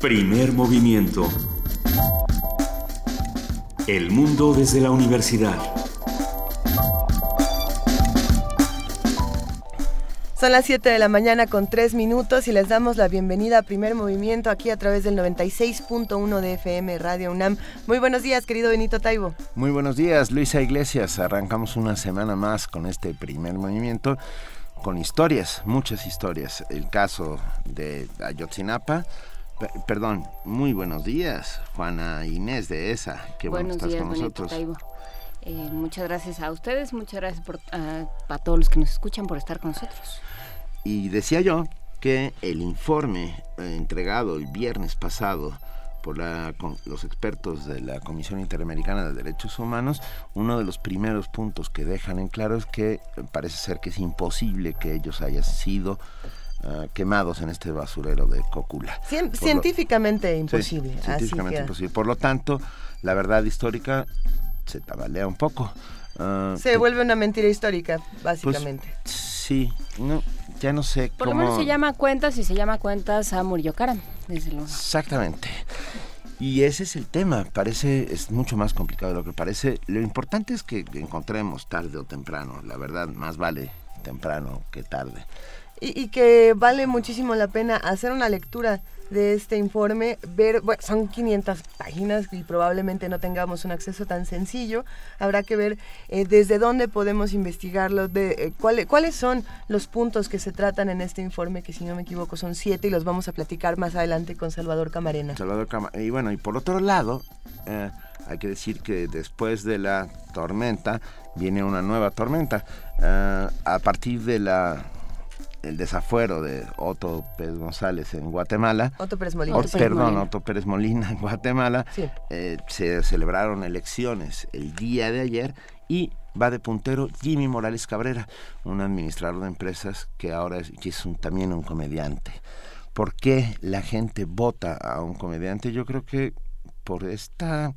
Primer movimiento. El mundo desde la universidad. Son las 7 de la mañana con 3 minutos y les damos la bienvenida a Primer Movimiento aquí a través del 96.1 de FM Radio UNAM. Muy buenos días, querido Benito Taibo. Muy buenos días, Luisa Iglesias. Arrancamos una semana más con este Primer Movimiento con historias, muchas historias. El caso de Ayotzinapa. Perdón, muy buenos días, Juana Inés de ESA. Qué bueno estás con nosotros. Eh, muchas gracias a ustedes, muchas gracias por, a, a todos los que nos escuchan por estar con nosotros. Y decía yo que el informe eh, entregado el viernes pasado por la, con los expertos de la Comisión Interamericana de Derechos Humanos, uno de los primeros puntos que dejan en claro es que parece ser que es imposible que ellos hayan sido uh, quemados en este basurero de Cocula. Cien, científicamente lo, imposible. Sí, científicamente así imposible. Por lo tanto, la verdad histórica se tabalea un poco. Uh, se vuelve una mentira histórica, básicamente. Pues, sí, no, ya no sé Por cómo... lo menos se llama cuentas y se llama cuentas a Murillo Karam, desde luego. Exactamente. Y ese es el tema, parece, es mucho más complicado de lo que parece. Lo importante es que encontremos tarde o temprano, la verdad, más vale temprano que tarde. Y, y que vale muchísimo la pena hacer una lectura de este informe, ver, bueno, son 500 páginas y probablemente no tengamos un acceso tan sencillo, habrá que ver eh, desde dónde podemos investigarlo, de, eh, cuál, cuáles son los puntos que se tratan en este informe, que si no me equivoco son siete y los vamos a platicar más adelante con Salvador Camarena. Salvador Camarena, y bueno, y por otro lado, eh, hay que decir que después de la tormenta viene una nueva tormenta. Eh, a partir de la el desafuero de Otto Pérez González en Guatemala. Otto Pérez Molina. Otto, perdón, Molina. Otto Pérez Molina en Guatemala. Sí. Eh, se celebraron elecciones el día de ayer y va de puntero Jimmy Morales Cabrera, un administrador de empresas que ahora es, que es un, también un comediante. ¿Por qué la gente vota a un comediante? Yo creo que por esta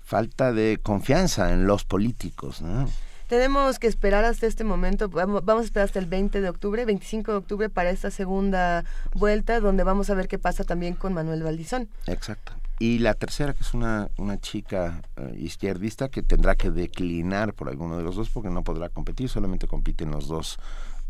falta de confianza en los políticos, ¿no? Tenemos que esperar hasta este momento, vamos, a esperar hasta el 20 de octubre, 25 de octubre para esta segunda vuelta, donde vamos a ver qué pasa también con Manuel Valdizón. Exacto. Y la tercera, que es una, una chica uh, izquierdista que tendrá que declinar por alguno de los dos porque no podrá competir, solamente compiten los dos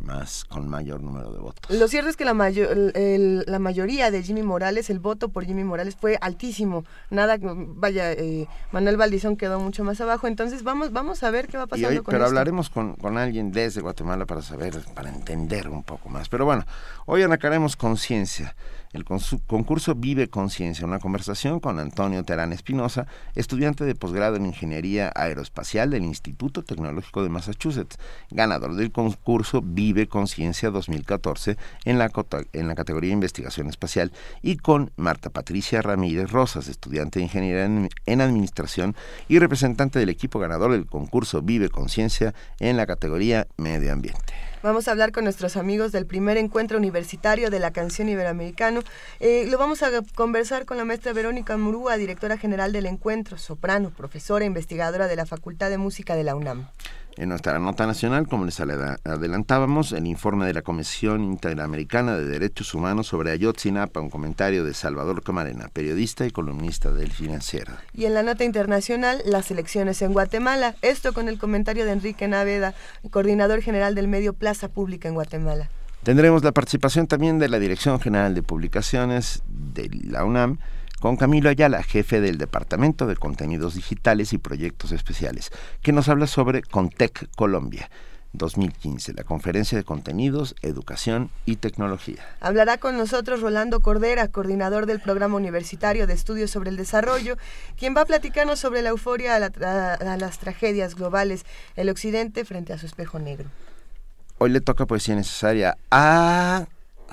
más con mayor número de votos. Lo cierto es que la, mayor, el, la mayoría de Jimmy Morales, el voto por Jimmy Morales fue altísimo. Nada, vaya, eh, Manuel Valdizón quedó mucho más abajo. Entonces vamos, vamos a ver qué va pasando hoy, con Pero esto. hablaremos con, con, alguien desde Guatemala para saber, para entender un poco más. Pero bueno, hoy arrancaremos conciencia. El concurso Vive Conciencia, una conversación con Antonio Terán Espinosa, estudiante de posgrado en Ingeniería Aeroespacial del Instituto Tecnológico de Massachusetts, ganador del concurso Vive Conciencia 2014 en la, en la categoría Investigación Espacial, y con Marta Patricia Ramírez Rosas, estudiante de Ingeniería en, en Administración y representante del equipo ganador del concurso Vive Conciencia en la categoría Medio Ambiente. Vamos a hablar con nuestros amigos del primer encuentro universitario de la canción iberoamericano. Eh, lo vamos a conversar con la maestra Verónica Murúa, directora general del encuentro, soprano, profesora e investigadora de la Facultad de Música de la UNAM. En nuestra nota nacional, como les adelantábamos, el informe de la Comisión Interamericana de Derechos Humanos sobre Ayotzinapa, un comentario de Salvador Camarena, periodista y columnista del Financiero. Y en la nota internacional, las elecciones en Guatemala. Esto con el comentario de Enrique Naveda, coordinador general del medio Plaza Pública en Guatemala. Tendremos la participación también de la Dirección General de Publicaciones de la UNAM, con Camilo Ayala, jefe del Departamento de Contenidos Digitales y Proyectos Especiales, que nos habla sobre Contec Colombia. 2015, la conferencia de contenidos, educación y tecnología. Hablará con nosotros Rolando Cordera, coordinador del Programa Universitario de Estudios sobre el Desarrollo, quien va a platicarnos sobre la euforia a, la, a, a las tragedias globales, el Occidente frente a su espejo negro. Hoy le toca poesía necesaria a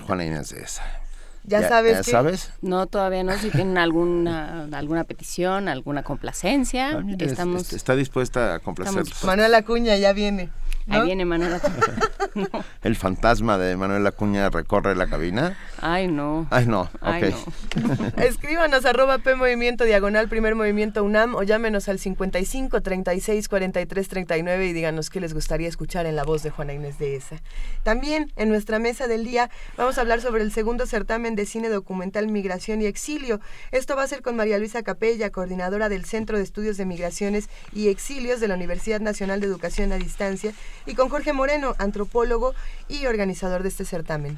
Juana Inés de esa. ¿Ya, sabes? ¿Ya que... sabes? No, todavía no. Si tienen alguna alguna petición, alguna complacencia, Ah, mira, estamos... es- Está dispuesta a complacerlos. Manuel Acuña ya viene. Ahí viene Manuel Acuña. ¿El fantasma de Manuel Acuña recorre la cabina? Ay, no. Ay, no. Ok. Escríbanos arroba P Movimiento Diagonal Primer Movimiento UNAM o llámenos al 55 36 43 39 y díganos qué les gustaría escuchar en la voz de Juana Inés de esa. También en nuestra mesa del día vamos a hablar sobre el segundo certamen de cine documental Migración y Exilio. Esto va a ser con María Luisa Capella, coordinadora del Centro de Estudios de Migraciones y Exilios de la Universidad Nacional de Educación a Distancia y con Jorge Moreno, antropólogo y organizador de este certamen.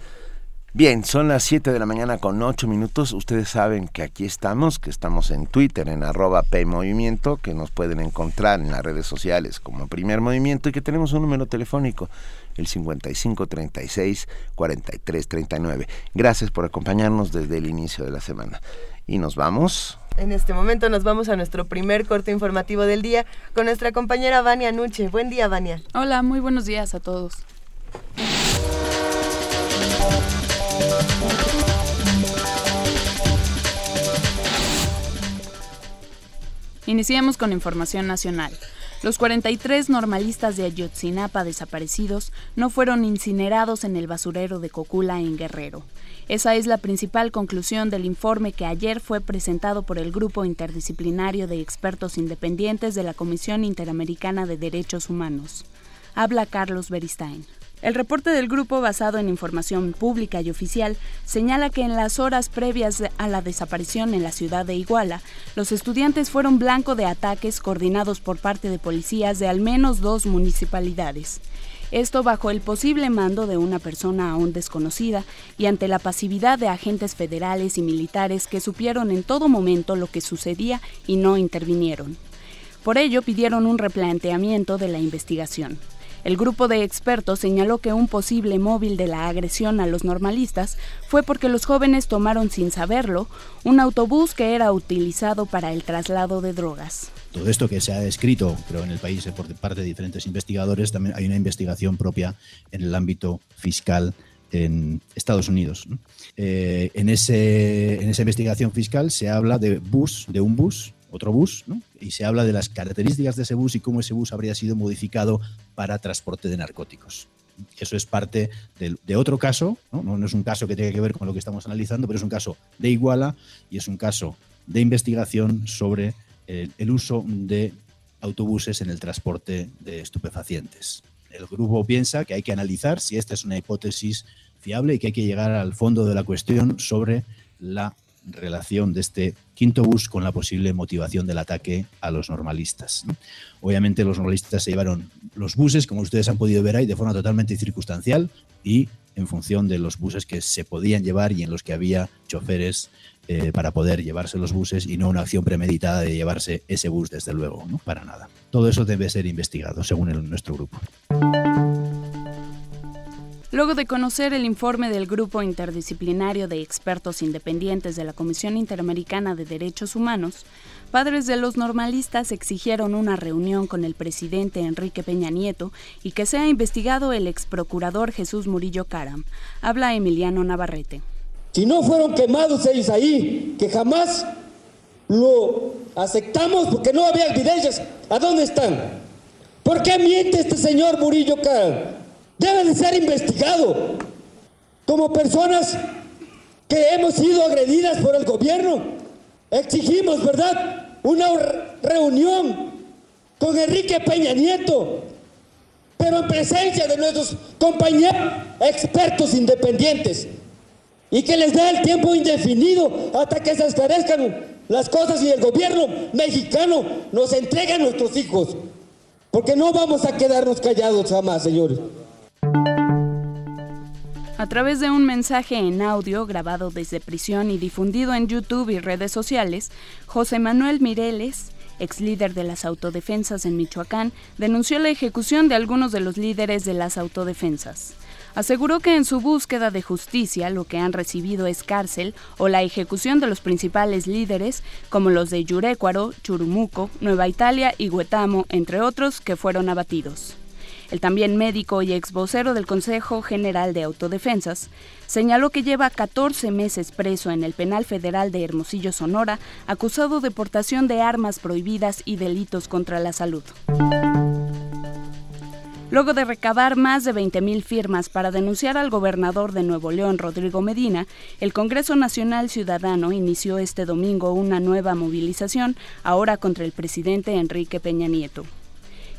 Bien, son las 7 de la mañana con 8 minutos. Ustedes saben que aquí estamos, que estamos en Twitter, en arroba PMovimiento, que nos pueden encontrar en las redes sociales como Primer Movimiento y que tenemos un número telefónico, el 5536 4339. Gracias por acompañarnos desde el inicio de la semana. Y nos vamos. En este momento nos vamos a nuestro primer corte informativo del día con nuestra compañera Vania Nuche. Buen día, Vania. Hola, muy buenos días a todos. Iniciamos con información nacional. Los 43 normalistas de Ayotzinapa desaparecidos no fueron incinerados en el basurero de Cocula en Guerrero. Esa es la principal conclusión del informe que ayer fue presentado por el Grupo Interdisciplinario de Expertos Independientes de la Comisión Interamericana de Derechos Humanos. Habla Carlos Beristain. El reporte del grupo, basado en información pública y oficial, señala que en las horas previas a la desaparición en la ciudad de Iguala, los estudiantes fueron blanco de ataques coordinados por parte de policías de al menos dos municipalidades. Esto bajo el posible mando de una persona aún desconocida y ante la pasividad de agentes federales y militares que supieron en todo momento lo que sucedía y no intervinieron. Por ello pidieron un replanteamiento de la investigación. El grupo de expertos señaló que un posible móvil de la agresión a los normalistas fue porque los jóvenes tomaron sin saberlo un autobús que era utilizado para el traslado de drogas. Todo esto que se ha escrito, creo, en el país por parte de diferentes investigadores, también hay una investigación propia en el ámbito fiscal en Estados Unidos. Eh, en, ese, en esa investigación fiscal se habla de bus, de un bus otro bus, y se habla de las características de ese bus y cómo ese bus habría sido modificado para transporte de narcóticos. Eso es parte de, otro caso, ¿no? ¿no? es un caso que tenga que ver con lo que estamos analizando, pero es un caso de Iguala y es un caso de investigación sobre el, uso de autobuses en el transporte de estupefacientes. El grupo piensa que hay que analizar si esta es una hipótesis fiable y que hay que llegar al fondo de la cuestión sobre la relación de este quinto bus con la posible motivación del ataque a los normalistas. Obviamente los normalistas se llevaron los buses, como ustedes han podido ver ahí, de forma totalmente circunstancial y en función de los buses que se podían llevar y en los que había choferes eh, para poder llevarse los buses y no una acción premeditada de llevarse ese bus, desde luego, ¿no? para nada. Todo eso debe ser investigado, según nuestro grupo. Luego de conocer el informe del Grupo Interdisciplinario de Expertos Independientes de la Comisión Interamericana de Derechos Humanos, padres de los normalistas exigieron una reunión con el presidente Enrique Peña Nieto y que sea investigado el ex procurador Jesús Murillo Caram. Habla Emiliano Navarrete. Si no fueron quemados ellos ahí, que jamás lo aceptamos porque no había evidencias, ¿a dónde están? ¿Por qué miente este señor Murillo Caram? debe de ser investigado como personas que hemos sido agredidas por el gobierno. Exigimos, ¿verdad?, una reunión con Enrique Peña Nieto, pero en presencia de nuestros compañeros expertos independientes y que les dé el tiempo indefinido hasta que se esclarezcan las cosas y el gobierno mexicano nos entregue a nuestros hijos, porque no vamos a quedarnos callados jamás, señores. A través de un mensaje en audio grabado desde prisión y difundido en YouTube y redes sociales, José Manuel Mireles, ex líder de las autodefensas en Michoacán, denunció la ejecución de algunos de los líderes de las autodefensas. Aseguró que en su búsqueda de justicia lo que han recibido es cárcel o la ejecución de los principales líderes, como los de Yurécuaro, Churumuco, Nueva Italia y Huetamo, entre otros, que fueron abatidos. El también médico y ex vocero del Consejo General de Autodefensas señaló que lleva 14 meses preso en el Penal Federal de Hermosillo, Sonora, acusado de portación de armas prohibidas y delitos contra la salud. Luego de recabar más de 20.000 firmas para denunciar al gobernador de Nuevo León, Rodrigo Medina, el Congreso Nacional Ciudadano inició este domingo una nueva movilización, ahora contra el presidente Enrique Peña Nieto.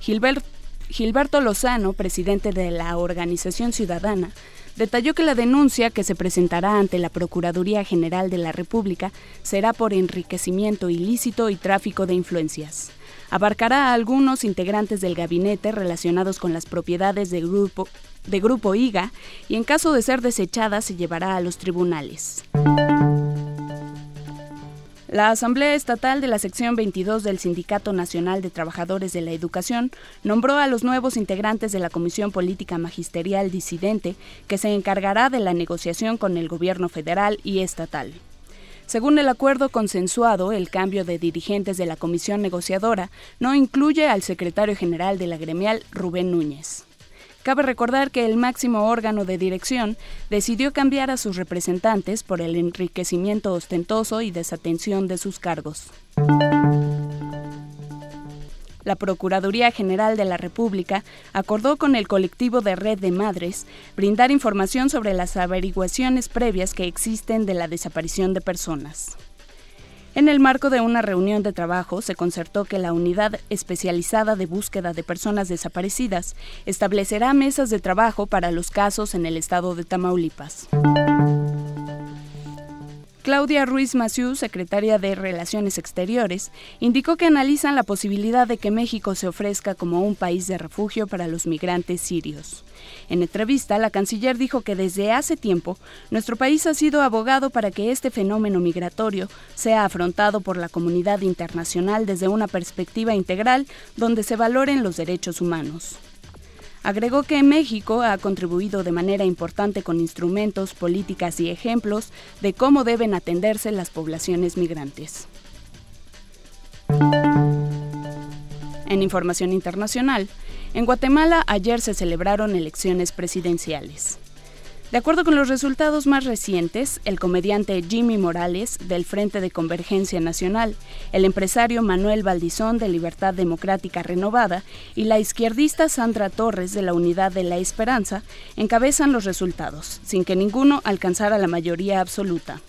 Gilberto Lozano, presidente de la organización ciudadana, detalló que la denuncia que se presentará ante la Procuraduría General de la República será por enriquecimiento ilícito y tráfico de influencias. Abarcará a algunos integrantes del gabinete relacionados con las propiedades de grupo, de grupo IGA y en caso de ser desechada se llevará a los tribunales. La Asamblea Estatal de la Sección 22 del Sindicato Nacional de Trabajadores de la Educación nombró a los nuevos integrantes de la Comisión Política Magisterial Disidente, que se encargará de la negociación con el gobierno federal y estatal. Según el acuerdo consensuado, el cambio de dirigentes de la comisión negociadora no incluye al secretario general de la gremial, Rubén Núñez. Cabe recordar que el máximo órgano de dirección decidió cambiar a sus representantes por el enriquecimiento ostentoso y desatención de sus cargos. La Procuraduría General de la República acordó con el colectivo de Red de Madres brindar información sobre las averiguaciones previas que existen de la desaparición de personas. En el marco de una reunión de trabajo se concertó que la Unidad Especializada de Búsqueda de Personas Desaparecidas establecerá mesas de trabajo para los casos en el estado de Tamaulipas. Claudia Ruiz Maciú, secretaria de Relaciones Exteriores, indicó que analizan la posibilidad de que México se ofrezca como un país de refugio para los migrantes sirios. En entrevista, la canciller dijo que desde hace tiempo nuestro país ha sido abogado para que este fenómeno migratorio sea afrontado por la comunidad internacional desde una perspectiva integral donde se valoren los derechos humanos. Agregó que México ha contribuido de manera importante con instrumentos, políticas y ejemplos de cómo deben atenderse las poblaciones migrantes. En información internacional, en Guatemala ayer se celebraron elecciones presidenciales. De acuerdo con los resultados más recientes, el comediante Jimmy Morales, del Frente de Convergencia Nacional, el empresario Manuel Valdizón, de Libertad Democrática Renovada, y la izquierdista Sandra Torres, de la Unidad de la Esperanza, encabezan los resultados, sin que ninguno alcanzara la mayoría absoluta.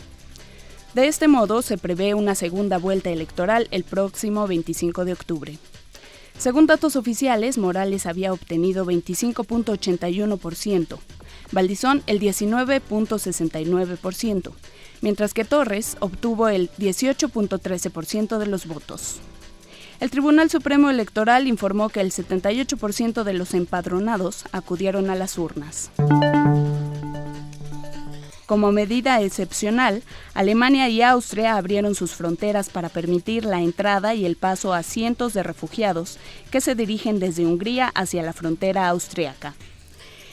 De este modo, se prevé una segunda vuelta electoral el próximo 25 de octubre. Según datos oficiales, Morales había obtenido 25.81%, Valdizón el 19.69%, mientras que Torres obtuvo el 18.13% de los votos. El Tribunal Supremo Electoral informó que el 78% de los empadronados acudieron a las urnas. Como medida excepcional, Alemania y Austria abrieron sus fronteras para permitir la entrada y el paso a cientos de refugiados que se dirigen desde Hungría hacia la frontera austriaca.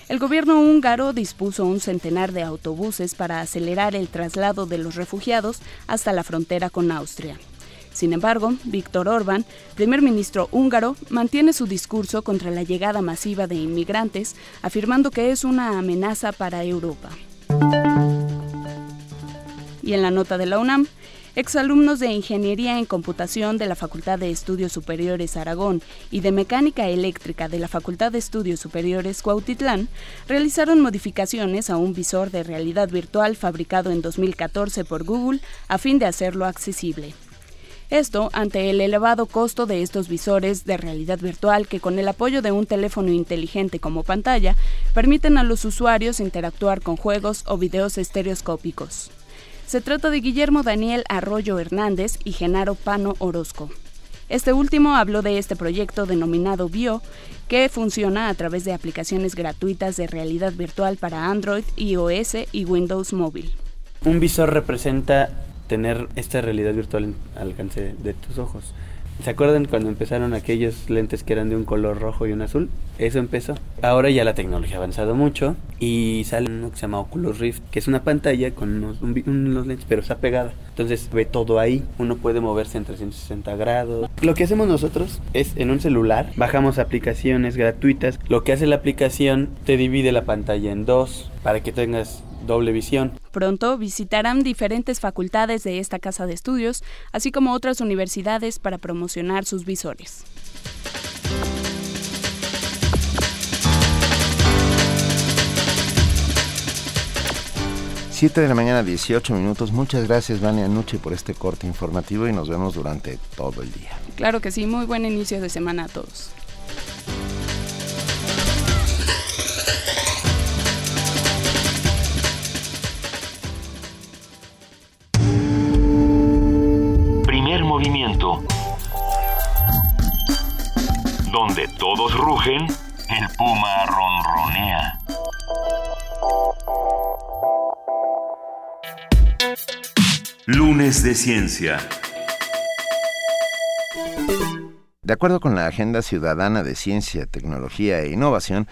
El gobierno húngaro dispuso un centenar de autobuses para acelerar el traslado de los refugiados hasta la frontera con Austria. Sin embargo, Víctor Orbán, primer ministro húngaro, mantiene su discurso contra la llegada masiva de inmigrantes, afirmando que es una amenaza para Europa. Y en la nota de la UNAM, exalumnos de Ingeniería en Computación de la Facultad de Estudios Superiores Aragón y de Mecánica Eléctrica de la Facultad de Estudios Superiores Cuautitlán realizaron modificaciones a un visor de realidad virtual fabricado en 2014 por Google a fin de hacerlo accesible. Esto ante el elevado costo de estos visores de realidad virtual que con el apoyo de un teléfono inteligente como pantalla permiten a los usuarios interactuar con juegos o videos estereoscópicos. Se trata de Guillermo Daniel Arroyo Hernández y Genaro Pano Orozco. Este último habló de este proyecto denominado Bio, que funciona a través de aplicaciones gratuitas de realidad virtual para Android, iOS y Windows Mobile. Un visor representa tener esta realidad virtual al alcance de tus ojos. ¿Se acuerdan cuando empezaron aquellos lentes que eran de un color rojo y un azul? Eso empezó. Ahora ya la tecnología ha avanzado mucho y sale uno que se llama Oculus Rift, que es una pantalla con unos, unos lentes, pero está pegada. Entonces ve todo ahí. Uno puede moverse en 360 grados. Lo que hacemos nosotros es en un celular, bajamos aplicaciones gratuitas. Lo que hace la aplicación te divide la pantalla en dos para que tengas doble visión. Pronto visitarán diferentes facultades de esta casa de estudios, así como otras universidades para promocionar sus visores. Siete de la mañana, 18 minutos. Muchas gracias, Vania Nuche, por este corte informativo y nos vemos durante todo el día. Claro que sí, muy buen inicio de semana a todos. Movimiento. Donde todos rugen, el puma ronronea. Lunes de Ciencia. De acuerdo con la Agenda Ciudadana de Ciencia, Tecnología e Innovación,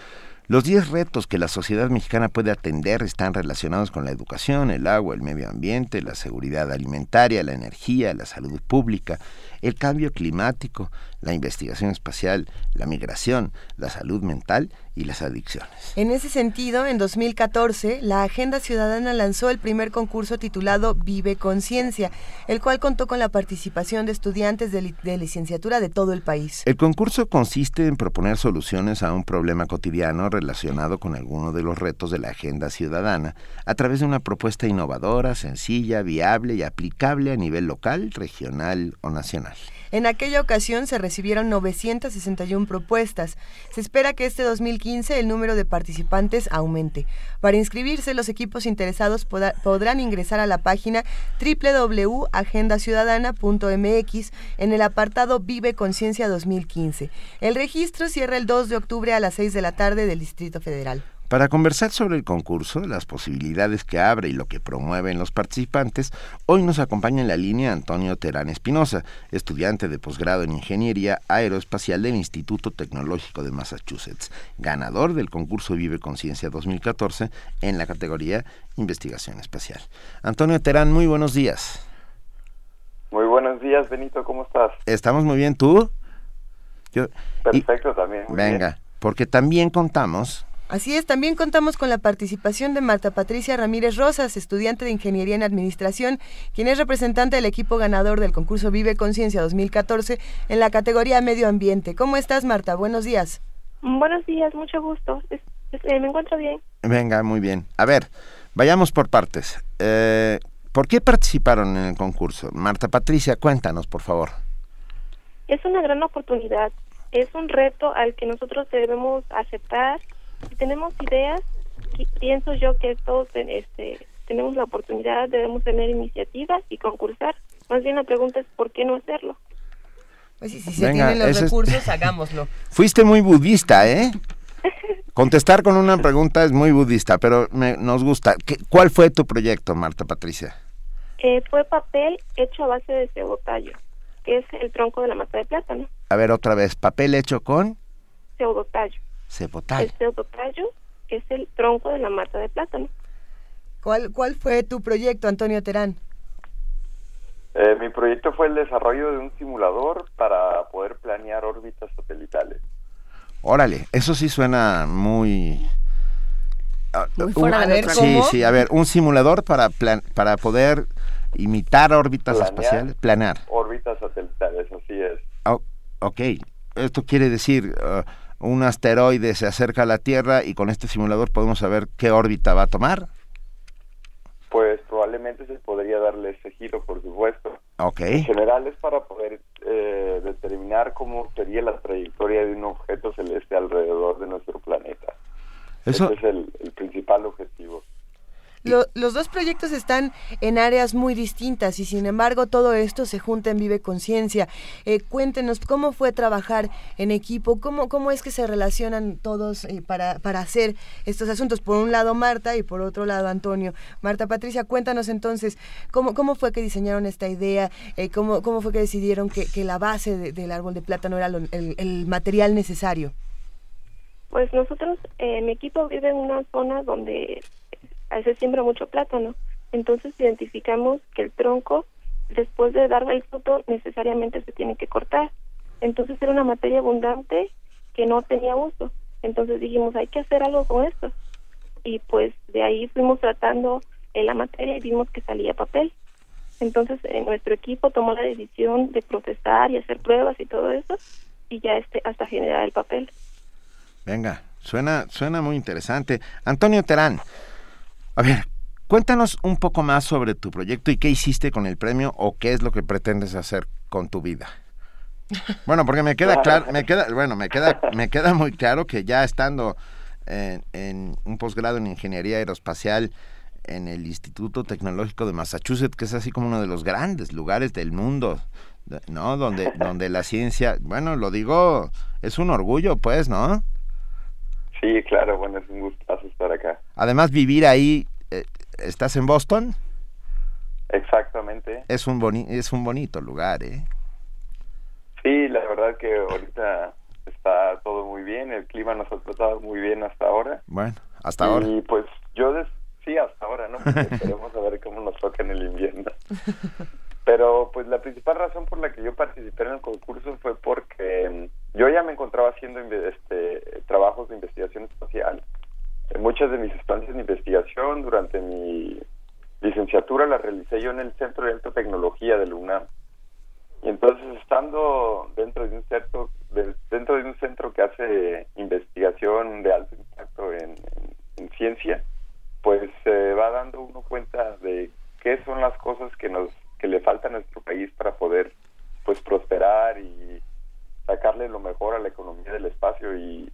los 10 retos que la sociedad mexicana puede atender están relacionados con la educación, el agua, el medio ambiente, la seguridad alimentaria, la energía, la salud pública, el cambio climático, la investigación espacial, la migración, la salud mental y las adicciones. En ese sentido, en 2014, la Agenda Ciudadana lanzó el primer concurso titulado Vive Conciencia, el cual contó con la participación de estudiantes de, li de, licenciatura de todo el país. El concurso consiste en proponer soluciones a un problema cotidiano relacionado con alguno de los retos de la Agenda Ciudadana a través de una propuesta innovadora, sencilla, viable y aplicable a nivel local, regional o nacional. En aquella ocasión se recibieron 961 propuestas. Se espera que este 2015 el número de participantes aumente. Para inscribirse, los equipos interesados pod podrán ingresar a la página www.agendaciudadana.mx en el apartado Vive Conciencia 2015. El registro cierra el 2 de octubre a las 6 de la tarde del Distrito Federal. Para conversar sobre el concurso, las posibilidades que abre y lo que promueven los participantes, hoy nos acompaña en la línea Antonio Terán Espinosa, estudiante de posgrado en Ingeniería Aeroespacial del Instituto Tecnológico de Massachusetts, ganador del concurso Vive Conciencia 2014 en la categoría Investigación Espacial. Antonio Terán, muy buenos días. Muy buenos días, Benito, ¿cómo estás? Estamos muy bien, ¿tú? Yo, Perfecto, y, también. venga, bien. porque también contamos Así es, también contamos con la participación de Marta Patricia Ramírez Rosas, estudiante de Ingeniería en Administración, quien es representante del equipo ganador del concurso Vive Conciencia 2014 en la categoría Medio Ambiente. ¿Cómo estás, Marta? Buenos días. Buenos días, mucho gusto. Es, es, eh, me encuentro bien. Venga, muy bien. A ver, vayamos por partes. Eh, ¿Por qué participaron en el concurso? Marta Patricia, cuéntanos, por favor. Es una gran oportunidad. Es un reto al que nosotros debemos aceptar si tenemos ideas, pienso yo que todos este, tenemos la oportunidad, debemos tener iniciativas y concursar. Más bien la pregunta es ¿por qué no hacerlo? Pues si, si se Venga, tienen los recursos, es... hagámoslo. Fuiste muy budista, ¿eh? Contestar con una pregunta es muy budista, pero me, nos gusta. ¿Qué, ¿Cuál fue tu proyecto, Marta Patricia? Eh, fue papel hecho a base de cebotallo, que es el tronco de la mata de plátano. A ver, otra vez, papel hecho con... Cebotallo. Cebotallo. El cebotallo es el tronco de la mata de plátano. ¿Cuál, cuál fue tu proyecto, Antonio Terán? Eh, mi proyecto fue el desarrollo de un simulador para poder planear órbitas satelitales. Órale, eso sí suena muy... muy fuera de sí, sí, a ver, un simulador para, plan, para poder imitar órbitas planear, espaciales, planear. Órbitas satelitales, así es. Oh, ok, esto quiere decir... Uh, un asteroide se acerca a la Tierra y con este simulador podemos saber qué órbita va a tomar? Pues probablemente se podría darle ese giro, por supuesto. Ok. En general es para poder eh, determinar cómo sería la trayectoria de un objeto celeste alrededor de nuestro planeta. Eso... Ese es el, el principal objetivo. Lo, los dos proyectos están en áreas muy distintas y sin embargo todo esto se junta en Vive Conciencia. Eh, cuéntenos cómo fue trabajar en equipo, cómo, cómo es que se relacionan todos eh, para, para hacer estos asuntos. Por un lado Marta y por otro lado Antonio. Marta Patricia, cuéntanos entonces cómo, cómo fue que diseñaron esta idea, eh, cómo, cómo fue que decidieron que, que la base de, del árbol de plátano era lo, el, el material necesario. Pues nosotros, eh, mi equipo vive en una zona donde se siembra mucho plátano. Entonces identificamos que el tronco, después de darle el fruto, necesariamente se tiene que cortar. Entonces era una materia abundante que no tenía uso. Entonces dijimos, hay que hacer algo con esto. Y pues de ahí fuimos tratando en la materia y vimos que salía papel. Entonces eh, nuestro equipo tomó la decisión de procesar y hacer pruebas y todo eso y ya este hasta generar el papel. Venga, suena suena muy interesante. Antonio Terán, a ver, Cuéntanos un poco más sobre tu proyecto y qué hiciste con el premio o qué es lo que pretendes hacer con tu vida. Bueno, porque me queda claro, me queda, bueno, me queda, me queda muy claro que ya estando en, en un posgrado en ingeniería aeroespacial en el Instituto Tecnológico de Massachusetts, que es así como uno de los grandes lugares del mundo, ¿no? Donde, donde la ciencia, bueno, lo digo, es un orgullo, pues, ¿no? Sí, claro, bueno, es un gustazo estar acá. Además, vivir ahí, eh, ¿estás en Boston? Exactamente. Es un, boni es un bonito lugar, ¿eh? Sí, la verdad que ahorita está todo muy bien, el clima nos ha tratado muy bien hasta ahora. Bueno, hasta ahora. Y pues yo sí, hasta ahora, ¿no? esperemos a ver cómo nos toca en el invierno. Pero pues la principal razón por la que yo participé en el concurso fue porque mm, yo ya me encontraba haciendo este, trabajos de investigación espacial. muchas de mis estancias de investigación durante mi licenciatura las realicé yo en el Centro de Alta Tecnología de UNAM. Y entonces estando dentro de un centro, dentro de un centro que hace investigación de alto impacto en, en ciencia, pues se va dando uno cuenta de qué son las cosas que nos que le falta a nuestro país para poder pues prosperar y sacarle lo mejor a la economía del espacio y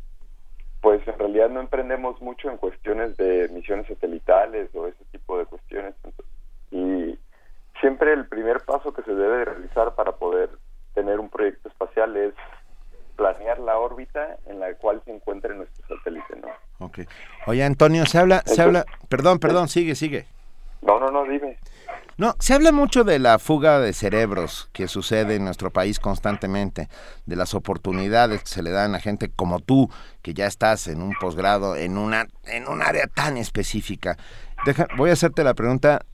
pues en realidad no emprendemos mucho en cuestiones de misiones satelitales o ese tipo de cuestiones y siempre el primer paso que se debe realizar para poder tener un proyecto espacial es planear la órbita en la cual se encuentre nuestro satélite, ¿no? Ok. Oye, Antonio, se habla, se habla, perdón, perdón, sigue, sigue. No, no, no, dime. No, se habla mucho de la fuga de cerebros que sucede en nuestro país constantemente, de las oportunidades que se le dan a gente como tú, que ya estás en un posgrado, en una, en un área tan específica. Deja, voy a hacerte la pregunta,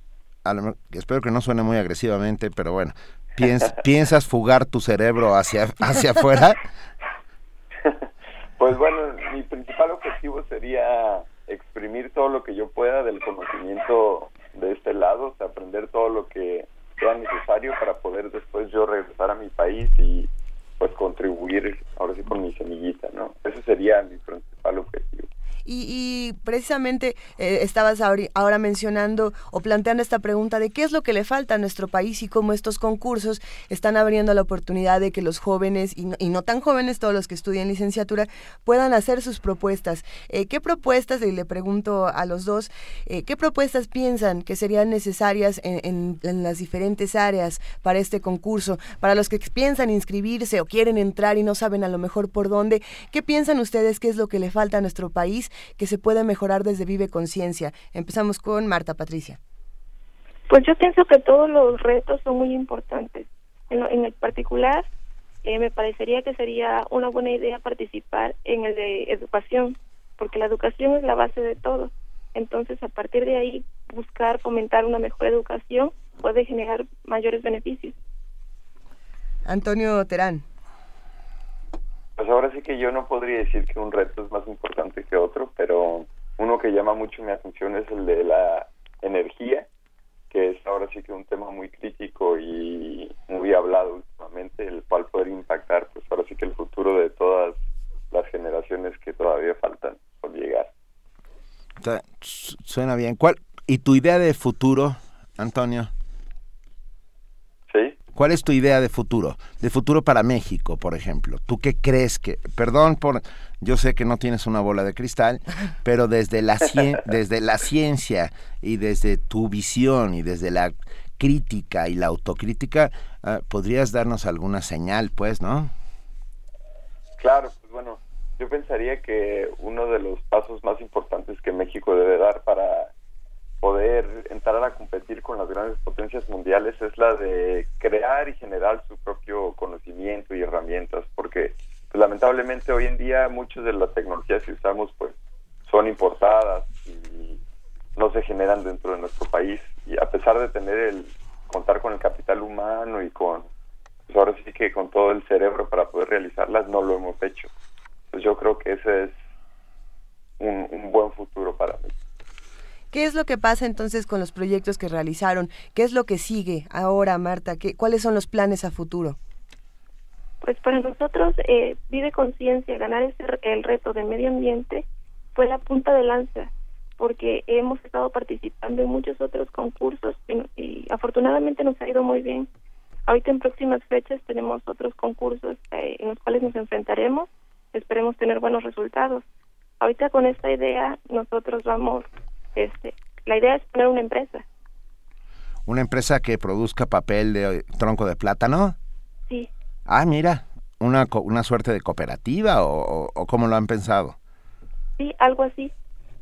espero que no suene muy agresivamente, pero bueno, ¿piensas fugar tu cerebro hacia, hacia afuera? Pues bueno, mi principal objetivo sería exprimir todo lo que yo pueda del conocimiento de este lado, aprender todo lo que sea necesario para poder después yo regresar a mi país y pues contribuir ahora sí con mi semillita, ¿no? Ese sería mi principal objetivo. Y, precisamente eh, estabas ahora, mencionando o planteando esta pregunta de qué es lo que le falta a nuestro país y cómo estos concursos están abriendo la oportunidad de que los jóvenes y no, tan jóvenes, todos los que estudian licenciatura, puedan hacer sus propuestas. Eh, ¿Qué propuestas, y le pregunto a los dos, eh, qué propuestas piensan que serían necesarias en, en las diferentes áreas para este concurso? Para los que piensan inscribirse o quieren entrar y no saben a lo mejor por dónde, ¿qué piensan ustedes qué es lo que le falta a nuestro país que se puede mejorar desde Vive Conciencia. Empezamos con Marta Patricia. Pues yo pienso que todos los retos son muy importantes. En, el particular, eh, me parecería que sería una buena idea participar en el de educación, porque la educación es la base de todo. Entonces, a partir de ahí, buscar fomentar una mejor educación puede generar mayores beneficios. Antonio Terán. Pues ahora sí que yo no podría decir que un reto es más importante que otro, pero uno que llama mucho mi atención es el de la energía, que es ahora sí que un tema muy crítico y muy hablado últimamente, el cual poder impactar, pues ahora sí que el futuro de todas las generaciones que todavía faltan por llegar. Suena bien. ¿Cuál y tu idea de futuro, Antonio? ¿Cuál es tu idea de futuro? De futuro para México, por ejemplo. ¿Tú qué crees que, perdón por, yo sé que no tienes una bola de cristal, pero desde la, desde la ciencia y desde tu visión y desde la crítica y la autocrítica, ah, ¿podrías darnos alguna señal, pues, no? Claro, pues bueno, yo pensaría que uno de los pasos más importantes que México debe dar para poder entrar a competir con las grandes potencias mundiales es la de crear y generar su propio conocimiento y herramientas, porque pues, lamentablemente hoy en día muchas de las tecnologías que usamos pues son importadas y no se generan dentro de nuestro país y a pesar de tener el contar con el capital humano y con pues ahora sí que con todo el cerebro para poder realizarlas no lo hemos hecho. Pues yo creo que ese es un, un buen futuro para mí. ¿Qué es lo que pasa entonces con los proyectos que realizaron? ¿Qué es lo que sigue ahora, Marta? ¿Qué, ¿Cuáles son los planes a futuro? Pues para nosotros, eh, Vive Conciencia, ganar ese, el reto de medio ambiente, fue la punta de lanza, porque hemos estado participando en muchos otros concursos y, afortunadamente nos ha ido muy bien. Ahorita en próximas fechas tenemos otros concursos eh, en los cuales nos enfrentaremos. Esperemos tener buenos resultados. Ahorita con esta idea nosotros vamos, este, la idea es poner una empresa. ¿Una empresa que produzca papel de tronco de plátano? Sí, Ah, mira, una, una suerte de cooperativa o, o- cómo lo han pensado. sí, algo así,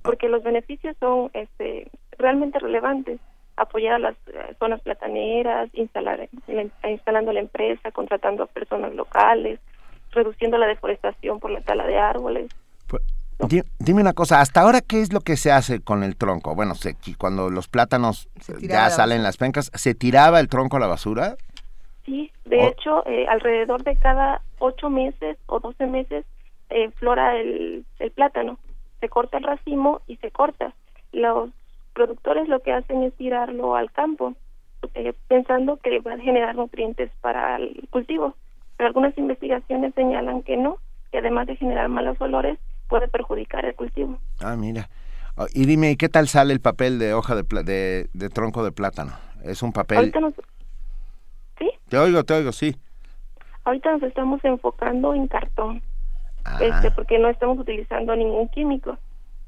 porque los beneficios son este, realmente relevantes. Apoyar a las eh, zonas plataneras, instalar, la- instalando la empresa, contratando a personas locales, reduciendo la deforestación por la tala de árboles. Di- dime una cosa, ¿hasta ahora qué es lo que se hace con el tronco? Bueno, se- cuando los plátanos ya la salen las pencas, ¿se tiraba el tronco a la basura? Sí, de Oh. hecho, eh, alrededor de cada ocho meses o doce meses eh, flora el, el plátano. Se corta el racimo y se corta. Los productores lo que hacen es tirarlo al campo, eh, pensando que va a generar nutrientes para el cultivo. Pero algunas investigaciones señalan que no, que además de generar malos olores, puede perjudicar el cultivo. Ah, mira. Ah, Y dime, ¿y qué tal sale el papel de hoja de, de, de tronco de plátano? ¿Es un papel? Ahorita nos, Te oigo, te oigo, sí. ahorita nos estamos enfocando en cartón. Ah. este, porque no estamos utilizando ningún químico.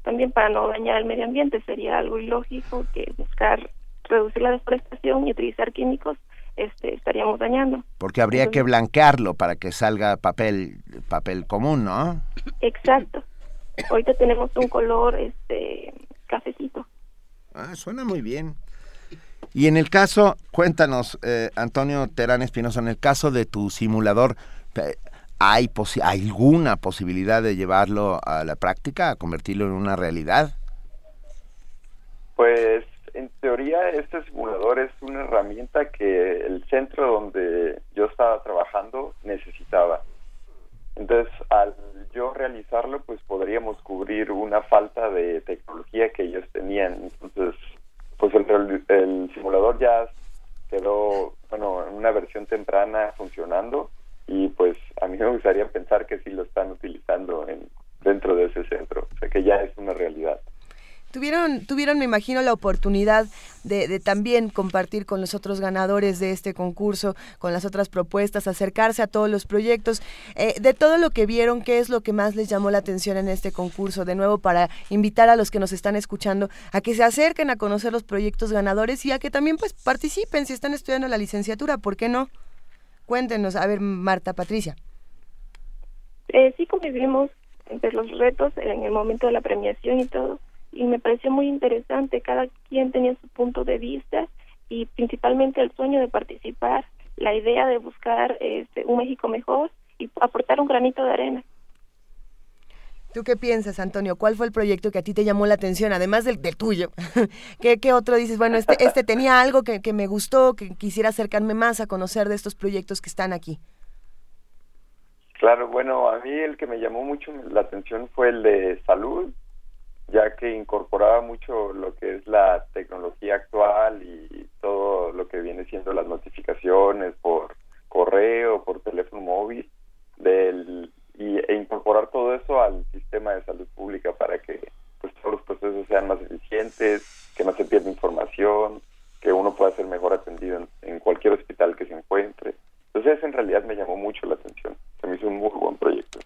También para no dañar el medio ambiente sería algo ilógico que buscar reducir la deforestación y utilizar químicos este, estaríamos dañando. Porque habría que blanquearlo para que salga papel, papel común, ¿no? Exacto. Ahorita tenemos un color este cafecito. Ah, suena muy bien. Y en el caso, cuéntanos, eh, Antonio Terán Espinosa, en el caso de tu simulador, ¿hay posi- alguna posibilidad de llevarlo a la práctica, a convertirlo en una realidad? Pues en teoría este simulador es una herramienta que el centro donde yo estaba trabajando necesitaba. Entonces, al yo realizarlo, pues podríamos cubrir una falta de tecnología que ellos tenían. Entonces, pues el, simulador ya quedó, bueno, en una versión temprana funcionando y pues a mí me gustaría pensar que sí lo están utilizando en, dentro de ese centro, o sea que ya es una realidad. Tuvieron, tuvieron, me imagino, la oportunidad de, de también compartir con los otros ganadores de este concurso, con las otras propuestas, acercarse a todos los proyectos. Eh, de todo lo que vieron, ¿qué es lo que más les llamó la atención en este concurso? De nuevo, para invitar a los que nos están escuchando a que se acerquen a conocer los proyectos ganadores y a que también pues participen si están estudiando la licenciatura, ¿por qué no? Cuéntenos, a ver, Marta, Patricia. Eh, sí convivimos entre los retos en el momento de la premiación y todo, y me pareció muy interesante, cada quien tenía su punto de vista y principalmente el sueño de participar, la idea de buscar este, un México mejor y aportar un granito de arena. ¿Tú qué piensas, Antonio? ¿Cuál fue el proyecto que a ti te llamó la atención, además del, del tuyo? ¿Qué, ¿Qué otro dices? Bueno, este, este tenía algo que, que me gustó, que quisiera acercarme más a conocer de estos proyectos que están aquí. Claro, bueno, a mí el que me llamó mucho la atención fue el de salud, ya que incorporaba mucho lo que es la tecnología actual y todo lo que viene siendo las notificaciones por correo, por teléfono móvil, del, y, e incorporar todo eso al sistema de salud pública para que pues todos los procesos sean más eficientes, que no se pierda información, que uno pueda ser mejor atendido en, en cualquier hospital que se encuentre. Entonces, en realidad me llamó mucho la atención. Se me hizo un muy buen proyecto.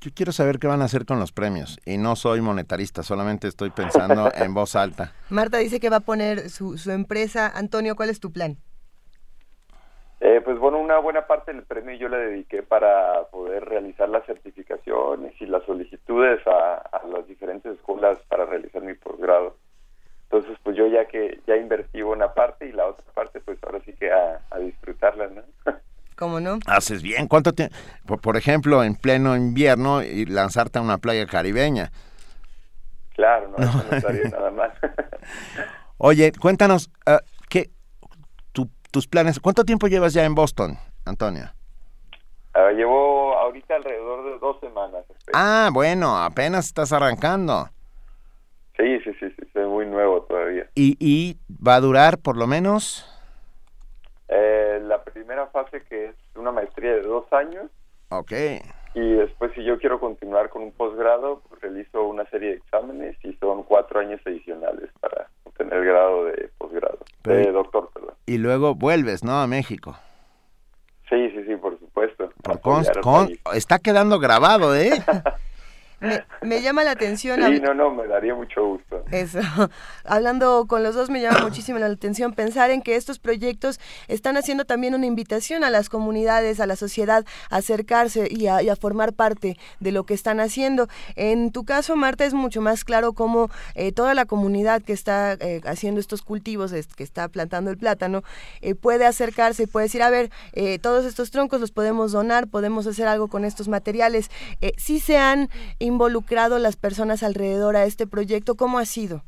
Yo quiero saber qué van a hacer con los premios. Y no soy monetarista, solamente estoy pensando en voz alta. Marta dice que va a poner su, su empresa. Antonio, ¿cuál es tu plan? Eh, pues bueno, una buena parte del premio yo la dediqué para poder realizar las certificaciones y las solicitudes a, a las diferentes escuelas para realizar mi posgrado. Entonces, pues yo ya que ya invertí una parte y la otra parte, pues ahora sí que a, a disfrutarla, ¿no? ¿Cómo no? Haces bien. ¿Cuánto tiempo? Por, por ejemplo, en pleno invierno y lanzarte a una playa caribeña. Claro, no, no nada mal. Oye, cuéntanos, ah, ¿qué, tu- tus planes? ¿Cuánto tiempo llevas ya en Boston, Antonio? Ah, llevo ahorita alrededor de dos semanas. Ah, bueno, apenas estás arrancando. Sí, sí, sí, sí, soy muy nuevo todavía. ¿Y, y va a durar por lo menos? Eh, la primera fase que es una maestría de dos años Ok. y después si yo quiero continuar con un posgrado, pues realizo una serie de exámenes y son cuatro años adicionales para obtener grado de posgrado, de doctor, perdón. Y luego vuelves, ¿no? A México. Sí, sí, sí, por supuesto. Por const- está quedando grabado, ¿eh? Me, me llama la atención. Sí, no, no, me daría mucho gusto. Eso. Hablando con los dos me llama muchísimo la atención pensar en que estos proyectos están haciendo también una invitación a las comunidades, a la sociedad, a acercarse y a, y a formar parte de lo que están haciendo. En tu caso, Marta, es mucho más claro cómo eh, toda la comunidad que está eh, haciendo estos cultivos, es- que está plantando el plátano, eh, puede acercarse y puede decir, a ver, eh, todos estos troncos los podemos donar, podemos hacer algo con estos materiales. Eh, ¿Sí se han involucrado las personas alrededor a este proyecto? ¿Cómo ha sido?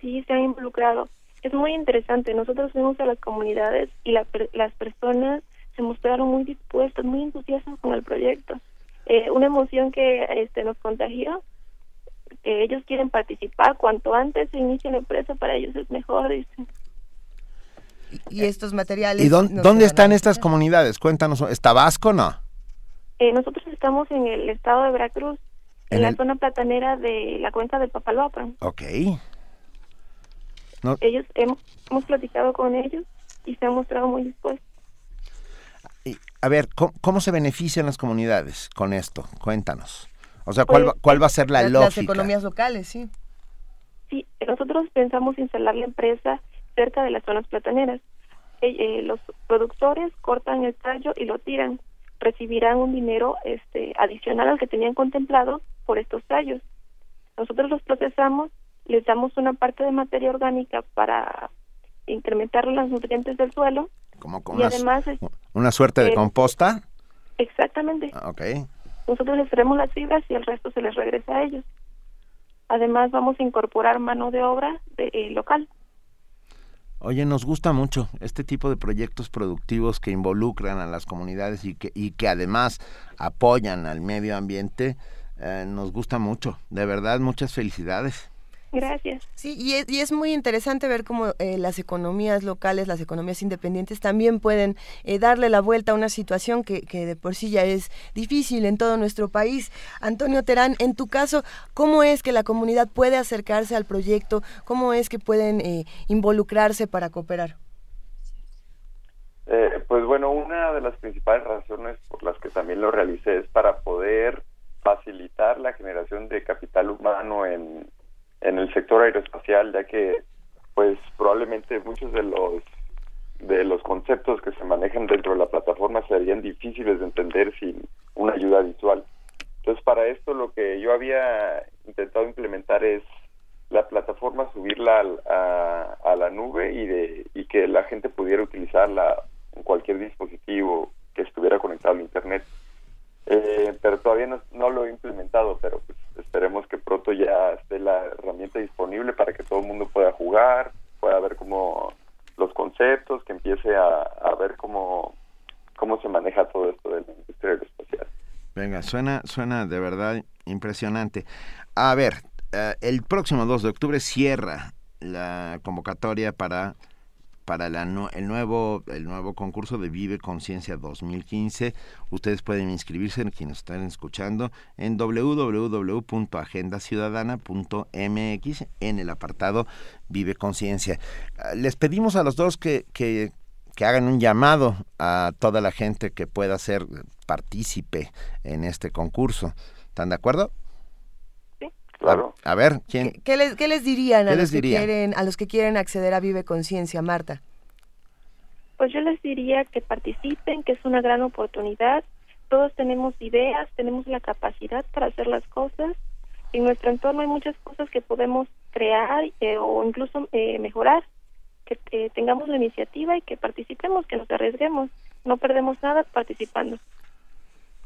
Sí, se han involucrado. Es muy interesante. Nosotros fuimos a las comunidades y la las personas se mostraron muy dispuestas, muy entusiastas con el proyecto. Eh, una emoción que este, nos contagió, que ellos quieren participar. Cuanto antes se inicie la empresa, para ellos es mejor, dicen. y estos materiales. ¿Y dónde a están estas comunidades? Cuéntanos. ¿Es Tabasco no? Eh, nosotros estamos en el estado de Veracruz, en, En la el- zona platanera de la cuenca de Papaloapan. Ok. No, Ellos hemos, hemos platicado con ellos y se han mostrado muy dispuestos. y, a ver, ¿cómo, cómo se benefician las comunidades con esto? Cuéntanos. O sea, ¿cuál, Pues, va, cuál va a ser la Las, las lógica? economías locales, sí. Sí, nosotros pensamos instalar la empresa cerca de las zonas plataneras. Eh, eh, los productores cortan el tallo y lo tiran. Recibirán un dinero este, adicional al que tenían contemplado por estos tallos. Nosotros los procesamos, les damos una parte de materia orgánica para incrementar los nutrientes del suelo Como con y una, además, es- una suerte de eh, composta. exactamente, Ah, Ok. nosotros les traemos las fibras y el resto se les regresa a ellos. Además, vamos a incorporar mano de obra de, eh, local. Oye, nos gusta mucho este tipo de proyectos productivos que involucran a las comunidades y que, y que además apoyan al medio ambiente. eh, nos gusta mucho. De verdad, muchas felicidades. Gracias. Sí, y es, y es muy interesante ver cómo eh, las economías locales, las economías independientes también pueden eh, darle la vuelta a una situación que, que de por sí ya es difícil en todo nuestro país. Antonio Terán, en tu caso, ¿cómo es que la comunidad puede acercarse al proyecto? ¿Cómo es que pueden eh, involucrarse para cooperar? Eh, pues bueno, una de las principales razones por las que también lo realicé es para poder facilitar la generación de capital humano en, en el sector aeroespacial, ya que pues probablemente muchos de los de los conceptos que se manejan dentro de la plataforma serían difíciles de entender sin una ayuda visual. Entonces, para esto lo que yo había intentado implementar es la plataforma subirla al- a, a la nube y de y que la gente pudiera utilizarla en cualquier dispositivo que estuviera conectado al internet. Eh, pero todavía no, lo he implementado, pero pues esperemos que pronto ya esté la herramienta disponible para que todo el mundo pueda jugar, pueda ver cómo los conceptos, que empiece a, a ver cómo, cómo se maneja todo esto de la industria aeroespacial. Venga, suena, suena de verdad impresionante. A ver, eh, el próximo 2 de octubre cierra la convocatoria para, para el, nuevo, el nuevo concurso de Vive Conciencia 2015. Ustedes pueden inscribirse, quienes están escuchando, en www.agendaciudadana.mx en el apartado Vive Conciencia. Ah, Les pedimos a los dos que, que, que hagan un llamado a toda la gente que pueda ser partícipe en este concurso. ¿Están de acuerdo? Claro. A, ver, ¿quién? ¿Qué les, qué les dirían a ¿Qué los, les que quieren, a los que quieren acceder a Vive Conciencia, Marta? Pues yo les diría que participen, que es una gran oportunidad. Todos tenemos ideas, tenemos la capacidad para hacer las cosas. En nuestro entorno hay muchas cosas que podemos crear eh, o incluso eh, mejorar. Que eh, tengamos la iniciativa y que participemos, que nos arriesguemos. No perdemos nada participando.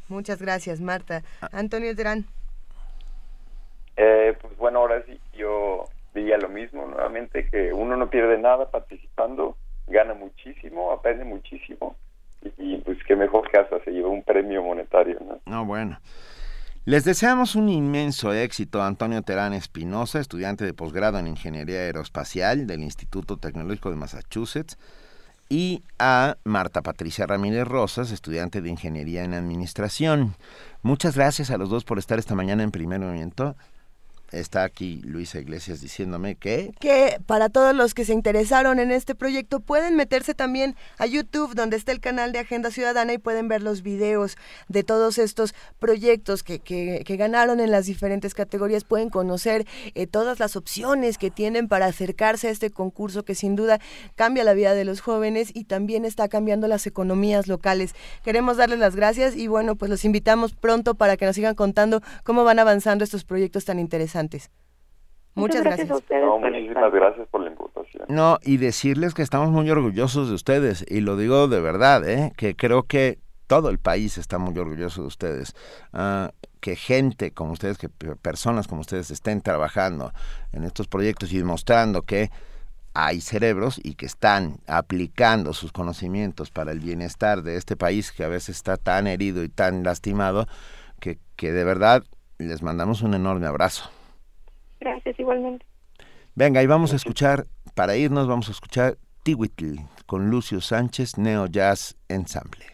Muchas gracias, Marta. Antonio Terán. Eh, pues bueno, ahora sí, yo diría lo mismo nuevamente, que uno no pierde nada participando, gana muchísimo, aprende muchísimo, y, pues qué mejor que hasta se lleva un premio monetario, ¿no? No, bueno. Les deseamos un inmenso éxito a Antonio Terán Espinosa, estudiante de posgrado en Ingeniería Aeroespacial del Instituto Tecnológico de Massachusetts, y a Marta Patricia Ramírez Rosas, estudiante de Ingeniería en Administración. Muchas gracias a los dos por estar esta mañana en primer movimiento. Está aquí Luisa Iglesias diciéndome que... Que para todos los que se interesaron en este proyecto pueden meterse también a YouTube donde está el canal de Agenda Ciudadana y pueden ver los videos de todos estos proyectos que, que, ganaron en las diferentes categorías. Pueden conocer eh, todas las opciones que tienen para acercarse a este concurso que sin duda cambia la vida de los jóvenes y también está cambiando las economías locales. Queremos darles las gracias y bueno, pues los invitamos pronto para que nos sigan contando cómo van avanzando estos proyectos tan interesantes. Muchas, gracias. muchísimas gracias por la invitación. No, y decirles que estamos muy orgullosos de ustedes, y lo digo de verdad, ¿eh? que creo que todo el país está muy orgulloso de ustedes. Ah, que gente como ustedes, que personas como ustedes estén trabajando en estos proyectos y demostrando que hay cerebros y que están aplicando sus conocimientos para el bienestar de este país que a veces está tan herido y tan lastimado, que, que de verdad les mandamos un enorme abrazo. Gracias, igualmente. Venga, y vamos a escuchar, para irnos, vamos a escuchar Tiwitl con Lucio Sánchez, Neo Jazz Ensemble.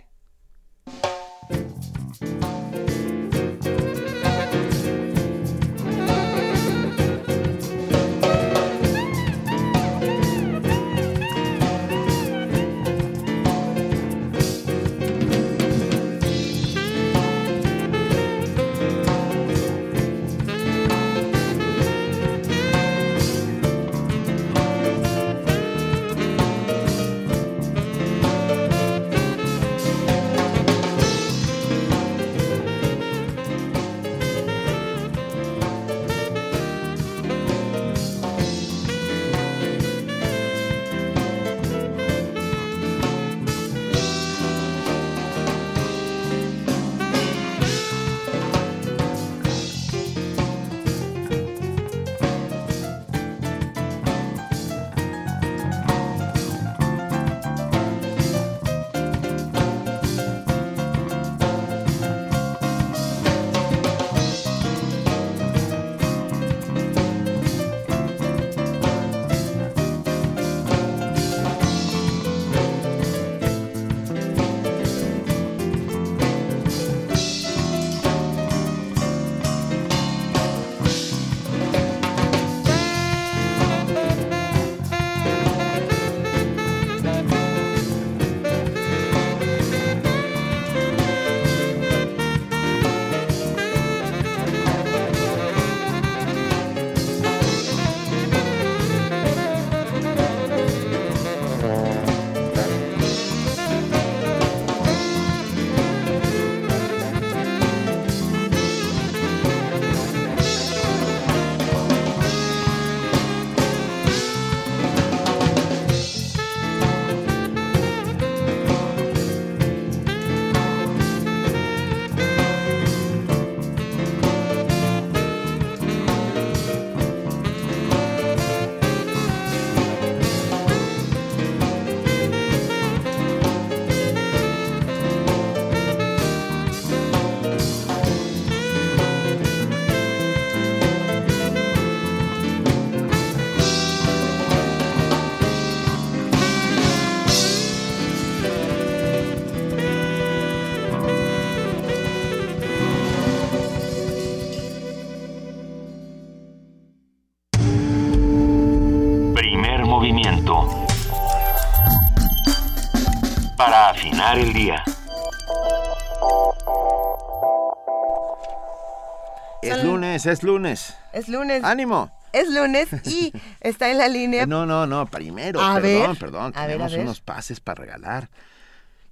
Lunes, es lunes. Es lunes. ¡Ánimo! Es lunes y está en la línea. No, no, no, primero, perdón, perdón, tenemos unos pases para regalar.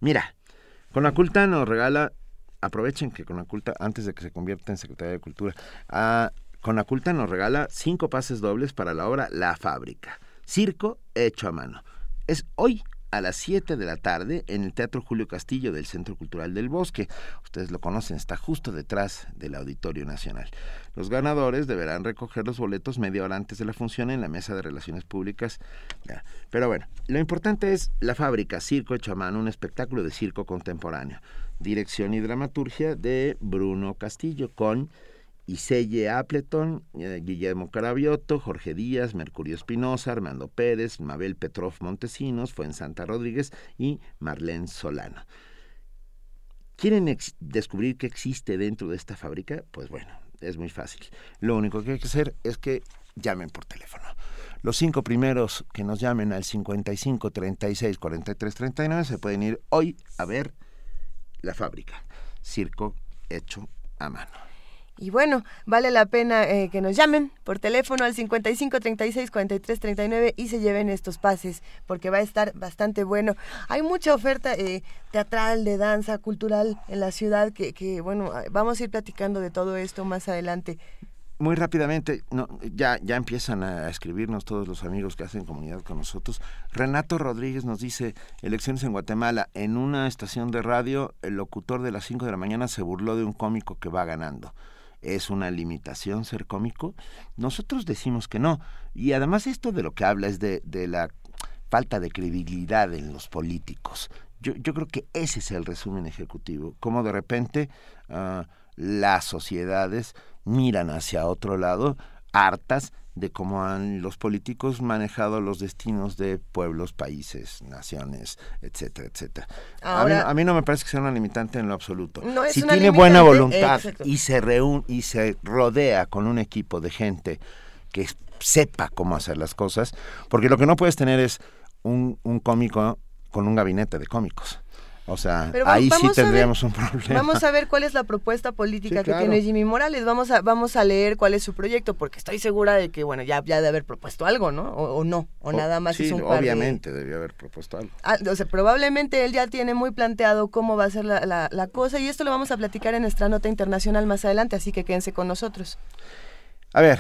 Mira, con la culta nos regala, aprovechen que con la culta, antes de que se convierta en Secretaría de Cultura, ah, con la culta nos regala cinco pases dobles para la obra La Fábrica, circo hecho a mano. Es hoy a las 7 de la tarde en el Teatro Julio Castillo del Centro Cultural del Bosque. Ustedes lo conocen, está justo detrás del Auditorio Nacional. Los ganadores deberán recoger los boletos media hora antes de la función en la Mesa de Relaciones Públicas. Pero bueno, lo importante es La Fábrica, Circo hecho a un espectáculo de circo contemporáneo. Dirección y dramaturgia de Bruno Castillo con Iselle Appleton, eh, Guillermo Carabioto, Jorge Díaz, Mercurio Espinosa, Armando Pérez, Mabel Petrov Montesinos, Santa Rodríguez y Marlene Solano. ¿Quieren descubrir qué existe dentro de esta fábrica? Pues bueno, es muy fácil. Lo único que hay que hacer es que llamen por teléfono. Los cinco primeros que nos llamen al 55 36 43 39 se pueden ir hoy a ver la fábrica. Circo hecho a mano. Y bueno, vale la pena eh, que nos llamen por teléfono al 55 36 43 39 y se lleven estos pases, porque va a estar bastante bueno. Hay mucha oferta eh, teatral, de danza, cultural en la ciudad, que, que, bueno, vamos a ir platicando de todo esto más adelante. Muy rápidamente, no, ya, ya empiezan a escribirnos todos los amigos que hacen comunidad con nosotros. Renato Rodríguez nos dice, elecciones en Guatemala, en una estación de radio, el locutor de las 5 de la mañana se burló de un cómico que va ganando es una limitación ser cómico? Nosotros decimos que no. Y además esto de lo que habla es de, de la falta de credibilidad en los políticos. Yo, yo, creo que ese es el resumen ejecutivo, como de repente uh, las sociedades miran hacia otro lado, hartas de cómo han los políticos manejado los destinos de pueblos, países, naciones, etcétera, etcétera. Ahora, a, mí, a, mí, no me parece que sea una limitante en lo absoluto. No si tiene limitante, buena voluntad exacto. y se reúne y se rodea con un equipo de gente que sepa cómo hacer las cosas, porque lo que no puedes tener es un, un cómico con un gabinete de cómicos. O sea, Pero ahí sí ver- tendríamos un problema. Vamos a ver cuál es la propuesta política Sí, que claro. tiene Jimmy Morales. Vamos a, vamos a leer cuál es su proyecto, porque estoy segura de que, bueno, ya, ya de haber propuesto algo, ¿no? O, o no, o, nada más sí, es un par de- obviamente debió haber propuesto algo. Ah, o sea, probablemente él ya tiene muy planteado cómo va a ser la, la- la cosa y esto lo vamos a platicar en nuestra nota internacional más adelante, así que quédense con nosotros. A ver,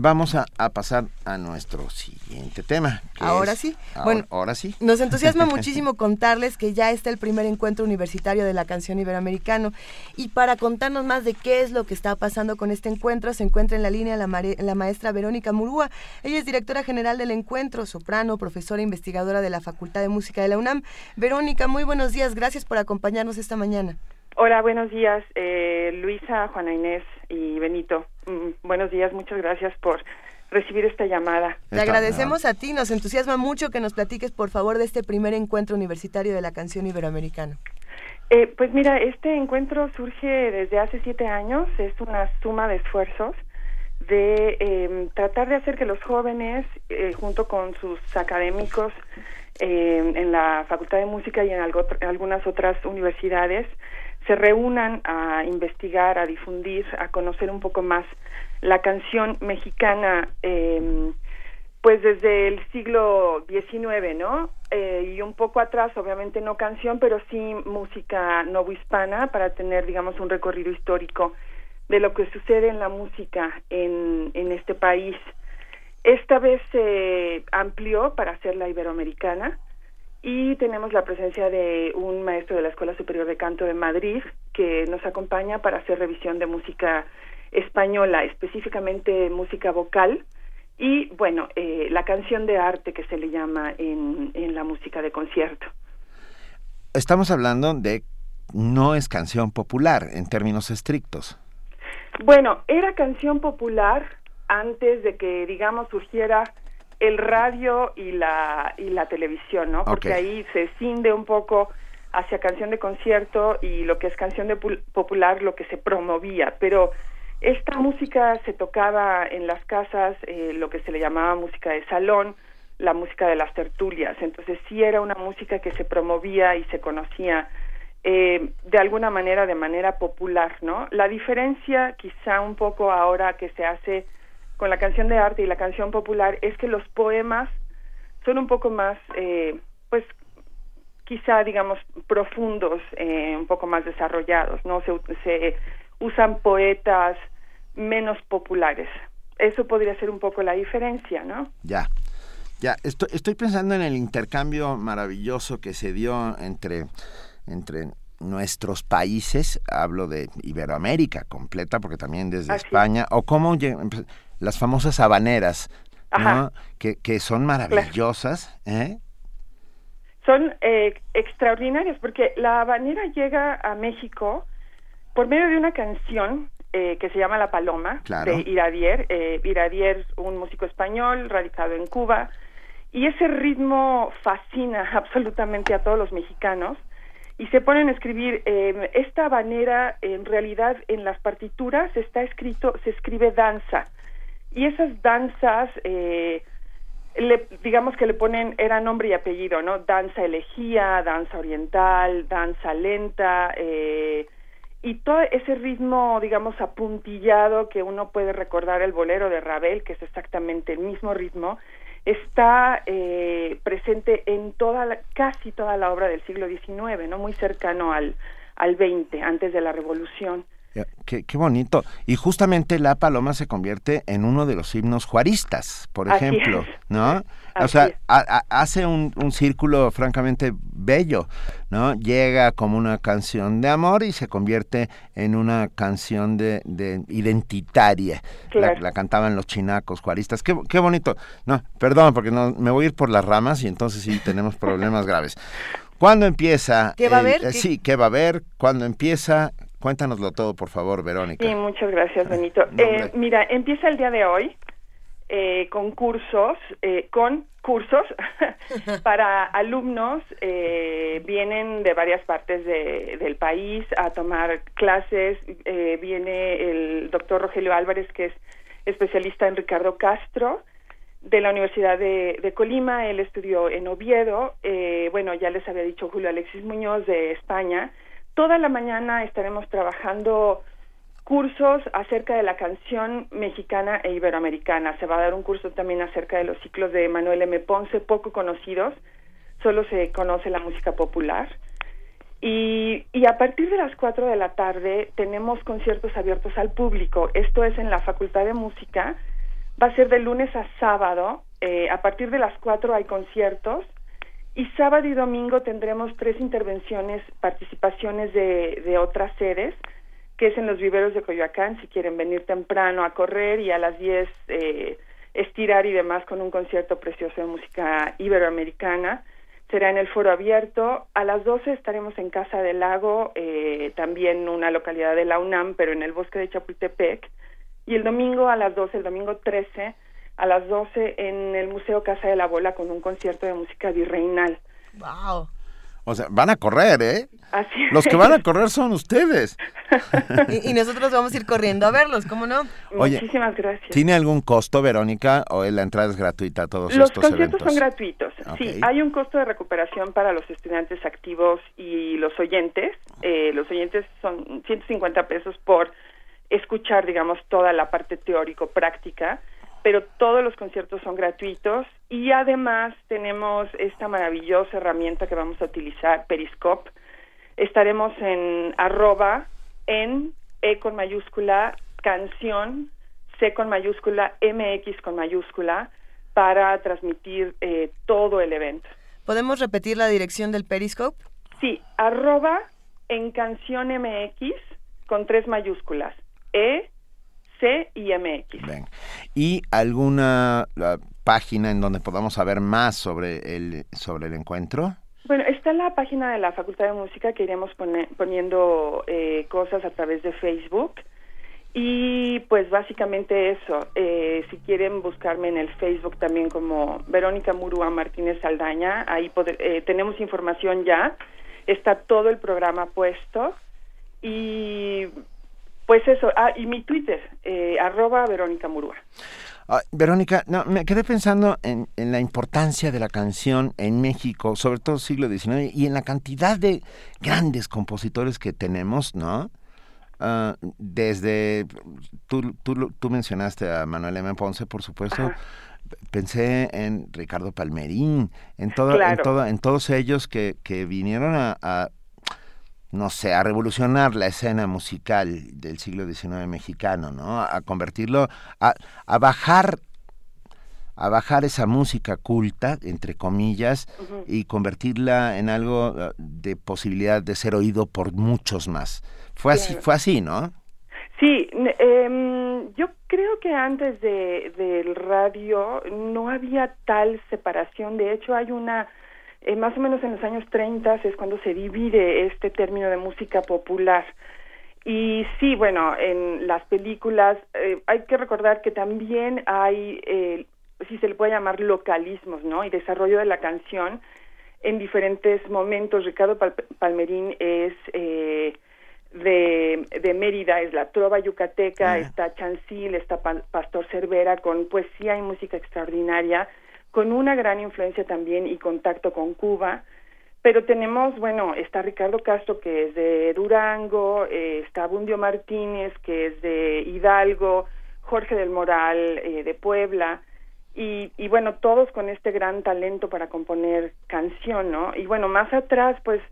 vamos a, a pasar a nuestro siguiente tema. Ahora es- sí. Ahora, Bueno, ahora sí. Nos entusiasma muchísimo contarles que ya está el primer encuentro universitario de la canción iberoamericano y para contarnos más de qué es lo que está pasando con este encuentro se encuentra en la línea la, mare- la maestra Verónica Murúa. Ella es directora general del encuentro, soprano, profesora e investigadora de la Facultad de Música de la UNAM. Verónica, muy buenos días, gracias por acompañarnos esta mañana. Hola, buenos días, eh, Luisa, Juana Inés y Benito. Mm, buenos días, muchas gracias por recibir esta llamada. Te agradecemos a ti, nos entusiasma mucho que nos platiques por favor de este primer encuentro universitario de la canción iberoamericana. Eh, pues mira, este encuentro surge desde hace siete años, es una suma de esfuerzos de eh, tratar de hacer que los jóvenes, eh, junto con sus académicos eh, en la Facultad de Música y en algo- algunas otras universidades, se reúnan a investigar, a difundir, a conocer un poco más la canción mexicana, eh, pues desde el siglo XIX, ¿no? Eh, y un poco atrás, obviamente no canción, pero sí música novohispana para tener, digamos, un recorrido histórico de lo que sucede en la música en, en este país. Esta vez se amplió para hacer la iberoamericana y tenemos la presencia de un maestro de la Escuela Superior de Canto de Madrid que nos acompaña para hacer revisión de música española, específicamente música vocal y, bueno, eh, la canción de arte que se le llama en, en la música de concierto. Estamos hablando de no es canción popular en términos estrictos. Bueno, era canción popular antes de que, digamos, surgiera el radio y la, y la televisión, ¿no? Porque ahí se cinde un poco hacia canción de concierto y lo que es canción de pul- popular, lo que se promovía. Pero esta música se tocaba en las casas, eh, lo que se le llamaba música de salón, la música de las tertulias. Entonces sí era una música que se promovía y se conocía eh, de alguna manera, de manera popular, ¿no? La diferencia quizá un poco ahora que se hace con la canción de arte y la canción popular es que los poemas son un poco más, eh, pues quizá digamos profundos, eh, un poco más desarrollados, ¿no? Se, se usan poetas menos populares. Eso podría ser un poco la diferencia, ¿no? Ya, ya, estoy, estoy pensando en el intercambio maravilloso que se dio entre, entre nuestros países, hablo de Iberoamérica completa, porque también desde Así es. España, o cómo las famosas habaneras. Que, que son maravillosas, ¿eh? son eh, extraordinarias porque la habanera llega a México por medio de una canción eh, que se llama La Paloma Claro. de Iradier. Eh, Iradier, un músico español radicado en Cuba, y ese ritmo fascina absolutamente a todos los mexicanos. y se ponen a escribir eh, esta habanera en realidad en las partituras está escrito se escribe danza y esas danzas eh, le, digamos que le ponen era nombre y apellido no danza elegía danza oriental danza lenta eh, y todo ese ritmo digamos apuntillado que uno puede recordar el bolero de Ravel que es exactamente el mismo ritmo está eh, presente en toda la, casi toda la obra del siglo XIX, no muy cercano al, al XX, antes de la Revolución. Qué, qué, bonito. Y justamente La Paloma se convierte en uno de los himnos juaristas, por ejemplo, ¿no? o sea, hace un, un, círculo francamente bello, ¿no? Llega como una canción de amor y se convierte en una canción de, de identitaria. La, la, cantaban los chinacos juaristas. Qué, qué bonito. No, perdón, porque no, me voy a ir por las ramas y entonces sí tenemos problemas graves. ¿Cuándo empieza? ¿Qué va a haber? Eh, sí, ¿qué va a haber? ¿Cuándo empieza? Cuéntanoslo todo, por favor, Verónica. Sí, muchas gracias, Benito. Eh, mira, empieza el día de hoy eh, con cursos, eh, con cursos para alumnos. Eh, vienen de varias partes de, del país a tomar clases. Eh, viene el doctor Rogelio Álvarez, que es especialista en Ricardo Castro de la Universidad de, de Colima. Él estudió en Oviedo. Eh, bueno, ya les había dicho Julio Alexis Muñoz de España Toda la mañana estaremos trabajando cursos acerca de la canción mexicana e iberoamericana. Se va a dar un curso también acerca de los ciclos de Manuel M. Ponce, poco conocidos, solo se conoce la música popular. Y, a partir de las 4 de la tarde tenemos conciertos abiertos al público. Esto es en la Facultad de Música. Va a ser de lunes a sábado. Eh, a partir de las 4 hay conciertos y sábado y domingo tendremos tres intervenciones, participaciones de, de otras sedes, que es en los viveros de Coyoacán, si quieren venir temprano a correr y a las 10 eh, estirar y demás con un concierto precioso de música iberoamericana. Será en el foro abierto. A las 12 estaremos en Casa del Lago, eh, también una localidad de la UNAM, pero en el bosque de Chapultepec. Y el domingo a las 12, el domingo 13, a las 12 en el Museo Casa de la Bola con un concierto de música virreinal. ¡Wow! O sea, van a correr, ¿eh? Así Los que van a correr son ustedes. y, y, nosotros vamos a ir corriendo a verlos, ¿cómo no? Oye, Muchísimas gracias. ¿Tiene algún costo, Verónica, o la entrada es gratuita a todos Los estos conciertos eventos? son gratuitos. Okay. Sí, hay un costo de recuperación para los estudiantes activos y los oyentes. Eh, los oyentes son 150 pesos por escuchar, digamos, toda la parte teórico-práctica pero todos los conciertos son gratuitos y además tenemos esta maravillosa herramienta que vamos a utilizar, Periscope. Estaremos en arroba en E con mayúscula canción, C con mayúscula, MX con mayúscula para transmitir eh, todo el evento. ¿Podemos repetir la dirección del Periscope? Sí, arroba en canción MX con tres mayúsculas. E C y MX. ¿Y alguna uh, página en donde podamos saber más sobre el, sobre el encuentro? Bueno, está la página de la Facultad de Música que iremos pone, poniendo eh, cosas a través de Facebook. Y pues básicamente eso, eh, si quieren buscarme en el Facebook también como Verónica Murúa Martínez Saldaña, ahí poder, eh, tenemos información ya, está todo el programa puesto y pues eso, ah, y mi Twitter, eh, arroba Verónica Murúa. Ah, Verónica, no, me quedé pensando en, en, la importancia de la canción en México, sobre todo siglo XIX, y en la cantidad de grandes compositores que tenemos, ¿no? Uh, desde, tú, tú, tú, mencionaste a Manuel M. Ponce, por supuesto, Ajá. pensé en Ricardo Palmerín, en, todo, claro. en, todo, en todos ellos que, que vinieron a, a no sé, a revolucionar la escena musical del siglo XIX mexicano, ¿no? A convertirlo, a, a bajar a bajar esa música culta, entre comillas, uh -huh. y convertirla en algo uh, de posibilidad de ser oído por muchos más. Fue así, fue así, ¿no? Sí, eh, yo creo que antes de, del radio no había tal separación. De hecho, hay una eh, más o menos en los años 30 es cuando se divide este término de música popular. Y sí, bueno, en las películas eh, hay que recordar que también hay, eh, si se le puede llamar localismos, ¿no? Y desarrollo de la canción en diferentes momentos. Ricardo Palmerín es eh, de, de, Mérida, es la trova yucateca, está Chancil, está Pastor Cervera, con poesía y música extraordinaria, con una gran influencia también y contacto con Cuba. Pero tenemos, bueno, está Ricardo Castro, que es de Durango, eh, está Bundio Martínez, que es de Hidalgo, Jorge del Moral, eh, de Puebla, y, y bueno, todos con este gran talento para componer canción, ¿no? Y bueno, más atrás, pues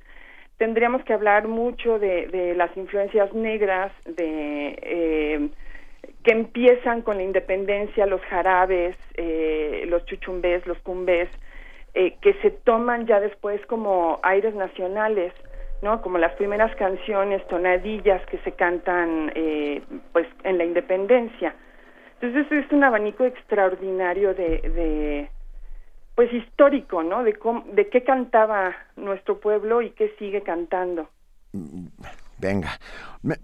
tendríamos que hablar mucho de, de las influencias negras, de eh, que empiezan con la independencia, los jarabes, eh, los chuchumbés, los cumbés, eh, que se toman ya después como aires nacionales, ¿no? Como las primeras canciones, tonadillas que se cantan, eh, pues, en la independencia. Entonces es un abanico extraordinario de, de pues histórico, ¿no? De, de qué cantaba nuestro pueblo y qué sigue cantando. Venga,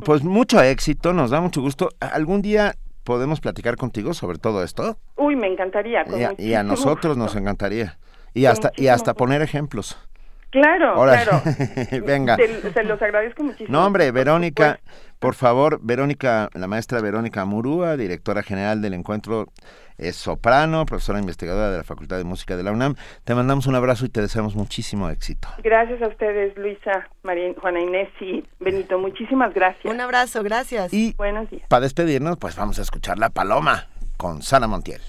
pues mucho éxito, nos da mucho gusto. ¿Algún día podemos platicar contigo sobre todo esto? Uy, me encantaría. y, a, nosotros nos encantaría. Y hasta, y hasta poner ejemplos. Claro, claro. Venga. Se, los agradezco muchísimo. No, hombre, Verónica, por favor, Verónica, la maestra Verónica Murúa, directora general del encuentro, es soprano, profesora investigadora de la Facultad de Música de la UNAM. Te mandamos un abrazo y te deseamos muchísimo éxito. Gracias a ustedes, Luisa, María, Juana Inés y Benito. Muchísimas gracias. Un abrazo, gracias. Y Buenos días. Para despedirnos, pues vamos a escuchar La Paloma con Sara Montiel.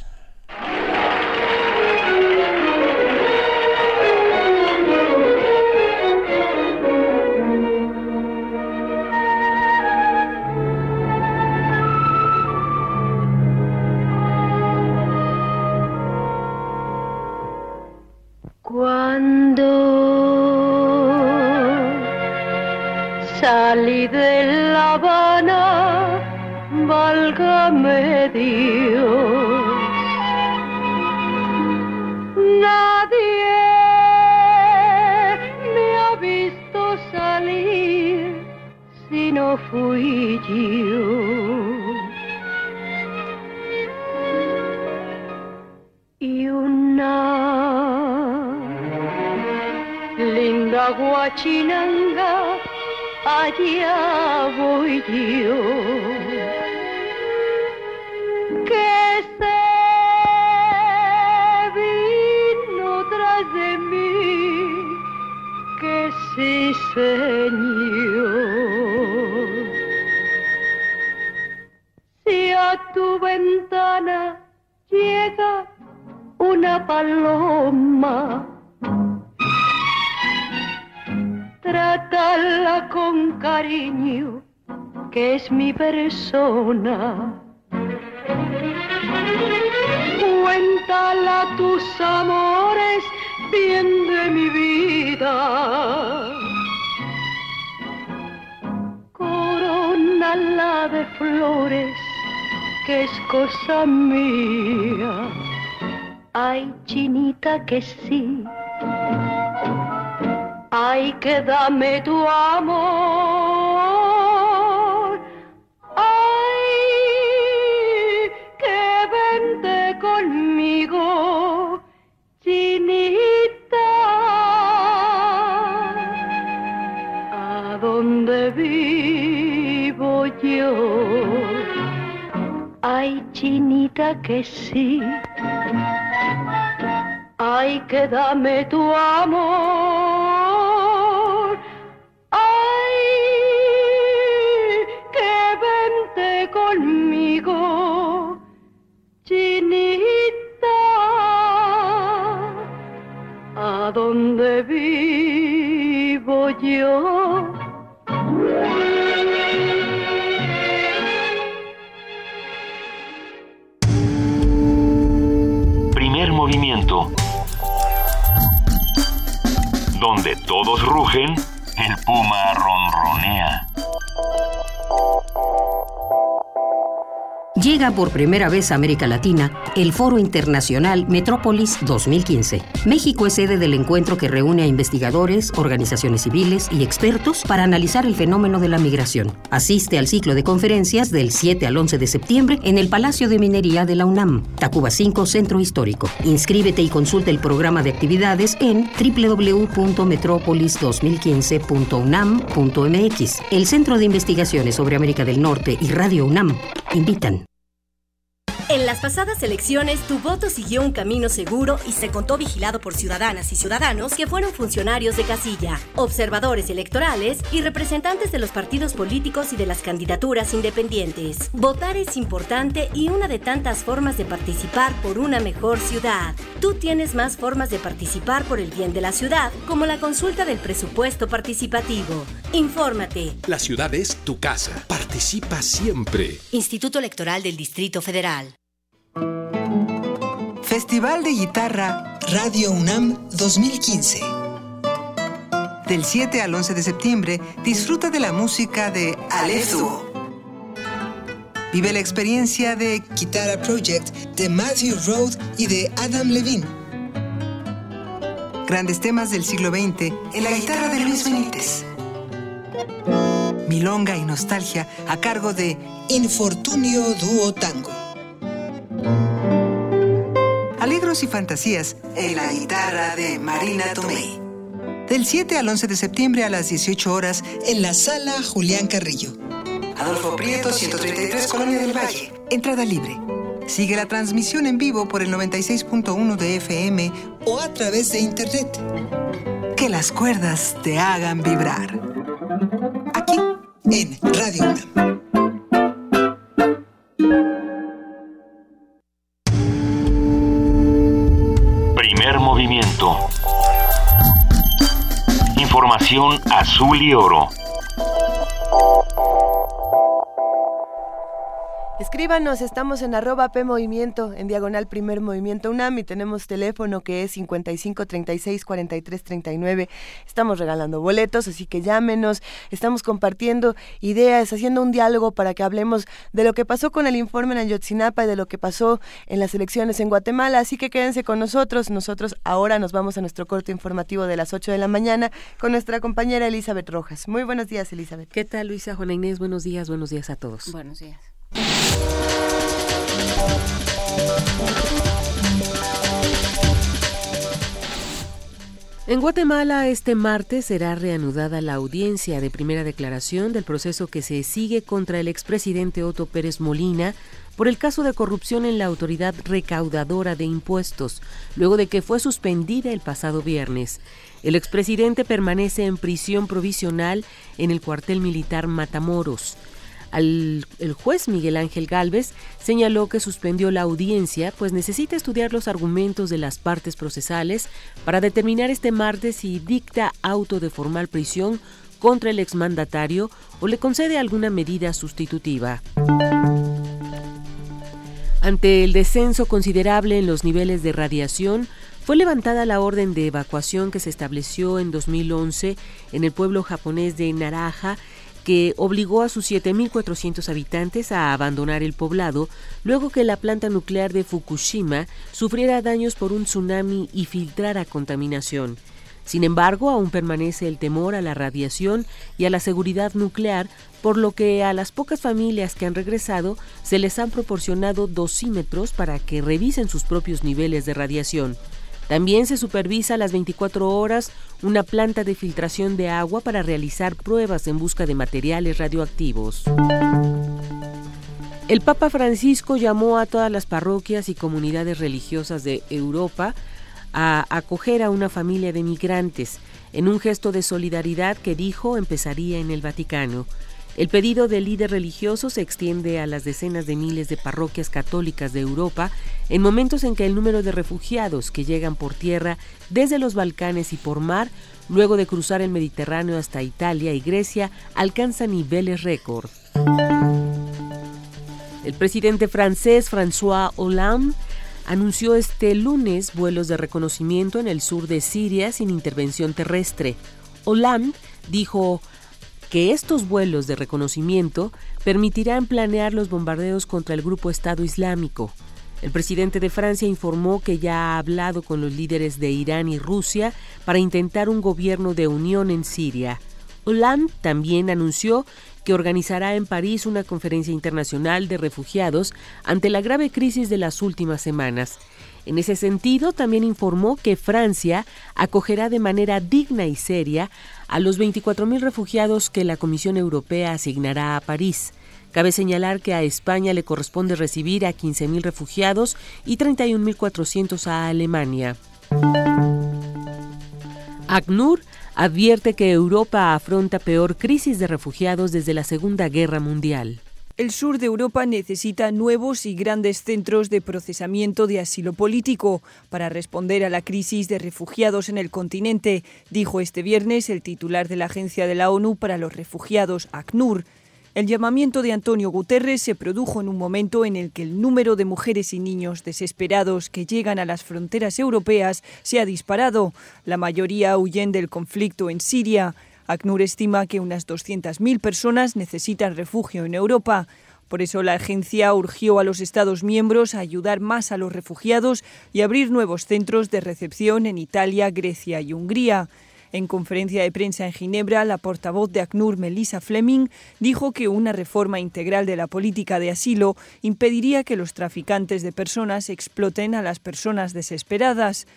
De La Habana, válgame Dios, nadie me ha visto salir si no fui yo. Y una linda guachinanga, allá voy yo. Que se vino tras de mí, que sí, señor. Si a tu ventana llega una paloma, trátala con cariño, que es mi persona. Cuéntala tus amores, bien de mi vida. Corónala de flores, que es cosa mía. Ay, chinita, que sí Ay, que dame tu amor. Ay, que vente conmigo, chinita. A donde vivo yo. Ay, chinita, que sí. Ay, que dame tu amor. Donde vivo yo. Primer movimiento. Donde todos rugen, el puma ronronea. Llega por primera vez a América Latina el Foro Internacional Metrópolis 2015. México es sede del encuentro que reúne a investigadores, organizaciones civiles y expertos para analizar el fenómeno de la migración. Asiste al ciclo de conferencias del 7 al 11 de septiembre en el Palacio de Minería de la UNAM, Tacuba 5 Centro Histórico. Inscríbete y consulta el programa de actividades en www.metropolis2015.unam.mx. El Centro de Investigaciones sobre América del Norte y Radio UNAM invitan. En las pasadas elecciones, tu voto siguió un camino seguro y se contó vigilado por ciudadanas y ciudadanos que fueron funcionarios de casilla, observadores electorales y representantes de los partidos políticos y de las candidaturas independientes. Votar es importante y una de tantas formas de participar por una mejor ciudad. Tú tienes más formas de participar por el bien de la ciudad, como la consulta del presupuesto participativo. Infórmate. La ciudad es tu casa. Participa siempre. Instituto Electoral del Distrito Federal. Festival de Guitarra Radio UNAM 2015. Del 7 al 11 de septiembre, disfruta de la música de Aleph Duo. Vive la experiencia de Guitarra Project de Matthew Road y de Adam Levine. Grandes temas del siglo XX en la guitarra de Luis Benítez. Milonga y nostalgia a cargo de Infortunio Duo Tango. Y fantasías en la guitarra de Marina Tomei. Del 7 al 11 de septiembre a las 18 horas en la sala Julián Carrillo. Adolfo Prieto, 133, Colonia del Valle. Entrada libre. Sigue la transmisión en vivo por el 96.1 de FM o a través de internet. Que las cuerdas te hagan vibrar. Aquí en Radio UNAM. Azul y oro. Escríbanos, estamos en arroba P Movimiento, en diagonal Primer Movimiento UNAM y tenemos teléfono que es 55 36 43 39. Estamos regalando boletos, así que llámenos. Estamos compartiendo ideas, haciendo un diálogo para que hablemos de lo que pasó con el informe en Ayotzinapa y de lo que pasó en las elecciones en Guatemala. Así que quédense con nosotros. Nosotros ahora nos vamos a nuestro corte informativo de las 8 de la mañana con nuestra compañera Elizabeth Rojas. Muy buenos días, Elizabeth. ¿Qué tal, Luisa? Juana Inés, buenos días, buenos días a todos. Buenos días. En Guatemala este martes será reanudada la audiencia de primera declaración del proceso que se sigue contra el expresidente Otto Pérez Molina por el caso de corrupción en la autoridad recaudadora de impuestos, luego de que fue suspendida el pasado viernes. El expresidente permanece en prisión provisional en el cuartel militar Matamoros. El juez Miguel Ángel Galvez señaló que suspendió la audiencia, pues necesita estudiar los argumentos de las partes procesales para determinar este martes si dicta auto de formal prisión contra el exmandatario o le concede alguna medida sustitutiva. Ante el descenso considerable en los niveles de radiación, fue levantada la orden de evacuación que se estableció en 2011 en el pueblo japonés de Naraja que obligó a sus 7.400 habitantes a abandonar el poblado luego que la planta nuclear de Fukushima sufriera daños por un tsunami y filtrara contaminación. Sin embargo, aún permanece el temor a la radiación y a la seguridad nuclear, por lo que a las pocas familias que han regresado se les han proporcionado dosímetros para que revisen sus propios niveles de radiación. También se supervisa a las 24 horas una planta de filtración de agua para realizar pruebas en busca de materiales radioactivos. El Papa Francisco llamó a todas las parroquias y comunidades religiosas de Europa a acoger a una familia de migrantes en un gesto de solidaridad que dijo empezaría en el Vaticano. El pedido del líder religioso se extiende a las decenas de miles de parroquias católicas de Europa en momentos en que el número de refugiados que llegan por tierra desde los Balcanes y por mar, luego de cruzar el Mediterráneo hasta Italia y Grecia, alcanza niveles récord. El presidente francés François Hollande anunció este lunes vuelos de reconocimiento en el sur de Siria sin intervención terrestre. Hollande dijo que estos vuelos de reconocimiento permitirán planear los bombardeos contra el grupo Estado Islámico. El presidente de Francia informó que ya ha hablado con los líderes de Irán y Rusia para intentar un gobierno de unión en Siria. Hollande también anunció que organizará en París una conferencia internacional de refugiados ante la grave crisis de las últimas semanas. En ese sentido, también informó que Francia acogerá de manera digna y seria a los 24.000 refugiados que la Comisión Europea asignará a París. Cabe señalar que a España le corresponde recibir a 15.000 refugiados y 31.400 a Alemania. ACNUR advierte que Europa afronta peor crisis de refugiados desde la Segunda Guerra Mundial. El sur de Europa necesita nuevos y grandes centros de procesamiento de asilo político para responder a la crisis de refugiados en el continente, dijo este viernes el titular de la Agencia de la ONU para los Refugiados, ACNUR. El llamamiento de Antonio Guterres se produjo en un momento en el que el número de mujeres y niños desesperados que llegan a las fronteras europeas se ha disparado. La mayoría huyen del conflicto en Siria. ACNUR estima que unas 200.000 personas necesitan refugio en Europa. Por eso la agencia urgió a los Estados miembros a ayudar más a los refugiados y abrir nuevos centros de recepción en Italia, Grecia y Hungría. En conferencia de prensa en Ginebra, la portavoz de ACNUR, Melissa Fleming, dijo que una reforma integral de la política de asilo impediría que los traficantes de personas exploten a las personas desesperadas.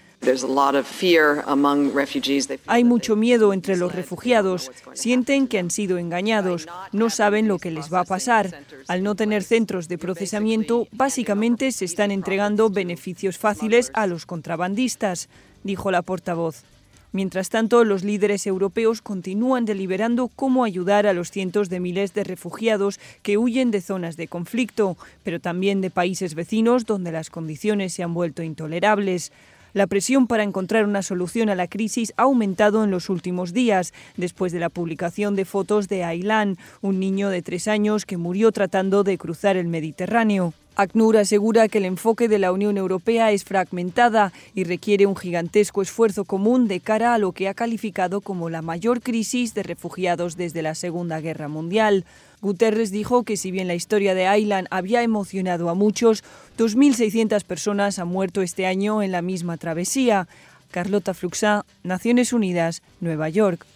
Hay mucho miedo entre los refugiados. Sienten que han sido engañados. No saben lo que les va a pasar. Al no tener centros de procesamiento, básicamente se están entregando beneficios fáciles a los contrabandistas, dijo la portavoz. Mientras tanto, los líderes europeos continúan deliberando cómo ayudar a los cientos de miles de refugiados que huyen de zonas de conflicto, pero también de países vecinos donde las condiciones se han vuelto intolerables. La presión para encontrar una solución a la crisis ha aumentado en los últimos días, después de la publicación de fotos de Aylan, un niño de tres años que murió tratando de cruzar el Mediterráneo. ACNUR asegura que el enfoque de la Unión Europea es fragmentada y requiere un gigantesco esfuerzo común de cara a lo que ha calificado como la mayor crisis de refugiados desde la Segunda Guerra Mundial. Guterres dijo que si bien la historia de Aylan había emocionado a muchos, 2.600 personas han muerto este año en la misma travesía. Carlota Fluxá, Naciones Unidas, Nueva York.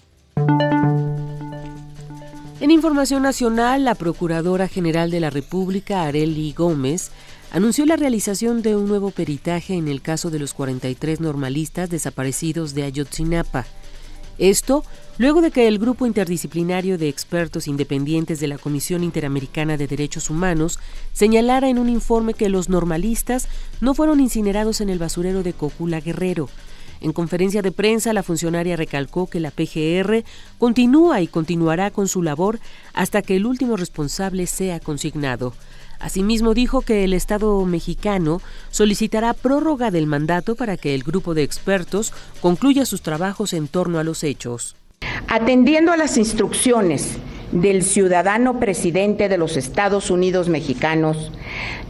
En información nacional, la Procuradora General de la República, Areli Gómez, anunció la realización de un nuevo peritaje en el caso de los 43 normalistas desaparecidos de Ayotzinapa. Esto luego de que el grupo interdisciplinario de expertos independientes de la Comisión Interamericana de Derechos Humanos señalara en un informe que los normalistas no fueron incinerados en el basurero de Cocula Guerrero, en conferencia de prensa, la funcionaria recalcó que la PGR continúa y continuará con su labor hasta que el último responsable sea consignado. Asimismo dijo que el Estado mexicano solicitará prórroga del mandato para que el grupo de expertos concluya sus trabajos en torno a los hechos. Atendiendo a las instrucciones del ciudadano presidente de los Estados Unidos mexicanos,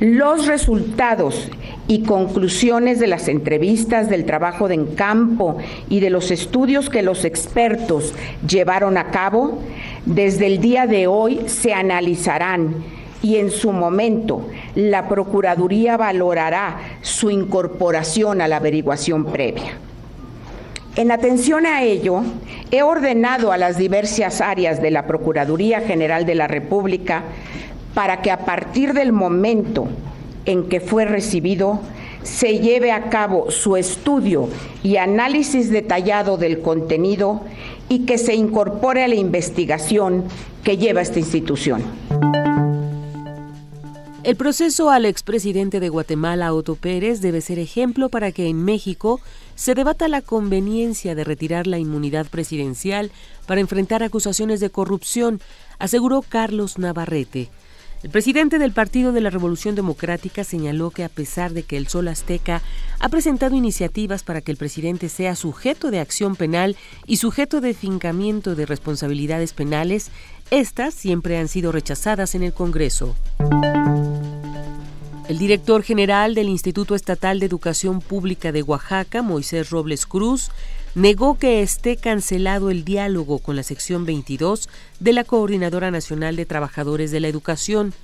los resultados y conclusiones de las entrevistas del trabajo de campo y de los estudios que los expertos llevaron a cabo, desde el día de hoy se analizarán y en su momento la Procuraduría valorará su incorporación a la averiguación previa. En atención a ello, he ordenado a las diversas áreas de la Procuraduría General de la República para que a partir del momento en que fue recibido se lleve a cabo su estudio y análisis detallado del contenido y que se incorpore a la investigación que lleva esta institución. El proceso al expresidente de Guatemala, Otto Pérez, debe ser ejemplo para que en México se debata la conveniencia de retirar la inmunidad presidencial para enfrentar acusaciones de corrupción, aseguró Carlos Navarrete. El presidente del Partido de la Revolución Democrática señaló que a pesar de que el Sol Azteca ha presentado iniciativas para que el presidente sea sujeto de acción penal y sujeto de fincamiento de responsabilidades penales, estas siempre han sido rechazadas en el Congreso. El director general del Instituto Estatal de Educación Pública de Oaxaca, Moisés Robles Cruz, negó que esté cancelado el diálogo con la sección 22 de la Coordinadora Nacional de Trabajadores de la Educación.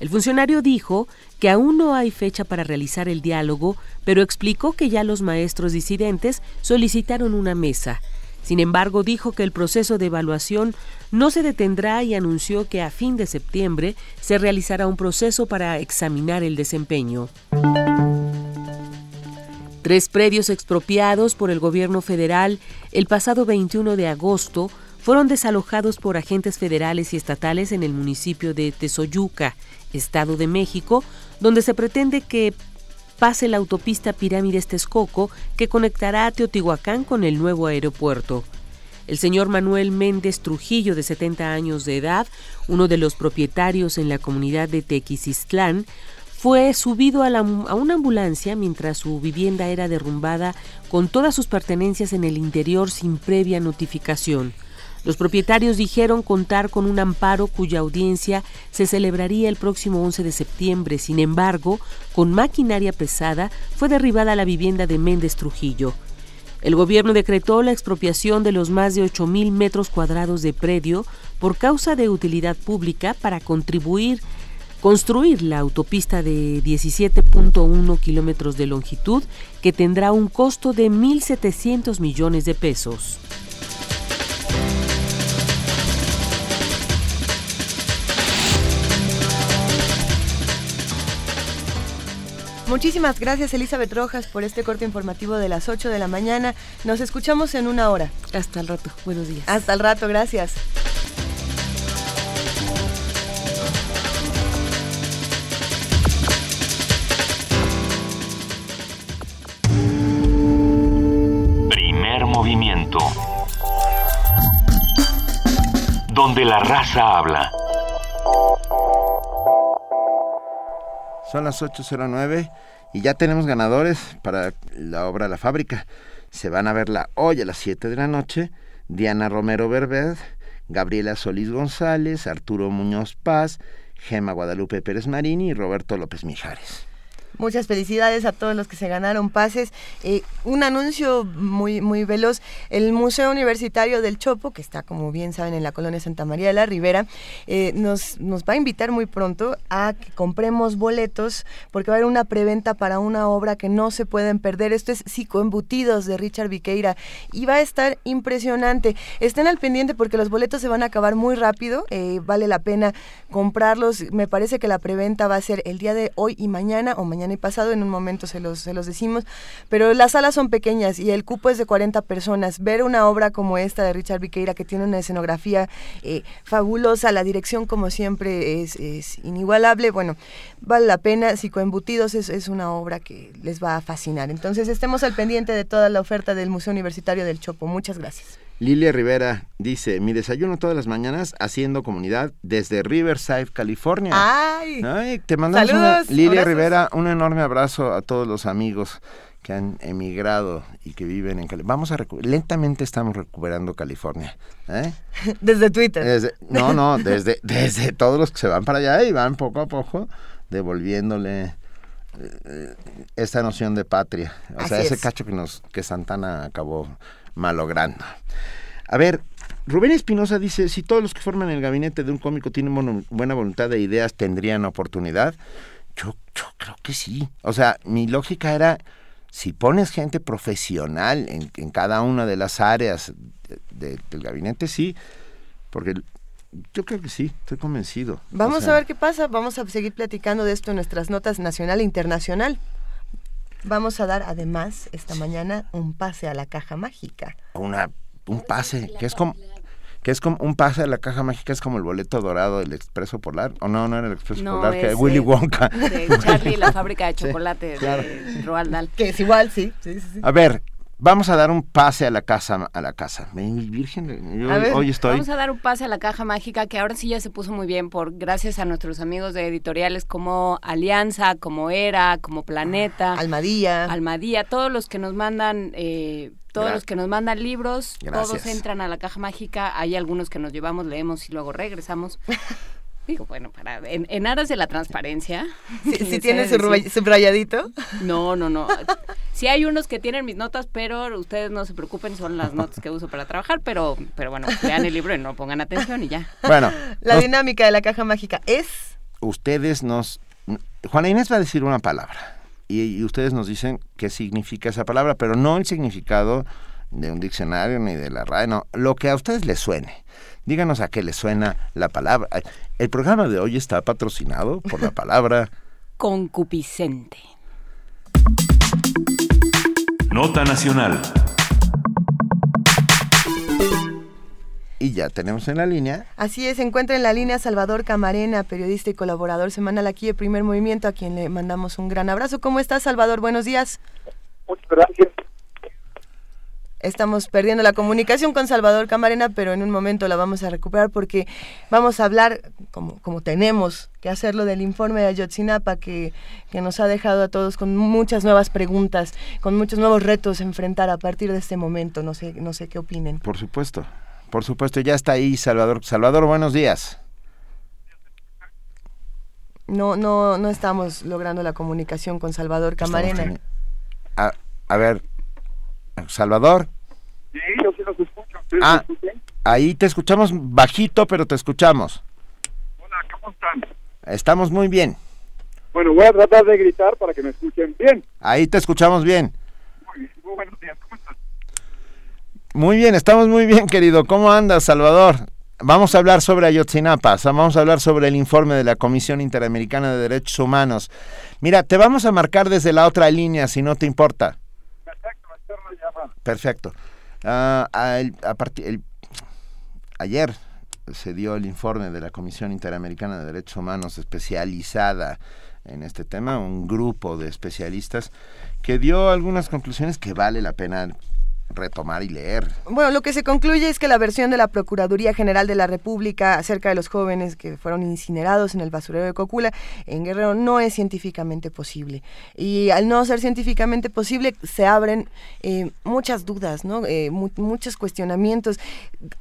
El funcionario dijo que aún no hay fecha para realizar el diálogo, pero explicó que ya los maestros disidentes solicitaron una mesa. Sin embargo, dijo que el proceso de evaluación no se detendrá y anunció que a fin de septiembre se realizará un proceso para examinar el desempeño. Tres predios expropiados por el gobierno federal el pasado 21 de agosto fueron desalojados por agentes federales y estatales en el municipio de Tezoyuca, Estado de México, donde se pretende que pase la autopista Pirámides Texcoco que conectará a Teotihuacán con el nuevo aeropuerto. El señor Manuel Méndez Trujillo, de 70 años de edad, uno de los propietarios en la comunidad de Tequisistlán, fue subido a, a, una ambulancia mientras su vivienda era derrumbada con todas sus pertenencias en el interior sin previa notificación. Los propietarios dijeron contar con un amparo cuya audiencia se celebraría el próximo 11 de septiembre. Sin embargo, con maquinaria pesada fue derribada la vivienda de Méndez Trujillo. El gobierno decretó la expropiación de los más de 8.000 metros cuadrados de predio por causa de utilidad pública para contribuir construir la autopista de 17.1 kilómetros de longitud que tendrá un costo de 1.700 millones de pesos. Muchísimas gracias Elizabeth Rojas por este corte informativo de las 8 de la mañana. Nos escuchamos en una hora. Hasta el rato. Buenos días. Hasta el rato, gracias. Primer movimiento. Donde la raza habla. Son las 8.09 y ya tenemos ganadores para la obra La Fábrica. Se van a verla hoy a las 7 de la noche. Diana Romero Berbed, Gabriela Solís González, Arturo Muñoz Paz, Gema Guadalupe Pérez Marini y Roberto López Mijares. Muchas felicidades a todos los que se ganaron pases. Eh, un anuncio muy, muy veloz. El Museo Universitario del Chopo, que está, como bien saben, en la colonia Santa María de la Ribera, eh, nos, nos va a invitar muy pronto a que compremos boletos, porque va a haber una preventa para una obra que no se pueden perder. Esto es Psicoembutidos de Richard Viqueira y va a estar impresionante. Estén al pendiente porque los boletos se van a acabar muy rápido. Eh, vale la pena comprarlos. Me parece que la preventa va a ser el día de hoy y mañana o mañana y pasado, en un momento se los, se los decimos, pero las salas son pequeñas y el cupo es de 40 personas. Ver una obra como esta de Richard Viqueira, que tiene una escenografía eh, fabulosa, la dirección como siempre es, es, inigualable, bueno, vale la pena, Psicoembutidos es, es una obra que les va a fascinar. Entonces estemos al pendiente de toda la oferta del Museo Universitario del Chopo. Muchas gracias. Lilia Rivera dice, mi desayuno todas las mañanas haciendo comunidad desde Riverside, California. ¡Ay! Ay te mandamos Saludos, una, Lilia abrazos. Rivera, un enorme abrazo a todos los amigos que han emigrado y que viven en California. Vamos a lentamente estamos recuperando California. ¿eh? Desde Twitter. Desde- no, no, desde, desde todos los que se van para allá y van poco a poco devolviéndole eh, esta noción de patria. O sea, ese es. cacho que nos que Santana acabó malogrando. A ver, Rubén Espinosa dice, si todos los que forman el gabinete de un cómico tienen buena voluntad de ideas, ¿tendrían oportunidad? Yo, yo creo que sí. O sea, mi lógica era, si pones gente profesional en, en cada una de las áreas de- de- del gabinete, sí, porque yo creo que sí, estoy convencido. O Vamos sea, a ver qué pasa, vamos a seguir platicando de esto en nuestras notas nacional e internacional. Vamos a dar además esta mañana un pase a la caja mágica. Una, un pase, que es como... Que es como un pase a la caja mágica, es como el boleto dorado del Expreso Polar. O no, no era el Expreso No, Polar, que es Willy Wonka. De Charlie, la fábrica de Sí, chocolate claro. de Roald Dahl. Que es igual, sí. sí, sí, sí. A ver, vamos a dar un pase a la casa, a la casa. Virgen, yo A ver, hoy estoy. Vamos a dar un pase a la caja mágica que ahora sí ya se puso muy bien por gracias a nuestros amigos de editoriales como Alianza, como Era, como Planeta, Almadía, Almadía, todos los que nos mandan eh, todos Gra- los que nos mandan libros, Gracias. todos entran a la caja mágica, hay algunos que nos llevamos, leemos y luego regresamos. Digo, bueno, para en, en aras de la transparencia. Si, les he tiene su subrayadito. No, no, no. Sí hay unos que tienen mis notas, pero ustedes no se preocupen, son las notas que uso para trabajar, pero, pero bueno, lean el libro y no pongan atención y ya. Bueno, La nos- dinámica de la caja mágica es... ustedes nos... Juana Inés va a decir una palabra y, y ustedes nos dicen qué significa esa palabra, pero no el significado de un diccionario ni de la RAE, no, lo que a ustedes les suene. Díganos a qué les suena la palabra. El programa de hoy está patrocinado por la palabra Concupiscente. Nota Nacional. y ya tenemos en la línea. Así es, se encuentra en la línea Salvador Camarena, periodista y colaborador semanal aquí de Primer Movimiento, a quien le mandamos un gran abrazo. ¿Cómo estás, Salvador? Buenos días. Muchas gracias. Estamos perdiendo la comunicación con Salvador Camarena, pero en un momento la vamos a recuperar porque vamos a hablar, como, como tenemos que hacerlo, del informe de Ayotzinapa que, que nos ha dejado a todos con muchas nuevas preguntas, con muchos nuevos retos a enfrentar a partir de este momento. No sé, no sé qué opinen. Por supuesto, por supuesto, ya está ahí Salvador. Salvador, buenos días. No, no, no estamos logrando la comunicación con Salvador Camarena. a ver, Salvador. Sí, yo sí los escucho. ¿Ustedes Ah, ahí te escuchamos bajito, pero te escuchamos. Hola, ¿cómo están? Estamos muy bien. Bueno, voy a tratar de gritar para que me escuchen bien. Ahí te escuchamos bien. Muy, buenos días. Muy bien, estamos muy bien, querido. ¿Cómo andas, Salvador? Vamos a hablar sobre Ayotzinapa, vamos a hablar sobre el informe de la Comisión Interamericana de Derechos Humanos. Mira, te vamos a marcar desde la otra línea, si no te importa. Perfecto. Ah, a a ayer se dio el informe de la Comisión Interamericana de Derechos Humanos especializada en este tema, un grupo de especialistas que dio algunas conclusiones que vale la pena retomar y leer. Bueno, lo que se concluye es que la versión de la Procuraduría General de la República acerca de los jóvenes que fueron incinerados en el basurero de Cocula en Guerrero no es científicamente posible. Y al no ser científicamente posible, se abren eh, muchas dudas, ¿no? Eh, mu- muchos cuestionamientos.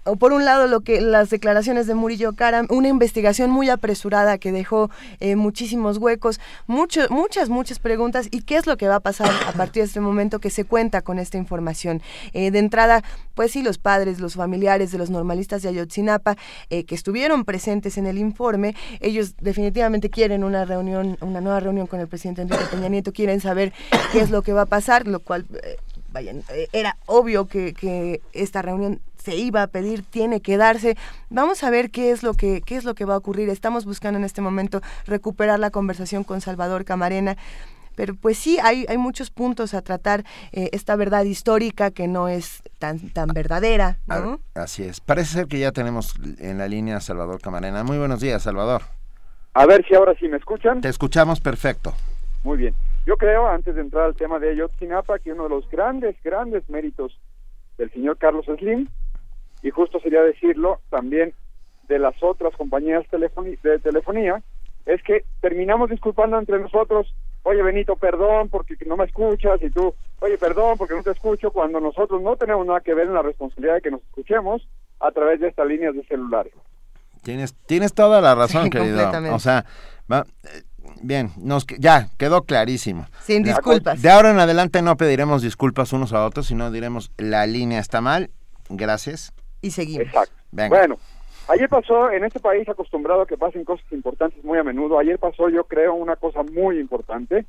O por un lado, lo que las declaraciones de Murillo Karam, una investigación muy apresurada que dejó eh, muchísimos huecos, mucho- muchas, muchas preguntas. ¿Y qué es lo que va a pasar a partir de este momento que se cuenta con esta información? Eh, de entrada, pues sí, los padres, los familiares de los normalistas de Ayotzinapa eh, que estuvieron presentes en el informe, ellos definitivamente quieren una reunión, una nueva reunión con el presidente Enrique Peña Nieto, quieren saber qué es lo que va a pasar, lo cual, eh, era obvio que, que esta reunión se iba a pedir, tiene que darse. Vamos a ver qué es lo que qué es lo que va a ocurrir. Estamos buscando en este momento recuperar la conversación con Salvador Camarena. Pero pues sí, hay, hay muchos puntos a tratar, eh, esta verdad histórica que no es tan, tan verdadera, ¿no? A- Así es. Parece ser que ya tenemos en la línea a Salvador Camarena. Muy buenos días, Salvador. A ver si ahora sí me escuchan. Te escuchamos perfecto. Muy bien. Yo creo, antes de entrar al tema de Ayotzinapa, que uno de los grandes, grandes méritos del señor Carlos Slim, y justo sería decirlo también de las otras compañías telefoni- de telefonía, es que terminamos disculpando entre nosotros, oye Benito, perdón porque no me escuchas, y tú, oye, perdón porque no te escucho, cuando nosotros no tenemos nada que ver en la responsabilidad de que nos escuchemos a través de estas líneas de celular. Tienes, tienes toda la razón, Sí, querido. O sea, va- eh, bien, nos, ya quedó clarísimo. Sin disculpas. De ahora en adelante no pediremos disculpas unos a otros, sino diremos la línea está mal. Gracias. Y seguimos. Exacto. Venga. Bueno, ayer pasó en este país acostumbrado a que pasen cosas importantes muy a menudo. Ayer pasó, yo creo, una cosa muy importante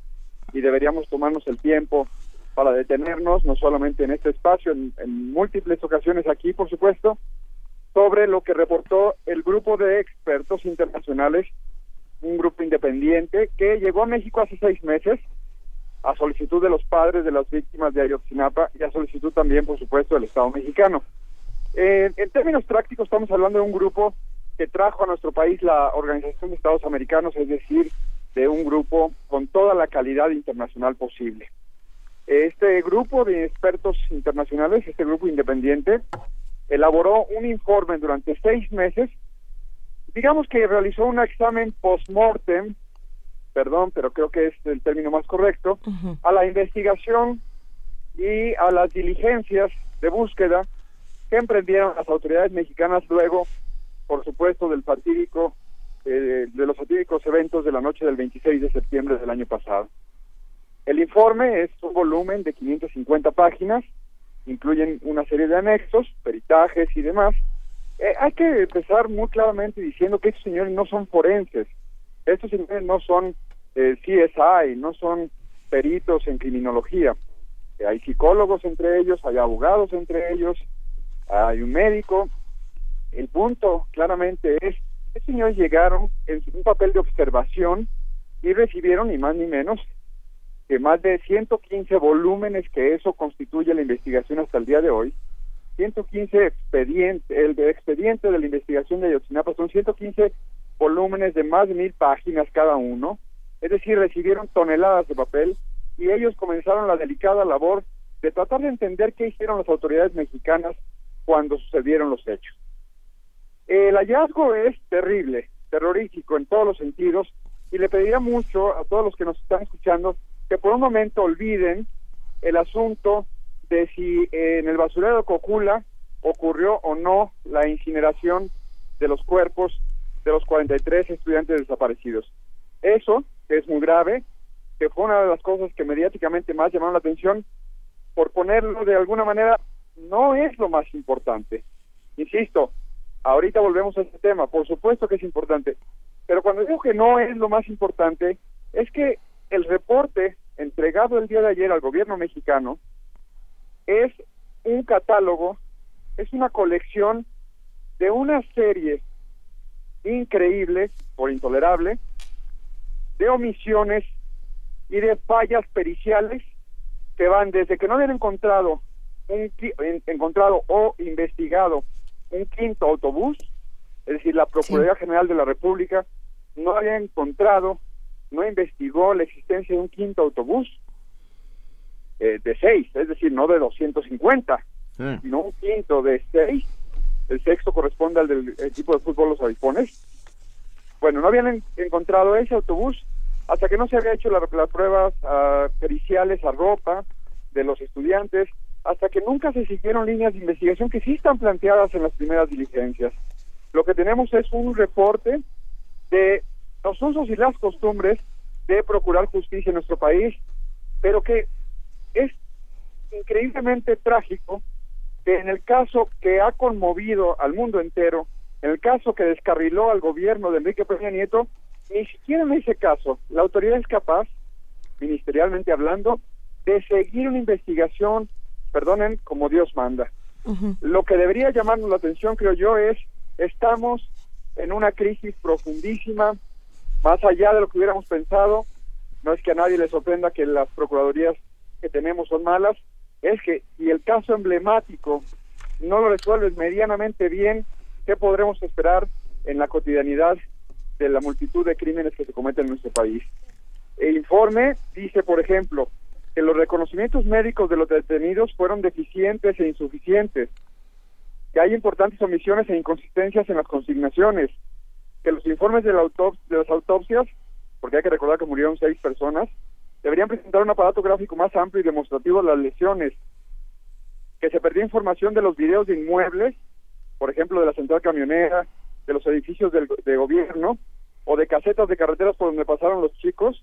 y deberíamos tomarnos el tiempo para detenernos, no solamente en este espacio, en, múltiples ocasiones aquí, por supuesto, sobre lo que reportó el grupo de expertos internacionales, un grupo independiente que llegó a México hace seis meses a solicitud de los padres de las víctimas de Ayotzinapa y a solicitud también, por supuesto, del Estado mexicano. Eh, en términos prácticos estamos hablando de un grupo que trajo a nuestro país la Organización de Estados Americanos, es decir, de un grupo con toda la calidad internacional posible. Este grupo de expertos internacionales, este grupo independiente, elaboró un informe durante seis meses, digamos que realizó un examen post-mortem, perdón, pero creo que es el término más correcto, a la investigación y a las diligencias de búsqueda que emprendieron las autoridades mexicanas luego, por supuesto, del fatídico eh, de los fatídicos eventos de la noche del 26 de septiembre del año pasado. El informe es un volumen de 550 páginas, incluyen una serie de anexos, peritajes y demás. Eh, hay que empezar muy claramente diciendo que estos señores no son forenses, estos señores no son eh, CSI, no son peritos en criminología. Eh, hay psicólogos entre ellos, hay abogados entre ellos, hay un médico. El punto claramente es, estos señores llegaron en un papel de observación y recibieron ni más ni menos que más de 115 volúmenes que eso constituye la investigación hasta el día de hoy, 115 expedientes, el expediente de la investigación de Ayotzinapa son 115 volúmenes de más de mil páginas cada uno, es decir, recibieron toneladas de papel y ellos comenzaron la delicada labor de tratar de entender qué hicieron las autoridades mexicanas cuando sucedieron los hechos. El hallazgo es terrible, terrorífico en todos los sentidos, y le pediría mucho a todos los que nos están escuchando que por un momento olviden el asunto de si en el basurero de Cocula ocurrió o no la incineración de los cuerpos de los 43 estudiantes desaparecidos. Eso, es muy grave, que fue una de las cosas que mediáticamente más llamaron la atención, por ponerlo de alguna manera, no es lo más importante. Insisto, ahorita volvemos a este tema, por supuesto que es importante, pero cuando digo que no es lo más importante, es que el reporte entregado el día de ayer al gobierno mexicano es un catálogo, es una colección de una serie increíble, por intolerable, de omisiones y de fallas periciales que van desde que no habían encontrado un encontrado o investigado un quinto autobús, es decir, la Procuraduría General de la República no había encontrado, no investigó la existencia de un quinto autobús eh, de seis, es decir, no de 250, sino un quinto de seis. El sexto corresponde al del equipo de fútbol Los Avipones. Bueno, no habían encontrado ese autobús hasta que no se había hecho las pruebas uh, periciales a ropa de los estudiantes, hasta que nunca se siguieron líneas de investigación que sí están planteadas en las primeras diligencias. Lo que tenemos es un reporte de los usos y las costumbres de procurar justicia en nuestro país, pero que es increíblemente trágico que en el caso que ha conmovido al mundo entero, en el caso que descarriló al gobierno de Enrique Peña Nieto, ni siquiera en ese caso la autoridad es capaz, ministerialmente hablando, de seguir una investigación, perdonen, como Dios manda. Lo que debería llamarnos la atención, creo yo, es estamos en una crisis profundísima, más allá de lo que hubiéramos pensado. No es que a nadie le sorprenda que las procuradurías que tenemos son malas, es que si el caso emblemático no lo resuelves medianamente bien, ¿qué podremos esperar en la cotidianidad de la multitud de crímenes que se cometen en nuestro país? El informe dice, por ejemplo, que los reconocimientos médicos de los detenidos fueron deficientes e insuficientes, que hay importantes omisiones e inconsistencias en las consignaciones, que los informes de, la de las autopsias, porque hay que recordar que murieron seis personas, deberían presentar un aparato gráfico más amplio y demostrativo de las lesiones, que se perdió información de los videos de inmuebles, por ejemplo, de la central camionera, de los edificios del, de gobierno o de casetas de carreteras por donde pasaron los chicos,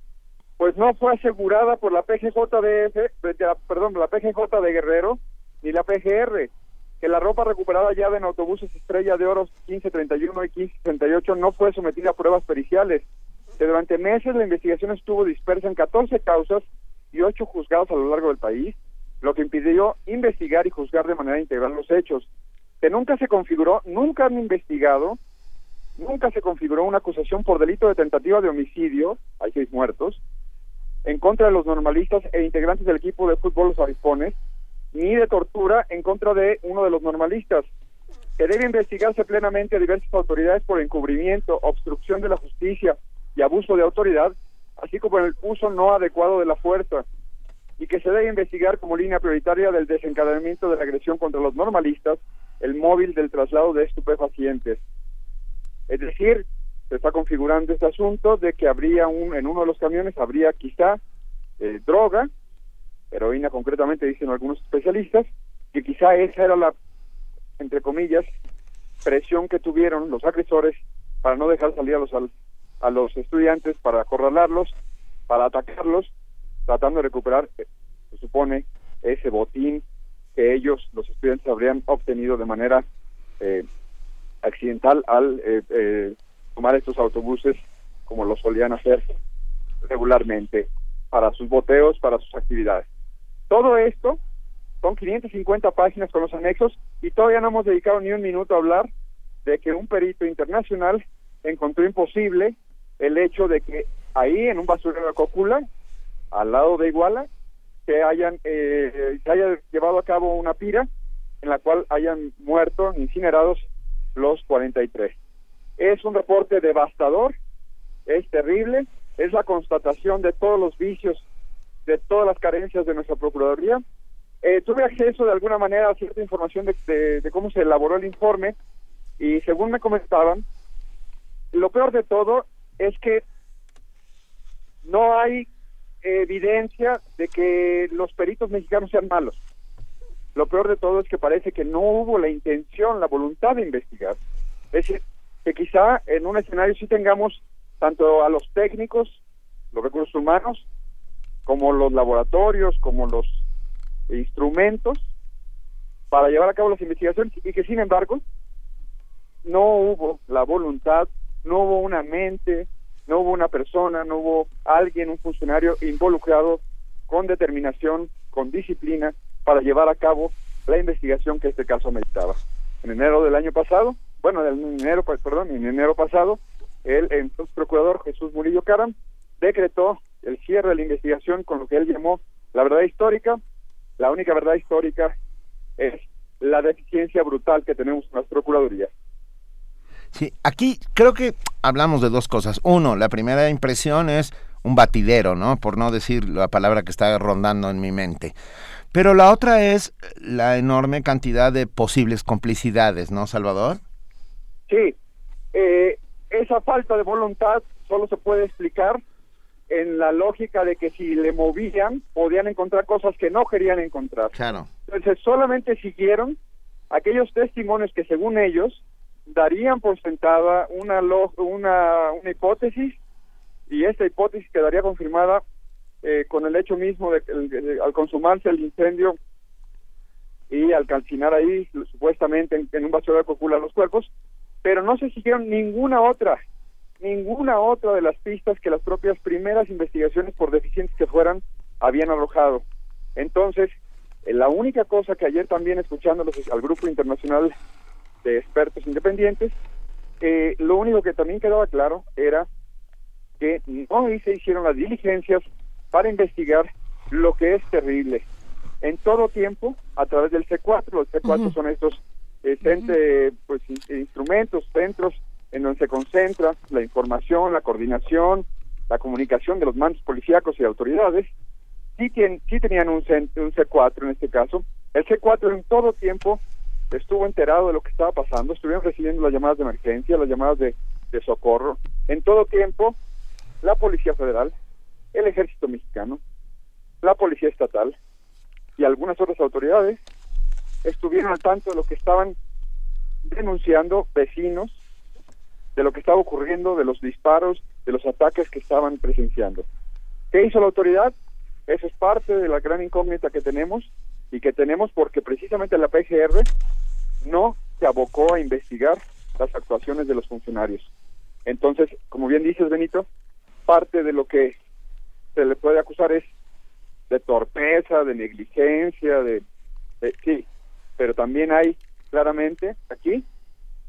pues no fue asegurada por la PGJDF, perdón, la PGJ de Guerrero ni la PGR, que la ropa recuperada ya en autobuses Estrella de Oro 1531 y 1538 no fue sometida a pruebas periciales, que durante meses la investigación estuvo dispersa en 14 causas y 8 juzgados a lo largo del país, lo que impidió investigar y juzgar de manera integral los hechos, que nunca se configuró, nunca han investigado, nunca se configuró una acusación por delito de tentativa de homicidio, hay seis muertos, en contra de los normalistas e integrantes del equipo de fútbol Los Avispones, ni de tortura en contra de uno de los normalistas, que debe investigarse plenamente a diversas autoridades por encubrimiento, obstrucción de la justicia y abuso de autoridad, así como el uso no adecuado de la fuerza, y que se debe investigar como línea prioritaria del desencadenamiento de la agresión contra los normalistas el móvil del traslado de estupefacientes. Es decir, se está configurando este asunto de que habría un, en uno de los camiones habría quizá eh, droga, heroína concretamente dicen algunos especialistas, que quizá esa era la, entre comillas, presión que tuvieron los agresores para no dejar salir a los, a los estudiantes, para acorralarlos, para atacarlos, tratando de recuperar, eh, se supone, ese botín que ellos, los estudiantes, habrían obtenido de manera eh, accidental al eh, eh, tomar estos autobuses como lo solían hacer regularmente para sus boteos, para sus actividades. Todo esto son 550 páginas con los anexos y todavía no hemos dedicado ni un minuto a hablar de que un perito internacional encontró imposible el hecho de que ahí en un basurero de Cocula, al lado de Iguala, se hayan eh, se haya llevado a cabo una pira en la cual hayan muerto incinerados los 43. Es un reporte devastador, es terrible, es la constatación de todos los vicios, de todas las carencias de nuestra Procuraduría. Eh, tuve acceso de alguna manera a cierta información de, de- cómo se elaboró el informe y según me comentaban, lo peor de todo es que no hay evidencia de que los peritos mexicanos sean malos. Lo peor de todo es que parece que no hubo la intención, la voluntad de investigar. Es decir, que quizá en un escenario sí tengamos tanto a los técnicos, los recursos humanos, como los laboratorios, como los instrumentos para llevar a cabo las investigaciones y que sin embargo no hubo la voluntad, no hubo una mente, no hubo una persona, no hubo alguien, un funcionario involucrado con determinación, con disciplina para llevar a cabo la investigación que este caso ameritaba. En enero del año pasado, bueno, en enero, pues, perdón, en enero pasado, el entonces procurador Jesús Murillo Caram decretó el cierre de la investigación con lo que él llamó la verdad histórica. La única verdad histórica es la deficiencia brutal que tenemos en las procuradurías. Sí, aquí creo que hablamos de dos cosas. Uno, la primera impresión es un batidero, ¿no? Por no decir la palabra que está rondando en mi mente. Pero la otra es la enorme cantidad de posibles complicidades, ¿no, Salvador? Sí, eh, esa falta de voluntad solo se puede explicar en la lógica de que si le movían podían encontrar cosas que no querían encontrar. Claro. Entonces solamente siguieron aquellos testimonios que según ellos darían por sentada una, lo- una, una hipótesis y esta hipótesis quedaría confirmada eh, con el hecho mismo de que el- de- al consumarse el incendio y al calcinar ahí supuestamente en, en un basurero de Cocula los cuerpos, pero no se siguieron ninguna otra, ninguna otra de las pistas que las propias primeras investigaciones por deficientes que fueran habían arrojado. Entonces, eh, la única cosa que ayer también escuchándolos al grupo internacional de expertos independientes, eh, lo único que también quedaba claro era que no se hicieron las diligencias para investigar lo que es terrible. En todo tiempo, a través del C4, los C4 son estos eh, cent- eh, pues, in- instrumentos, centros en donde se concentra la información, la coordinación, la comunicación de los mandos policíacos y autoridades, sí, tien- sí tenían un, cen- un C4 en este caso. El C4 en todo tiempo estuvo enterado de lo que estaba pasando, estuvieron recibiendo las llamadas de emergencia, las llamadas de, de socorro. En todo tiempo, la Policía Federal, el Ejército Mexicano, la Policía Estatal y algunas otras autoridades estuvieron al tanto de lo que estaban denunciando vecinos, de lo que estaba ocurriendo, de los disparos, de los ataques que estaban presenciando. ¿Qué hizo la autoridad? Eso es parte de la gran incógnita que tenemos y que tenemos porque precisamente la PGR no se abocó a investigar las actuaciones de los funcionarios. Entonces, como bien dices, Benito, parte de lo que se le puede acusar es de torpeza, de negligencia, de, de- sí, pero también hay claramente aquí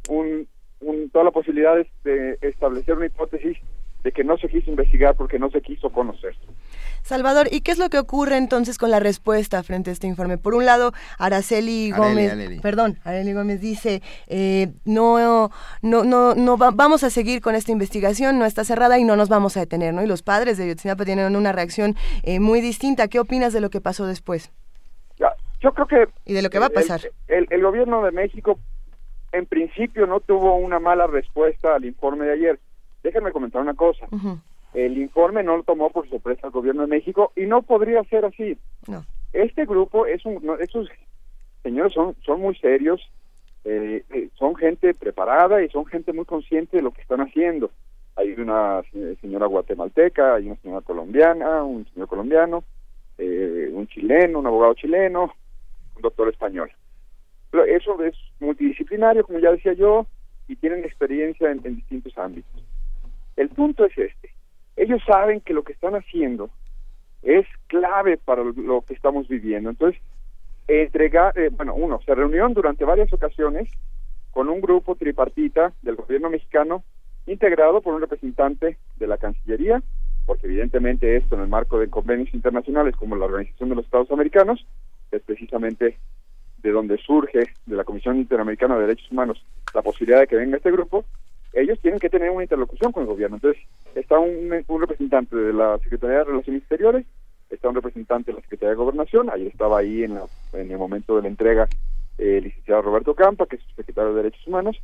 un, un, toda la posibilidad de, establecer una hipótesis de que no se quiso investigar porque no se quiso conocer. Salvador, ¿y qué es lo que ocurre entonces con la respuesta frente a este informe? Por un lado, Araceli Gómez, Areli. perdón, Areli Gómez dice, eh, no, no, no, no va- vamos a seguir con esta investigación, no está cerrada y no nos vamos a detener, ¿no? Y los padres de Ayotzinapa tienen una reacción eh, muy distinta. ¿Qué opinas de lo que pasó después? Yo creo que... Y de lo que va a pasar. El, el gobierno de México, en principio, no tuvo una mala respuesta al informe de ayer. Déjenme comentar una cosa. El informe no lo tomó por sorpresa el gobierno de México y no podría ser así. No. Este grupo es un... no, estos señores son, son muy serios, eh, eh, son gente preparada y son gente muy consciente de lo que están haciendo. Hay una se- señora guatemalteca, hay una señora colombiana, un señor colombiano, eh, un chileno, un abogado chileno, un doctor español. Pero eso es multidisciplinario, como ya decía yo, y tienen experiencia en, en distintos ámbitos. El punto es este. Ellos saben que lo que están haciendo es clave para lo que estamos viviendo. Entonces, entregar, eh, bueno, uno, se reunieron durante varias ocasiones con un grupo tripartita del gobierno mexicano integrado por un representante de la Cancillería, porque evidentemente esto en el marco de convenios internacionales como la Organización de los Estados Americanos, es precisamente de donde surge de la Comisión Interamericana de Derechos Humanos la posibilidad de que venga este grupo, ellos tienen que tener una interlocución con el gobierno. Entonces, está un, un representante de la Secretaría de Relaciones Exteriores, está un representante de la Secretaría de Gobernación, ayer estaba ahí en, la- en el momento de la entrega eh, el licenciado Roberto Campa, que es secretario de Derechos Humanos,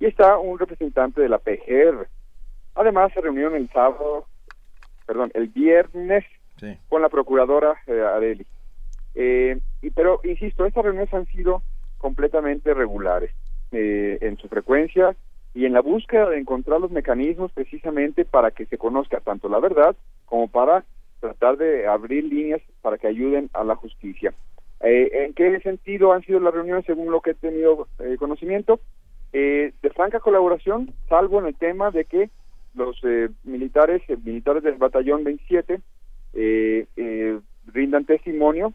y está un representante de la PGR. Además, se reunieron el sábado, perdón, el viernes con la procuradora eh, Areli. Eh, y, pero, insisto, estas reuniones han sido completamente regulares eh, en su frecuencia y en la búsqueda de encontrar los mecanismos precisamente para que se conozca tanto la verdad como para tratar de abrir líneas para que ayuden a la justicia. Eh, ¿En qué sentido han sido las reuniones según lo que he tenido eh, conocimiento? Eh, de franca colaboración, salvo en el tema de que los eh, militares, eh, militares del batallón 27, eh, rindan testimonio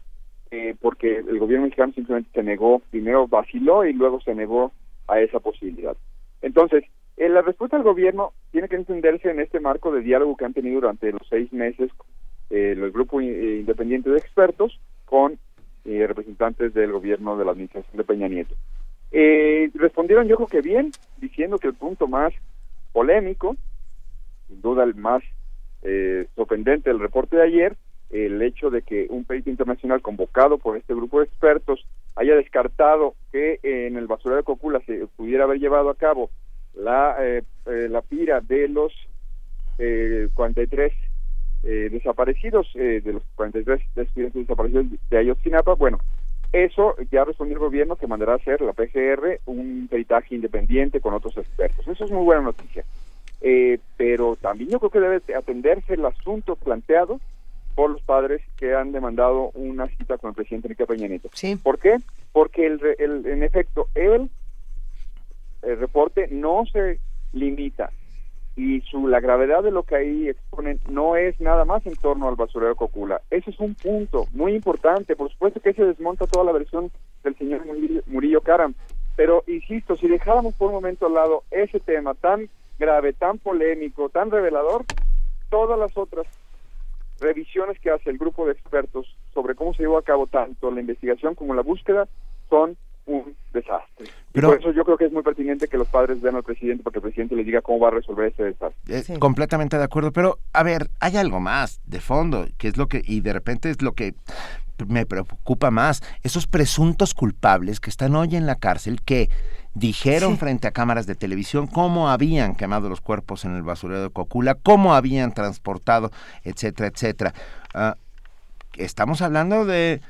eh, porque el gobierno mexicano simplemente se negó, primero vaciló y luego se negó a esa posibilidad. Entonces, eh, la respuesta del gobierno tiene que entenderse en este marco de diálogo que han tenido durante los seis meses eh, el grupo eh, independiente de expertos con eh, representantes del gobierno de la administración de Peña Nieto. Eh, respondieron yo creo que bien, diciendo que el punto más polémico, sin duda el más eh, sorprendente del reporte de ayer, el hecho de que un perito internacional convocado por este grupo de expertos haya descartado que en el basurero de Cocula se pudiera haber llevado a cabo la, eh, eh, la pira de los eh, 43 eh, desaparecidos, de los 43 estudiantes desaparecidos de Ayotzinapa, bueno, eso ya respondió el gobierno que mandará a hacer la PGR un peritaje independiente con otros expertos. Eso es muy buena noticia. Pero también yo creo que debe atenderse el asunto planteado por los padres que han demandado una cita con el presidente Enrique Peña Nieto. ¿Por qué? Porque el, el- en efecto, él, el reporte no se limita y su la gravedad de lo que ahí exponen no es nada más en torno al basurero Cocula. Ese es un punto muy importante. Por supuesto que se desmonta toda la versión del señor Murillo, Murillo Karam. Pero, insisto, si dejáramos por un momento al lado ese tema tan grave, tan polémico, tan revelador, todas las otras revisiones que hace el grupo de expertos sobre cómo se llevó a cabo tanto la investigación como la búsqueda son un desastre. Y Pero- por eso yo creo que es muy pertinente que los padres vean al presidente para que el presidente les diga cómo va a resolver este desastre. Eh, Completamente de acuerdo, pero a ver, hay algo más de fondo, que es lo que, y de repente es lo que me preocupa más, esos presuntos culpables que están hoy en la cárcel, que dijeron Sí. frente a cámaras de televisión cómo habían quemado los cuerpos en el basurero de Cocula, cómo habían transportado, etcétera, etcétera. Ah, estamos hablando de,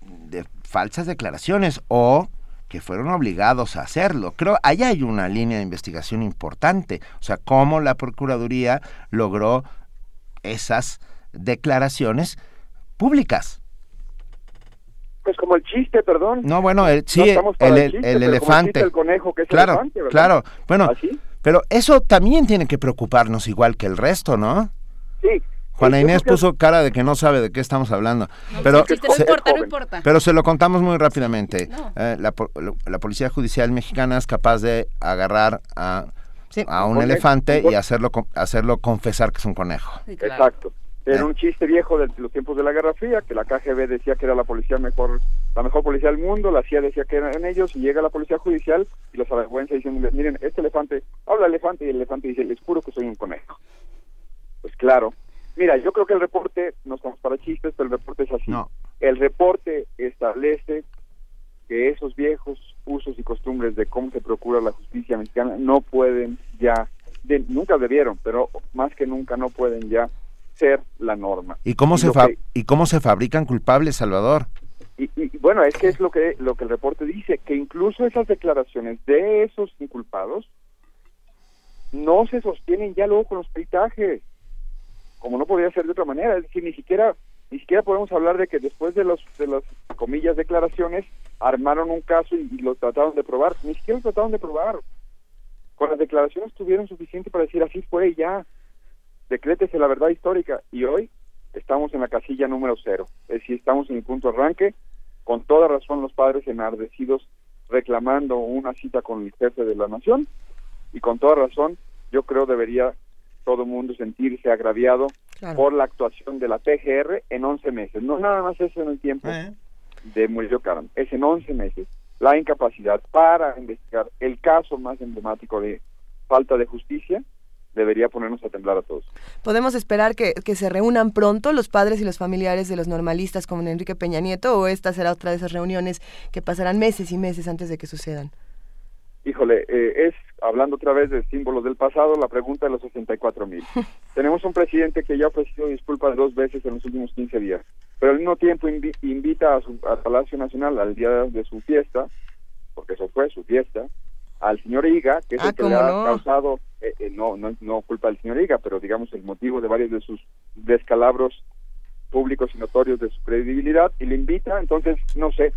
de falsas declaraciones o que fueron obligados a hacerlo. Creo ahí hay una línea de investigación importante, o sea, cómo la Procuraduría logró esas declaraciones públicas. Pues como el chiste, perdón. No, bueno, el, sí, No el, el el- chiste, el pero el elefante. chiste del conejo, que es claro, elefante, ¿verdad? claro. Bueno, ¿Así? pero eso también tiene que preocuparnos igual que el resto, ¿no? Sí. Juana Inés puso cara de que no sabe de qué estamos hablando. pero, el no se- importa, no importa. pero se lo contamos muy rápidamente. Eh, la, po- la Policía Judicial Mexicana es capaz de agarrar a, a un elefante y hacerlo, hacerlo confesar que es un conejo. Exacto. Era un chiste viejo de los tiempos de la Guerra Fría, que la KGB decía que era la policía mejor, la mejor policía del mundo, la CIA decía que eran ellos, y llega la policía judicial y los avergüenza diciéndoles, miren, este elefante, habla elefante, y el elefante dice, les juro que soy un conejo. Pues claro. Mira, yo creo que el reporte, no estamos para chistes, pero el reporte es así. El reporte establece que esos viejos usos y costumbres de cómo se procura la justicia mexicana no pueden ya, de- nunca debieron, pero más que nunca no pueden ya ser la norma. ¿Y cómo, se fa- que- ¿Y cómo se fabrican culpables, Salvador? Y, y, bueno, es que es lo que, lo que el reporte dice, que incluso esas declaraciones de esos inculpados no se sostienen ya luego con los peritajes, como no podría ser de otra manera. Es decir, ni siquiera ni siquiera podemos hablar de que después de los de las comillas declaraciones armaron un caso y, y lo trataron de probar, ni siquiera lo trataron de probar. Con las declaraciones tuvieron suficiente para decir así fue y ya. Decrétese la verdad histórica y hoy estamos en la casilla número cero, es decir, estamos en el punto de arranque, con toda razón los padres enardecidos reclamando una cita con el jefe de la nación y con toda razón yo creo debería todo el mundo sentirse agraviado Claro. por la actuación de la PGR en 11 meses. No nada más eso en el tiempo de Murillo Karam, es en 11 meses la incapacidad para investigar el caso más emblemático de falta de justicia debería ponernos a temblar a todos. ¿Podemos esperar que, que se reúnan pronto los padres y los familiares de los normalistas como Enrique Peña Nieto o esta será otra de esas reuniones que pasarán meses y meses antes de que sucedan? Híjole, eh, es, hablando otra vez de símbolos del pasado, la pregunta de los 64 mil. Tenemos un presidente que ya ha ofrecido disculpas dos veces en los últimos 15 días, pero al mismo tiempo invi- invita a su, al Palacio Nacional al día de su fiesta, porque eso fue su fiesta, al señor Higa, que es Ah, el que le ¿cómo ha no? causado, eh, eh, no, no, no culpa del señor Higa, pero digamos el motivo de varios de sus descalabros públicos y notorios de su credibilidad, y le invita, entonces, no sé,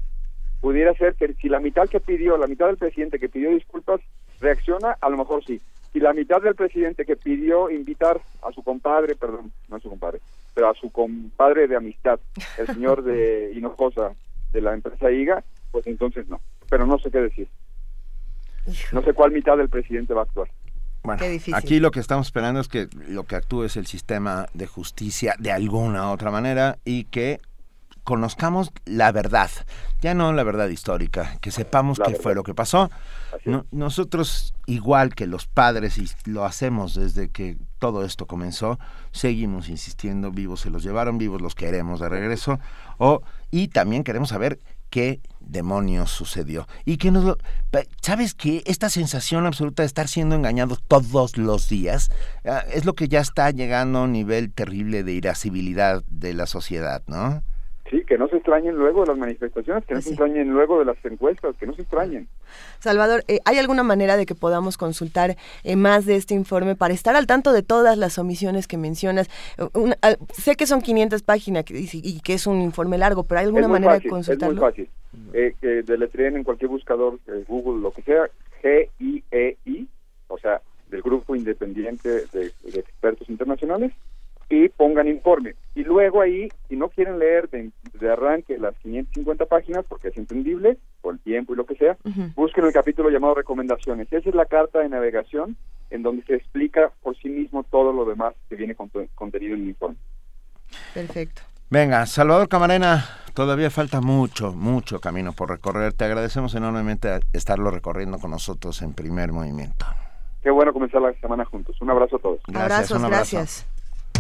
pudiera ser que si la mitad que pidió, la mitad del presidente que pidió disculpas reacciona, a lo mejor sí. Si la mitad del presidente que pidió invitar a su compadre, perdón, no a su compadre, pero a su compadre de amistad, el señor de Hinojosa de la empresa IGA, pues entonces no. Pero no sé qué decir. No sé cuál mitad del presidente va a actuar. Bueno, aquí lo que estamos esperando es que lo que actúe es el sistema de justicia de alguna otra manera y que conozcamos la verdad, ya no la verdad histórica, que sepamos La qué verdad. fue lo que pasó. No- nosotros, igual que los padres, y lo hacemos desde que todo esto comenzó, seguimos insistiendo, vivos se los llevaron, vivos los queremos de regreso, o, y también queremos saber qué demonios sucedió. Y que nos lo, ¿Sabes qué? Esta sensación absoluta de estar siendo engañados todos los días ah, es lo que ya está llegando a un nivel terrible de irascibilidad de la sociedad, ¿no? Sí, que no se extrañen luego de las manifestaciones, que no se extrañen luego de las encuestas, que no se extrañen. Salvador, eh, ¿hay alguna manera de que podamos consultar eh, más de este informe para estar al tanto de todas las omisiones que mencionas? Eh, una- sé que son 500 páginas y, y que es un informe largo, pero ¿hay alguna manera fácil, de consultarlo? Es muy fácil. Eh, que deletreen en cualquier buscador, eh, Google, lo que sea, G-I-E-I, o sea, del Grupo Independiente de, de Expertos Internacionales, y pongan informe. Y luego ahí, si no quieren leer de, de arranque las 550 páginas, porque es entendible, por el tiempo y lo que sea, busquen el capítulo llamado Recomendaciones. Esa es la carta de navegación en donde se explica por sí mismo todo lo demás que viene conte- contenido en el informe. Perfecto. Venga, Salvador Camarena, todavía falta mucho, mucho camino por recorrer. Te agradecemos enormemente estarlo recorriendo con nosotros en primer movimiento. Qué bueno comenzar la semana juntos. Un abrazo a todos. Gracias, un abrazo. gracias.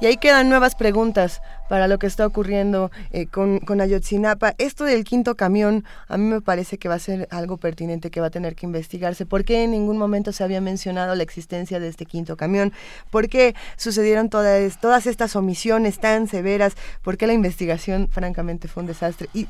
Y ahí quedan nuevas preguntas para lo que está ocurriendo eh, con, con Ayotzinapa. Esto del quinto camión, a mí me parece que va a ser algo pertinente que va a tener que investigarse. ¿Por qué en ningún momento se había mencionado la existencia de este quinto camión? ¿Por qué sucedieron todas, todas estas omisiones tan severas? ¿Por qué la investigación, francamente, fue un desastre? Y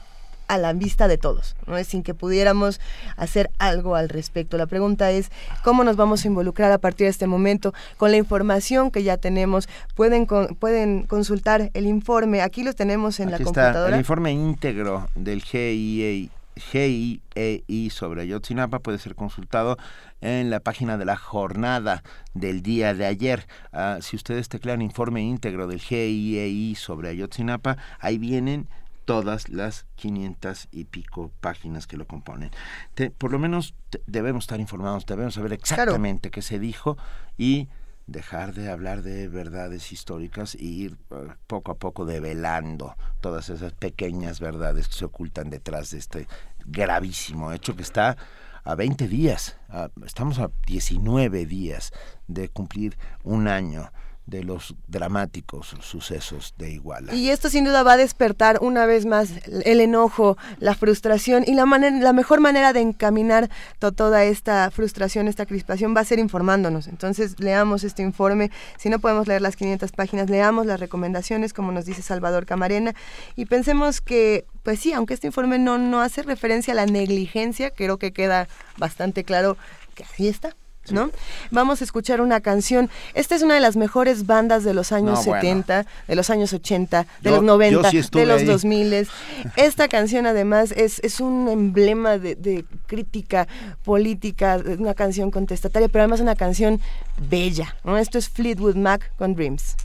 a la vista de todos, ¿no? sin que pudiéramos hacer algo al respecto. La pregunta es, ¿cómo nos vamos a involucrar a partir de este momento con la información que ya tenemos? Pueden, con- pueden consultar el informe, aquí lo tenemos en Aquí la está el computadora. informe íntegro del GIEI, GIEI sobre Ayotzinapa puede ser consultado en la página de la jornada del día de ayer. Ah, si ustedes teclean informe íntegro del GIEI sobre Ayotzinapa, ahí vienen todas las 500 y pico páginas que lo componen. Te- por lo menos te- debemos estar informados, debemos saber exactamente qué se dijo y dejar de hablar de verdades históricas y ir eh, poco a poco develando todas esas pequeñas verdades que se ocultan detrás de este gravísimo hecho que está a 20 días, a- estamos a 19 días de cumplir un año de los dramáticos sucesos de Iguala. Y esto sin duda va a despertar una vez más el enojo, la frustración y la, la mejor manera de encaminar toda esta frustración, esta crispación va a ser informándonos. Entonces leamos este informe, si no podemos leer las 500 páginas, leamos las recomendaciones como nos dice Salvador Camarena y pensemos que, pues sí, aunque este informe no, no hace referencia a la negligencia, creo que queda bastante claro que ahí está ¿no? Vamos a escuchar una canción. Esta es una de las mejores bandas de los años 70, de los años 80, de los 90, de los 2000. Esta canción además es, es un emblema de, crítica política, una canción contestataria, pero además una canción bella. Esto es Fleetwood Mac con Dreams.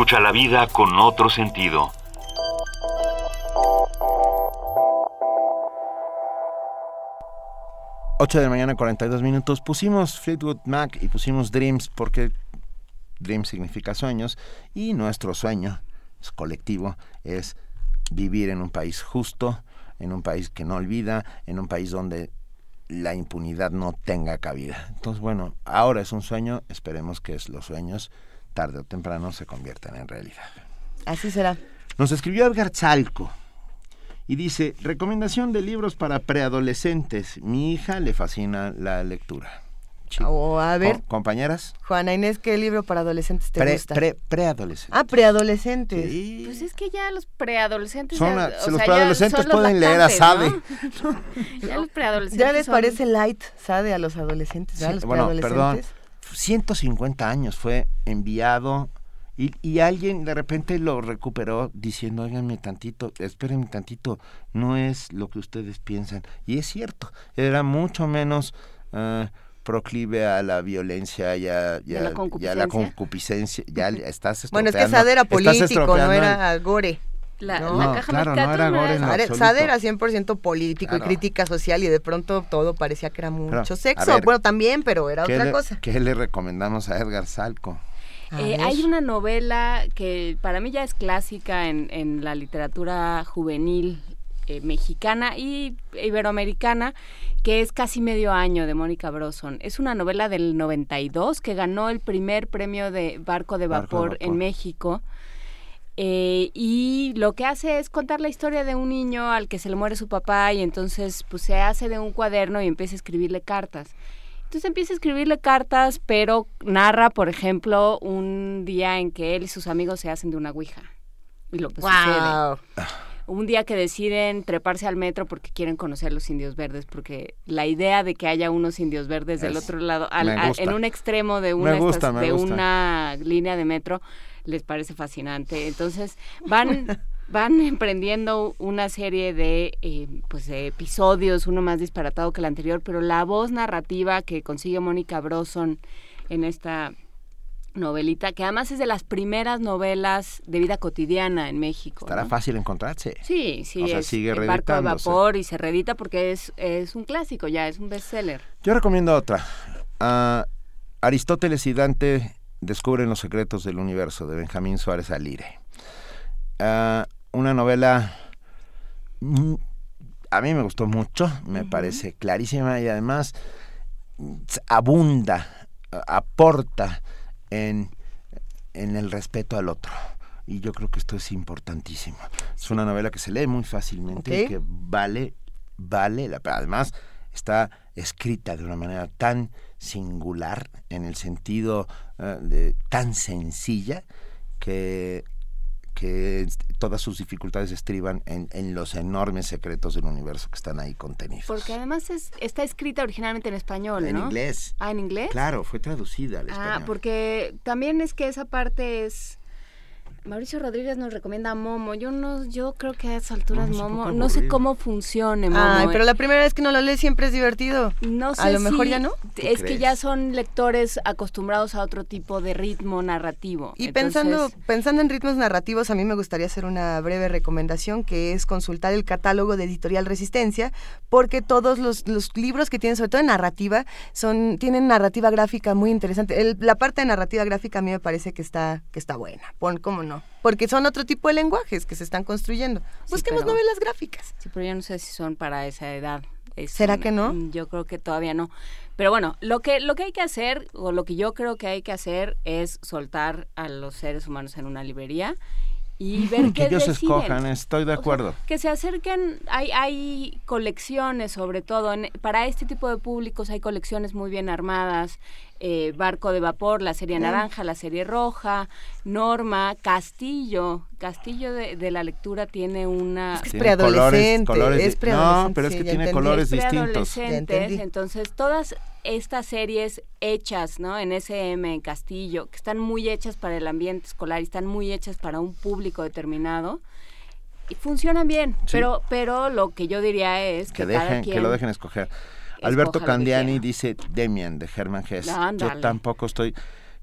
Escucha la vida con otro sentido. Ocho de la mañana, 42 minutos. Pusimos Fleetwood Mac y pusimos Dreams porque Dreams significa sueños y nuestro sueño es colectivo, es vivir en un país justo, en un país que no olvida, en un país donde la impunidad no tenga cabida. Entonces, bueno, ahora es un sueño, esperemos que los sueños tarde o temprano se conviertan en realidad. Así será. Nos escribió Edgar Chalco y dice, recomendación de libros para preadolescentes. Mi hija le fascina la lectura. O a ver, Co- compañeras, Juana Inés, ¿qué libro para adolescentes te pre, gusta? pre- preadolescentes. ah, preadolescentes. Pues es que ya los preadolescentes. Son la- o los preadolescentes los pueden leer a ¿no? ya los preadolescentes. ¿Ya les son- parece light, Sade, a los adolescentes? Sí, ¿verdad? los bueno, perdón, preadolescentes? 150 años fue enviado y, y alguien de repente lo recuperó diciendo, óiganme tantito, espérenme tantito, no es lo que ustedes piensan. Y es cierto, era mucho menos ah, proclive a la violencia y a, y ¿Y a a- la y a concupiscencia? la concupiscencia. Ya estás Bueno, es que Sade era político, no era gore. La, ¿no? la No, caja claro, no de era gore en maneras, Sade, absoluto. Sade era 100% político Claro. y crítica social y de pronto todo parecía que era mucho Pero, sexo. ver, bueno, también, pero era ¿Qué otra le, cosa. qué le recomendamos a Edgar Salco? A Eh, hay una novela que para mí ya es clásica en, en la literatura juvenil eh, mexicana y iberoamericana, que es Casi medio año de Mónica Broson. Es una novela del 92 que ganó el primer premio de Barco de Barco Vapor, en. México. Eh, y lo que hace es contar la historia de un niño al que se le muere su papá y entonces pues se hace de un cuaderno y empieza a escribirle cartas. Entonces empieza a escribirle cartas, pero narra, por ejemplo, un día en que él y sus amigos se hacen de una ouija. Y lo que Guau. sucede. Un día que deciden treparse al metro porque quieren conocer a los indios verdes, porque la idea de que haya unos indios verdes del otro lado, al- a- en un extremo de gusta, una línea de metro, les parece fascinante. Entonces van van emprendiendo una serie de eh, pues de episodios, uno más disparatado que el anterior, pero la voz narrativa que consigue Mónica Broson en esta novelita, que además es de las primeras novelas de vida cotidiana en México. Estará ¿no? fácil encontrarse. Sí, sí, O sea, es sigue el barco de vapor y se reedita porque es, es un clásico ya, es un bestseller. Yo recomiendo otra. Ah, Aristóteles y Dante descubren los secretos del universo de Benjamín Suárez Alire. Ah, una novela a mí me gustó mucho, me parece clarísima y además abunda, aporta en, en el respeto al otro. Y yo creo que esto es importantísimo. Es una novela que se lee muy fácilmente y que vale, vale la pena. Además, está escrita de una manera tan singular, en el sentido eh, de, tan sencilla, que, que todas sus dificultades estriban en, en los enormes secretos del universo que están ahí contenidos. Porque además es, está escrita originalmente en español, En ¿no? inglés. Ah, ¿en inglés? Claro, fue traducida al Ah, español. porque también es que esa parte es... Mauricio Rodríguez nos recomienda Momo. Yo no, yo creo que a esas alturas Momo no sé cómo funcione Momo. Ay, pero eh. la primera vez que no lo lees siempre es divertido. No sé A lo mejor si- ya no. Es que ya son lectores acostumbrados a otro tipo de ritmo narrativo. Y Entonces, pensando, pensando en ritmos narrativos, a mí me gustaría hacer una breve recomendación que es consultar el catálogo de Editorial Resistencia, porque todos los, los libros que tienen, sobre todo en narrativa, son, tienen narrativa gráfica muy interesante. El- la parte de narrativa gráfica a mí me parece que está, que está buena. Pon, ¿Cómo no? Porque son otro tipo de lenguajes que se están construyendo. Busquemos pero- novelas gráficas. Sí, pero yo no sé si son para esa edad. Es ¿Será que no? mm, Yo creo que todavía no. Pero bueno, lo que, lo que hay que hacer, o lo que yo creo que hay que hacer, es soltar a los seres humanos en una librería y ver que qué ellos deciden. escojan, estoy de acuerdo. Que se acerquen, hay, hay colecciones sobre todo, en- para este tipo de públicos hay colecciones muy bien armadas, eh, Barco de Vapor, la serie Mm. naranja, la serie roja, Norma, Castillo, Castillo de, de la lectura tiene una... Es que es Tiene colores- preadolescente. colores es preadolescente, no, pero es sí, que ya tiene colores Es distintos. entonces todas estas series hechas, ¿no? En SM, en Castillo, que están muy hechas para el ambiente escolar y están muy hechas para un público determinado, y funcionan bien, Sí. pero pero lo que yo diría es que, que cada dejen, quien que lo dejen escoger. Alberto Candiani dice Demian de Germán Hess. Yo tampoco estoy.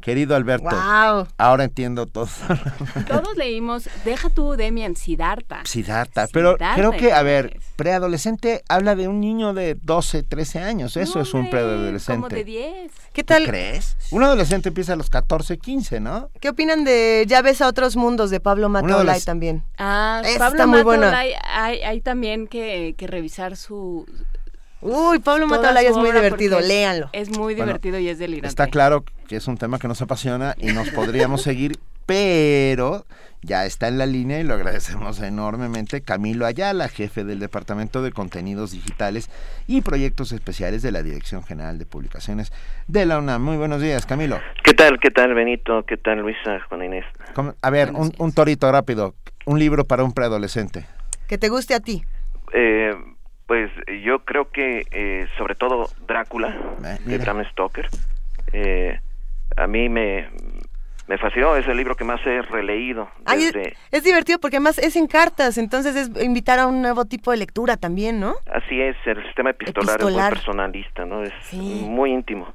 Querido Alberto, Guau. ahora entiendo todo. Todos leímos, deja tú Demian Siddhartha. Siddhartha, pero Siddhartha creo que, a ver, preadolescente habla de un niño de 12, 13 años. Eso es un preadolescente. Como de 10. ¿Qué ¿Tú tal? crees? Un adolescente empieza a los 14, 15, ¿no? ¿Qué opinan de Ya ves a otros mundos de Pablo las- también? Ah, Pablo está muy. Mataolay, hay, hay también que, que revisar su... Uy, Pablo su es muy divertido, léanlo. Es muy Bueno, divertido y es delirante. Está claro que es un tema que nos apasiona y nos podríamos seguir, pero ya está en la línea y lo agradecemos enormemente Camilo Ayala, jefe del Departamento de Contenidos Digitales y Proyectos Especiales de la Dirección General de Publicaciones de la UNAM. Muy buenos días, Camilo. ¿Qué tal, qué tal, Benito? ¿Qué tal, Luisa, Juan Inés? ¿Cómo- A ver, un, un torito rápido, un libro para un preadolescente. Que te guste a ti. Eh, pues yo creo que, eh, sobre todo, Drácula, de mira. Bram Stoker, eh, a mí me, me fascinó, es el libro que más he releído Ay, es, divertido porque además es en cartas, entonces es invitar a un nuevo tipo de lectura también, ¿no? Así es, el sistema epistolar, es muy personalista, ¿no? Es Sí. muy íntimo.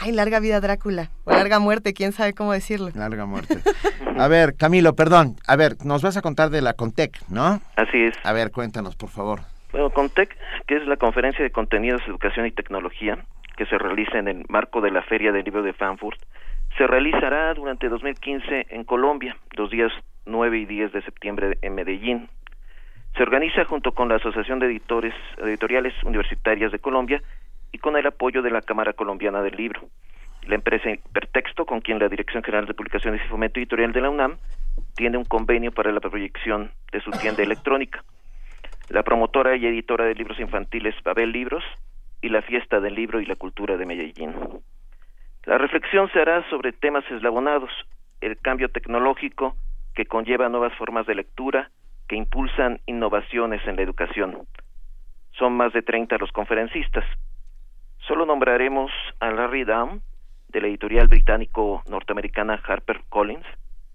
Ay, larga vida Drácula. O larga muerte, quién sabe cómo decirlo. Larga muerte. A ver, Camilo, perdón. A ver, nos vas a contar de la Contec, ¿no? Así es. A ver, cuéntanos, por favor. Bueno, CONTEC, que es la Conferencia de Contenidos, Educación y Tecnología, que se realiza en el marco de la Feria del Libro de Frankfurt, se realizará durante 2015 en Colombia, los días 9 y 10 de septiembre en Medellín. Se organiza junto con la Asociación de Editores Editoriales Universitarias de Colombia y con el apoyo de la Cámara Colombiana del Libro. La empresa Hipertexto, con quien la Dirección General de Publicaciones y Fomento Editorial de la UNAM tiene un convenio para la proyección de su tienda electrónica la promotora y editora de libros infantiles Babel Libros y la Fiesta del Libro y la Cultura de Medellín. La reflexión se hará sobre temas eslabonados, el cambio tecnológico que conlleva nuevas formas de lectura que impulsan innovaciones en la educación. Son más de 30 los conferencistas. Solo nombraremos a Larry Down, de la editorial británico-norteamericana HarperCollins,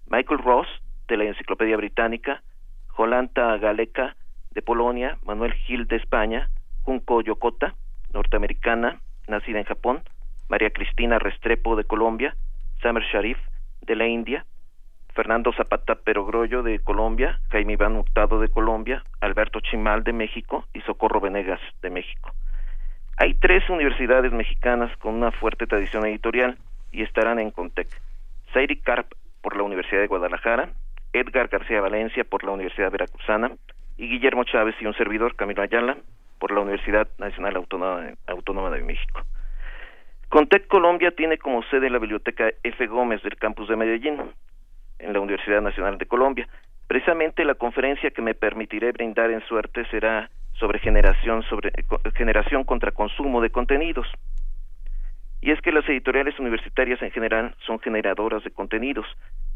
Michael Ross, de la Enciclopedia Británica, Jolanta Galeca, de Polonia, Manuel Gil de España, Junko Yokota, norteamericana, nacida en Japón, María Cristina Restrepo de Colombia, Samer Sharif de la India, Fernando Zapata Perogrollo de Colombia, Jaime Iván Hurtado de Colombia, Alberto Chimal de México y Socorro Venegas de México. Hay tres universidades mexicanas con una fuerte tradición editorial y estarán en Contec. Sairi Karp por la Universidad de Guadalajara, Edgar García Valencia por la Universidad Veracruzana y Guillermo Chávez y un servidor, Camilo Ayala, por la Universidad Nacional Autónoma de, México. Contec Colombia tiene como sede la Biblioteca F. Gómez del campus de Medellín, en la Universidad Nacional de Colombia. Precisamente la conferencia que me permitiré brindar en suerte será sobre generación, sobre, generación contra consumo de contenidos. Y es que las editoriales universitarias en general son generadoras de contenidos,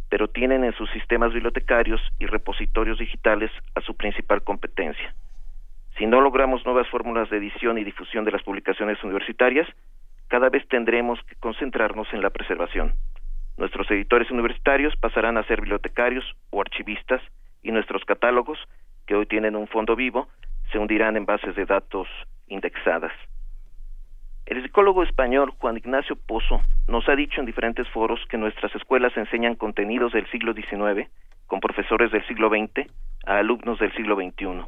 pero tienen en sus sistemas bibliotecarios y repositorios digitales a su principal competencia. Si no logramos nuevas fórmulas de edición y difusión de las publicaciones universitarias, cada vez tendremos que concentrarnos en la preservación. Nuestros editores universitarios pasarán a ser bibliotecarios o archivistas y nuestros catálogos, que hoy tienen un fondo vivo, se hundirán en bases de datos indexadas. El psicólogo español Juan Ignacio Pozo nos ha dicho en diferentes foros que nuestras escuelas enseñan contenidos del siglo XIX con profesores del siglo XX a alumnos del siglo XXI.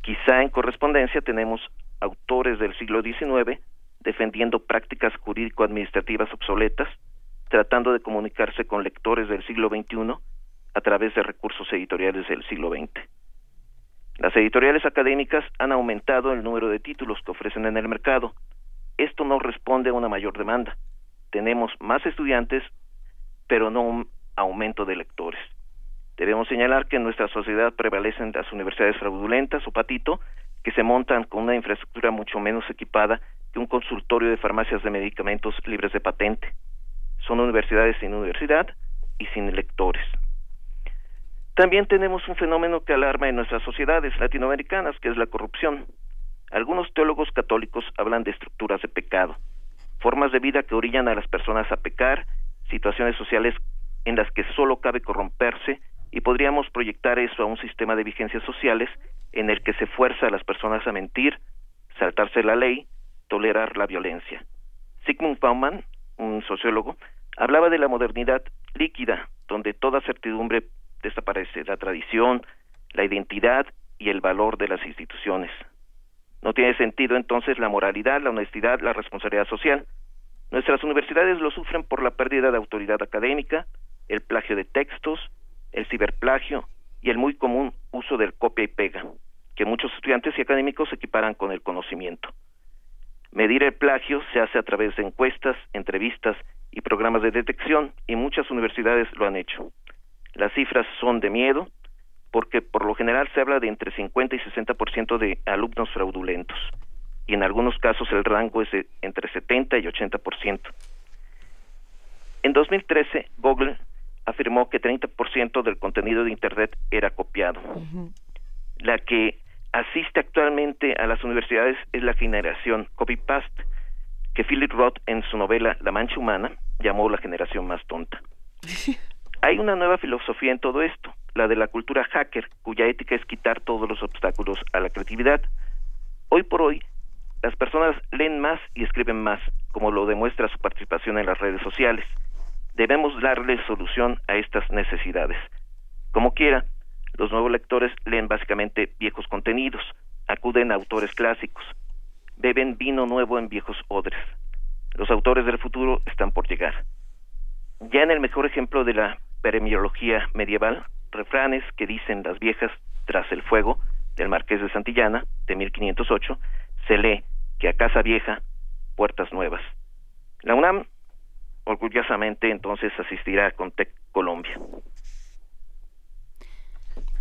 Quizá en correspondencia tenemos autores del siglo XIX defendiendo prácticas jurídico-administrativas obsoletas, tratando de comunicarse con lectores del siglo XXI a través de recursos editoriales del siglo XX. Las editoriales académicas han aumentado el número de títulos que ofrecen en el mercado. Esto no responde a una mayor demanda. Tenemos más estudiantes, pero no un aumento de lectores. Debemos señalar que en nuestra sociedad prevalecen las universidades fraudulentas o patito, que se montan con una infraestructura mucho menos equipada que un consultorio de farmacias de medicamentos libres de patente. Son universidades sin universidad y sin lectores. También tenemos un fenómeno que alarma en nuestras sociedades latinoamericanas, que es la corrupción. Algunos teólogos católicos hablan de estructuras de pecado, formas de vida que orillan a las personas a pecar, situaciones sociales en las que solo cabe corromperse y podríamos proyectar eso a un sistema de vigencias sociales en el que se fuerza a las personas a mentir, saltarse la ley tolerar la violencia. Sigmund Bauman, un sociólogo, hablaba de la modernidad líquida, donde toda certidumbre desaparece, la tradición, la identidad y el valor de las instituciones. No tiene sentido entonces la moralidad, la honestidad, la responsabilidad social. Nuestras universidades lo sufren por la pérdida de autoridad académica, el plagio de textos, el ciberplagio y el muy común uso del copia y pega, que muchos estudiantes y académicos equiparan con el conocimiento. Medir el plagio se hace a través de encuestas, entrevistas y programas de detección y muchas universidades lo han hecho. Las cifras son de miedo porque por lo general se habla de entre 50 y 60% de alumnos fraudulentos y en algunos casos el rango es de entre 70 y 80%. En 2013, Google afirmó que 30% del contenido de Internet era copiado. La que asiste actualmente a las universidades es la generación copy-paste, que Philip Roth en su novela La Mancha Humana llamó la generación más tonta. Hay una nueva filosofía en todo esto, la de la cultura hacker, cuya ética es quitar todos los obstáculos a la creatividad. Hoy por hoy, las personas leen más y escriben más, como lo demuestra su participación en las redes sociales. Debemos darle solución a estas necesidades. Como quiera, los nuevos lectores leen básicamente viejos contenidos, acuden a autores clásicos, beben vino nuevo en viejos odres. Los autores del futuro están por llegar. Ya en el mejor ejemplo de la peremiología medieval, refranes que dicen las viejas tras el fuego del Marqués de Santillana de 1508, se lee que a casa vieja, puertas nuevas. La UNAM orgullosamente entonces asistirá con TEC Colombia.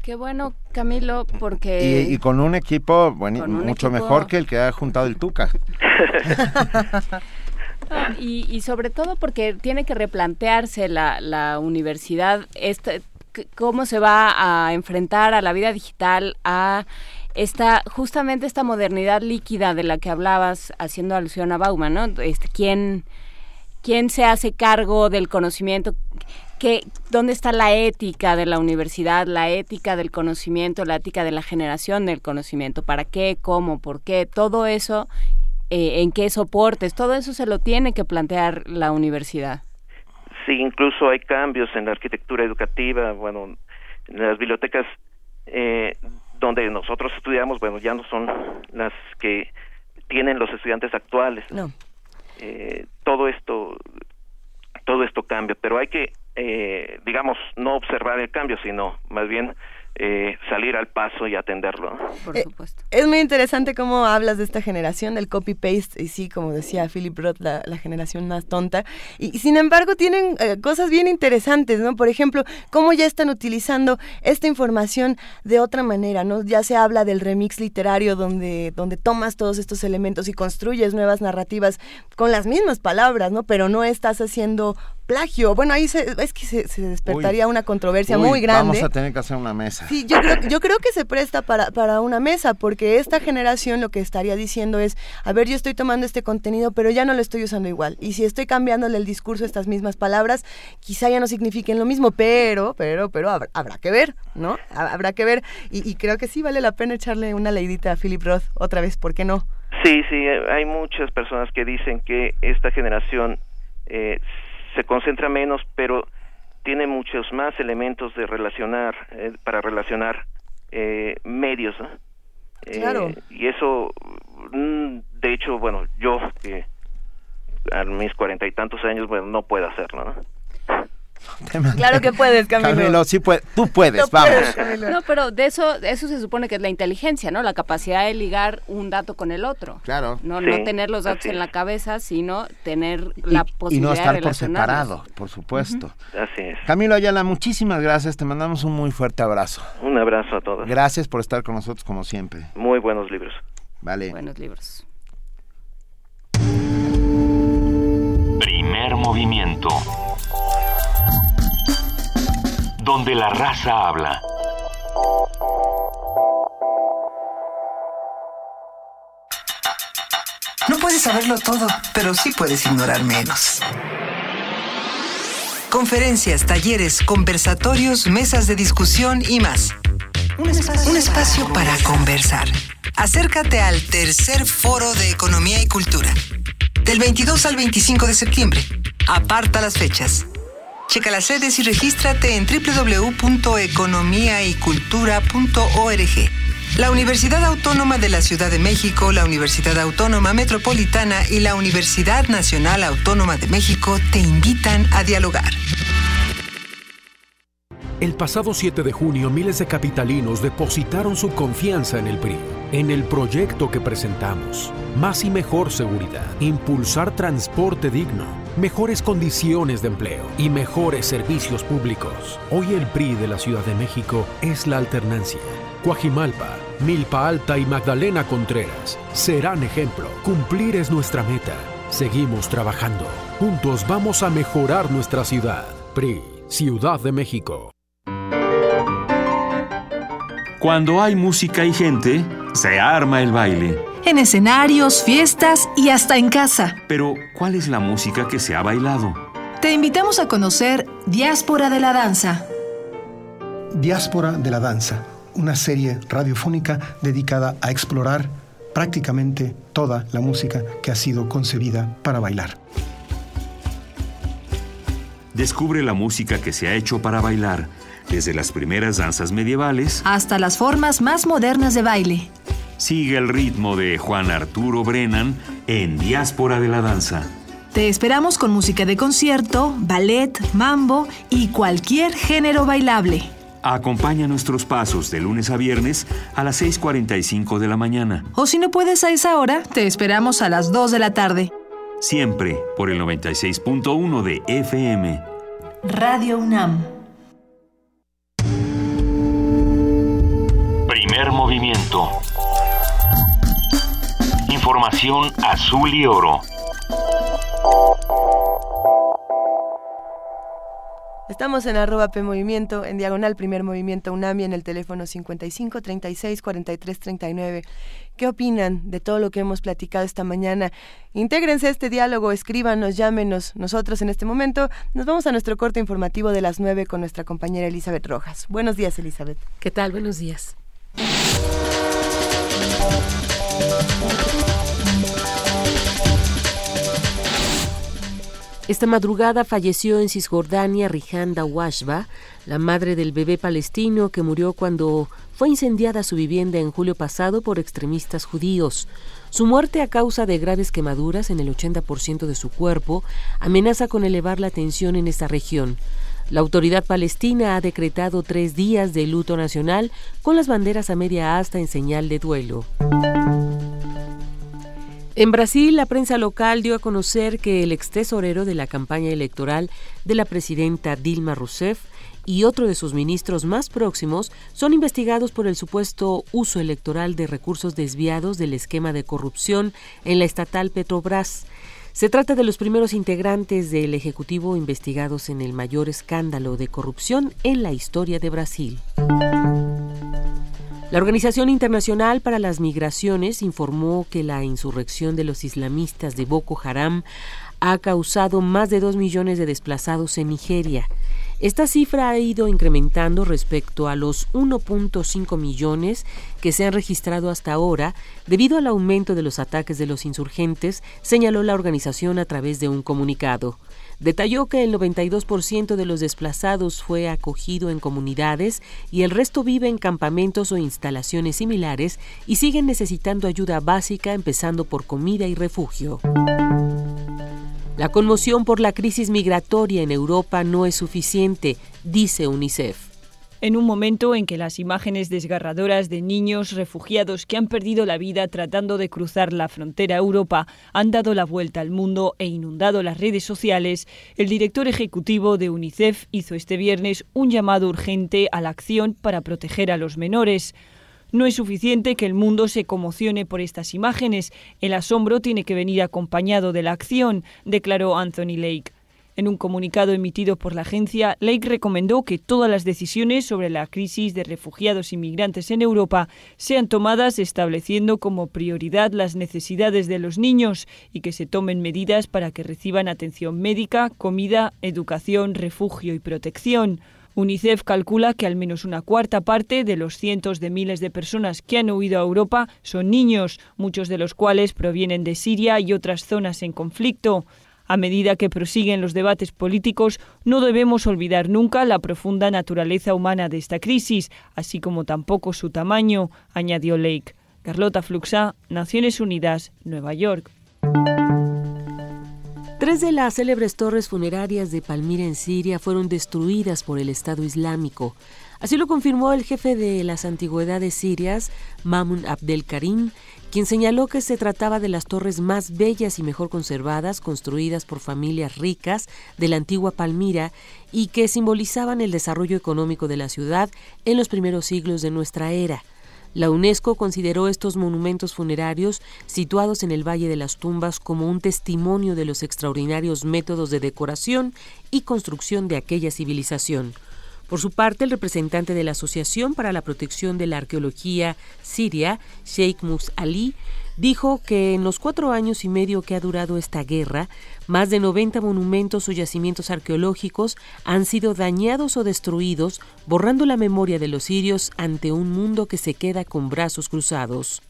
Qué bueno, Camilo, porque... Y, con un equipo bueno, mucho mejor que el que ha juntado el Tuca. y, sobre todo porque tiene que replantearse la, la universidad, este, cómo se va a enfrentar a la vida digital, a esta justamente esta modernidad líquida de la que hablabas haciendo alusión a Bauman, ¿no? Este, ¿quién, quién se hace cargo del conocimiento? ¿Dónde está la ética de la universidad, la ética del conocimiento, la ética de la generación del conocimiento? ¿Para qué? ¿Cómo? ¿Por qué? Todo eso, eh, ¿en qué soportes? Todo eso se lo tiene que plantear la universidad. Sí, incluso hay cambios en la arquitectura educativa, bueno, en las bibliotecas eh, donde nosotros estudiamos, bueno, ya no son las que tienen los estudiantes actuales. No. Eh, todo esto todo esto cambia, pero hay que eh, digamos, no observar el cambio, sino más bien eh, salir al paso y atenderlo. Por eh, supuesto. es muy interesante cómo hablas de esta generación del copy-paste, y sí, como decía Philip Roth, la, generación más tonta, y, sin embargo tienen eh, cosas bien interesantes, ¿no? Por ejemplo, cómo ya están utilizando esta información de otra manera, ¿no? Ya se habla del remix literario donde, donde tomas todos estos elementos y construyes nuevas narrativas con las mismas palabras, ¿no? Pero no estás haciendo plagio. Bueno, ahí es que se, despertaría una controversia muy grande. Vamos a tener que hacer una mesa. Sí, yo creo, yo creo que se presta para, para una mesa, porque esta generación lo que estaría diciendo es, a ver, yo estoy tomando este contenido, pero ya no lo estoy usando igual. Y si estoy cambiándole el discurso a estas mismas palabras, quizá ya no signifiquen lo mismo, pero, pero, pero habrá, que ver, ¿no? Habrá que ver. Y, creo que sí vale la pena echarle una leidita a Philip Roth otra vez, ¿por qué no? Sí, sí, hay muchas personas que dicen que esta generación eh, se concentra menos, pero tiene muchos más elementos de relacionar, eh, para relacionar eh, medios. Claro. Eh, y eso, mm, de hecho, bueno, yo que a mis cuarenta y tantos años, bueno, no puedo hacerlo, ¿no? Claro que puedes, Camilo. Camilo, sí puede, tú puedes, vamos. no, pero de eso, eso se supone que es la inteligencia, ¿no? La capacidad de ligar un dato con el otro. Claro. No, no tener los datos en la cabeza, sino tener la posibilidad y no estar de por separado, por supuesto. Así es. Camilo Ayala, muchísimas gracias. Te mandamos un muy fuerte abrazo. Un abrazo a todos. Gracias por estar con nosotros como siempre. Muy buenos libros. Vale. Buenos libros. Primer movimiento donde la raza habla. No puedes saberlo todo, pero sí puedes ignorar menos. Conferencias, talleres, conversatorios, mesas de discusión y más. Un espacio, para conversar. acércate al tercer foro de Economía y Cultura. Del 22 al 25 de septiembre. Aparta las fechas. Checa las sedes y regístrate en www.economiaycultura.org. La Universidad Autónoma de la Ciudad de México, la Universidad Autónoma Metropolitana y la Universidad Nacional Autónoma de México te invitan a dialogar. El pasado 7 de junio, miles de capitalinos depositaron su confianza en el PRI, en el proyecto que presentamos. Más y mejor seguridad, impulsar transporte digno, mejores condiciones de empleo y mejores servicios públicos. Hoy el PRI de la Ciudad de México es la alternancia. Coajimalpa, Milpa Alta y Magdalena Contreras serán ejemplo. Cumplir es nuestra meta. Seguimos trabajando. Juntos vamos a mejorar nuestra ciudad. PRI, Ciudad de México. Cuando hay música y gente, se arma el baile. En escenarios, fiestas y hasta en casa. Pero, ¿cuál es la música que se ha bailado? Te invitamos a conocer Diáspora de la Danza. Diáspora de la Danza, una serie radiofónica dedicada a explorar prácticamente toda la música que ha sido concebida para bailar. Descubre la música que se ha hecho para bailar, desde las primeras danzas medievales Hasta las formas más modernas de baile. Sigue el ritmo de Juan Arturo Brennan en Diáspora de la Danza. Te esperamos con música de concierto, ballet, mambo y cualquier género bailable. Acompaña nuestros pasos de lunes a viernes a las 6.45 de la mañana. O si no puedes a esa hora, te esperamos a las 2 de la tarde. Siempre por el 96.1 de FM. Radio UNAM. Primer movimiento. Información azul y oro. Estamos en arroba P Movimiento, en diagonal Primer Movimiento UNAMI, en el teléfono 55 36 43 39. ¿Qué opinan de todo lo que hemos platicado esta mañana? Intégrense a este diálogo, escríbanos, llámenos. Nosotros en este momento nos vamos a nuestro corte informativo de las 9 con nuestra compañera Elizabeth Rojas. Buenos días, Elizabeth. ¿Qué tal? Buenos días. Esta madrugada falleció en Cisjordania Rihan Dawashba, la madre del bebé palestino que murió cuando fue incendiada su vivienda en julio pasado por extremistas judíos. Su muerte a causa de graves quemaduras en el 80% de su cuerpo amenaza con elevar la tensión en esta región. La autoridad palestina ha decretado tres días de luto nacional con las banderas a media asta en señal de duelo. En Brasil, la prensa local dio a conocer que el ex tesorero de la campaña electoral de la presidenta Dilma Rousseff y otro de sus ministros más próximos son investigados por el supuesto uso electoral de recursos desviados del esquema de corrupción en la estatal Petrobras. Se trata de los primeros integrantes del Ejecutivo investigados en el mayor escándalo de corrupción en la historia de Brasil. La Organización Internacional para las Migraciones informó que la insurrección de los islamistas de Boko Haram ha causado más de dos millones de desplazados en Nigeria. Esta cifra ha ido incrementando respecto a los 1.5 millones que se han registrado hasta ahora debido al aumento de los ataques de los insurgentes, señaló la organización a través de un comunicado. Detalló que el 92% de los desplazados fue acogido en comunidades y el resto vive en campamentos o instalaciones similares y siguen necesitando ayuda básica empezando por comida y refugio. La conmoción por la crisis migratoria en Europa no es suficiente, dice UNICEF. En un momento en que las imágenes desgarradoras de niños refugiados que han perdido la vida tratando de cruzar la frontera Europa han dado la vuelta al mundo e inundado las redes sociales, el director ejecutivo de UNICEF hizo este viernes un llamado urgente a la acción para proteger a los menores. No es suficiente que el mundo se conmocione por estas imágenes, el asombro tiene que venir acompañado de la acción, declaró Anthony Lake. En un comunicado emitido por la agencia, Lake recomendó que todas las decisiones sobre la crisis de refugiados y migrantes en Europa sean tomadas estableciendo como prioridad las necesidades de los niños y que se tomen medidas para que reciban atención médica, comida, educación, refugio y protección. UNICEF calcula que al menos una cuarta parte de los cientos de miles de personas que han huido a Europa son niños, muchos de los cuales provienen de Siria y otras zonas en conflicto. A medida que prosiguen los debates políticos, no debemos olvidar nunca la profunda naturaleza humana de esta crisis, así como tampoco su tamaño, añadió Lake. Carlota Fluxá, Naciones Unidas, Nueva York. Tres de las célebres torres funerarias de Palmira en Siria fueron destruidas por el Estado Islámico. Así lo confirmó el jefe de las antigüedades sirias, Mamun Abdel Karim, quien señaló que se trataba de las torres más bellas y mejor conservadas construidas por familias ricas de la antigua Palmira y que simbolizaban el desarrollo económico de la ciudad en los primeros siglos de nuestra era. La UNESCO consideró estos monumentos funerarios situados en el Valle de las Tumbas como un testimonio de los extraordinarios métodos de decoración y construcción de aquella civilización. Por su parte, el representante de la Asociación para la Protección de la Arqueología Siria, Sheikh Mus Ali, dijo que en los cuatro años y medio que ha durado esta guerra, más de 90 monumentos o yacimientos arqueológicos han sido dañados o destruidos, borrando la memoria de los sirios ante un mundo que se queda con brazos cruzados.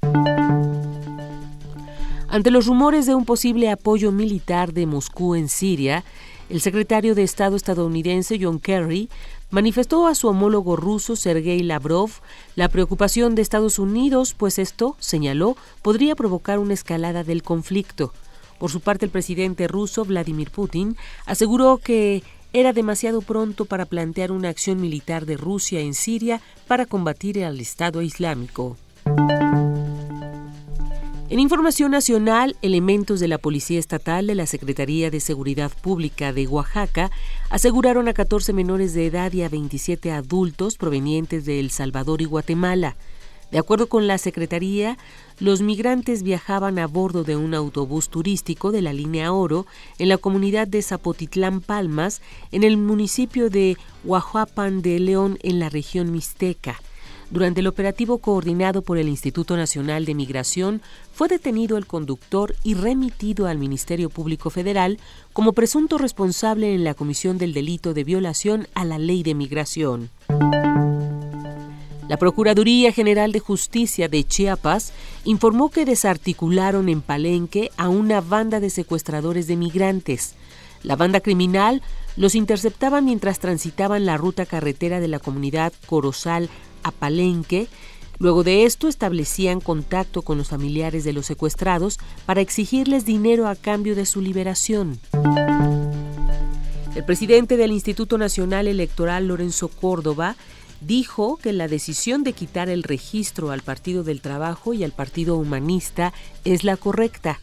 Ante los rumores de un posible apoyo militar de Moscú en Siria, el secretario de Estado estadounidense John Kerry manifestó a su homólogo ruso Sergei Lavrov la preocupación de Estados Unidos, pues esto, señaló, podría provocar una escalada del conflicto. Por su parte, el presidente ruso Vladimir Putin aseguró que era demasiado pronto para plantear una acción militar de Rusia en Siria para combatir al Estado Islámico. En información nacional, elementos de la Policía Estatal de la Secretaría de Seguridad Pública de Oaxaca aseguraron a 14 menores de edad y a 27 adultos provenientes de El Salvador y Guatemala. De acuerdo con la Secretaría, los migrantes viajaban a bordo de un autobús turístico de la línea Oro en la comunidad de Zapotitlán Palmas, en el municipio de Huajuapan de León, en la región mixteca. Durante el operativo coordinado por el Instituto Nacional de Migración, fue detenido el conductor y remitido al Ministerio Público Federal como presunto responsable en la comisión del delito de violación a la ley de migración. La Procuraduría General de Justicia de Chiapas informó que desarticularon en Palenque a una banda de secuestradores de migrantes. La banda criminal los interceptaba mientras transitaban la ruta carretera de la comunidad Corozal a Palenque. Luego de esto establecían contacto con los familiares de los secuestrados para exigirles dinero a cambio de su liberación. El presidente del Instituto Nacional Electoral, Lorenzo Córdoba, dijo que la decisión de quitar el registro al Partido del Trabajo y al Partido Humanista es la correcta.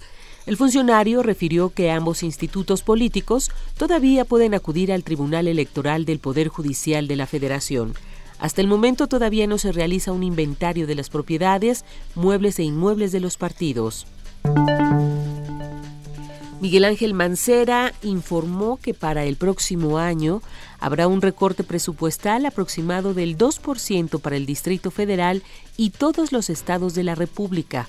El funcionario refirió que ambos institutos políticos todavía pueden acudir al Tribunal Electoral del Poder Judicial de la Federación. Hasta el momento todavía no se realiza un inventario de las propiedades, muebles e inmuebles de los partidos. Miguel Ángel Mancera informó que para el próximo año habrá un recorte presupuestal aproximado del 2% para el Distrito Federal y todos los estados de la República.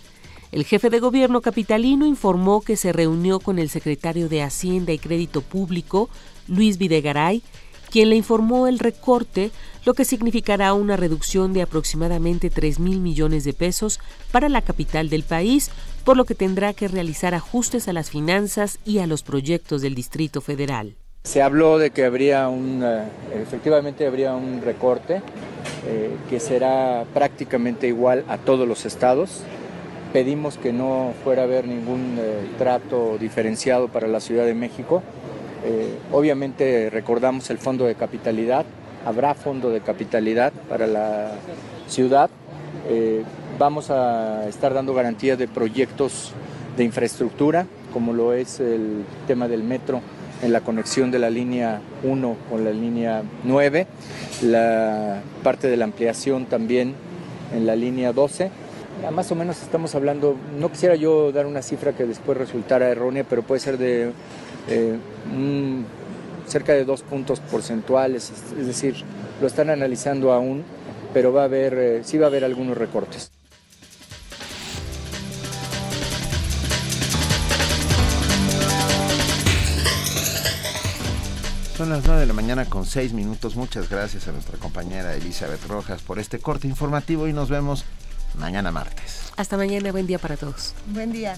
El jefe de gobierno capitalino informó que se reunió con el secretario de Hacienda y Crédito Público, Luis Videgaray, quien le informó el recorte, lo que significará una reducción de aproximadamente 3 mil millones de pesos para la capital del país, por lo que tendrá que realizar ajustes a las finanzas y a los proyectos del Distrito Federal. Se habló de que habría un, eh, efectivamente habría un recorte eh, que será prácticamente igual a todos los estados. Pedimos que no fuera a haber ningún eh, trato diferenciado para la Ciudad de México eh, obviamente recordamos el fondo de capitalidad, habrá fondo de capitalidad para la ciudad. Eh, vamos a estar dando garantías de proyectos de infraestructura, como lo es el tema del metro en la conexión de la línea 1 con la línea 9, la parte de la ampliación también en la línea 12. Más o menos estamos hablando, no quisiera yo dar una cifra que después resultara errónea, pero puede ser de eh, cerca de dos puntos porcentuales, es decir, lo están analizando aún, pero va a haber, eh, sí va a haber algunos recortes. Son las 9 de la mañana con 6 minutos. Muchas gracias a nuestra compañera Elizabeth Rojas por este corte informativo y nos vemos mañana martes. Hasta mañana, buen día para todos. Buen día.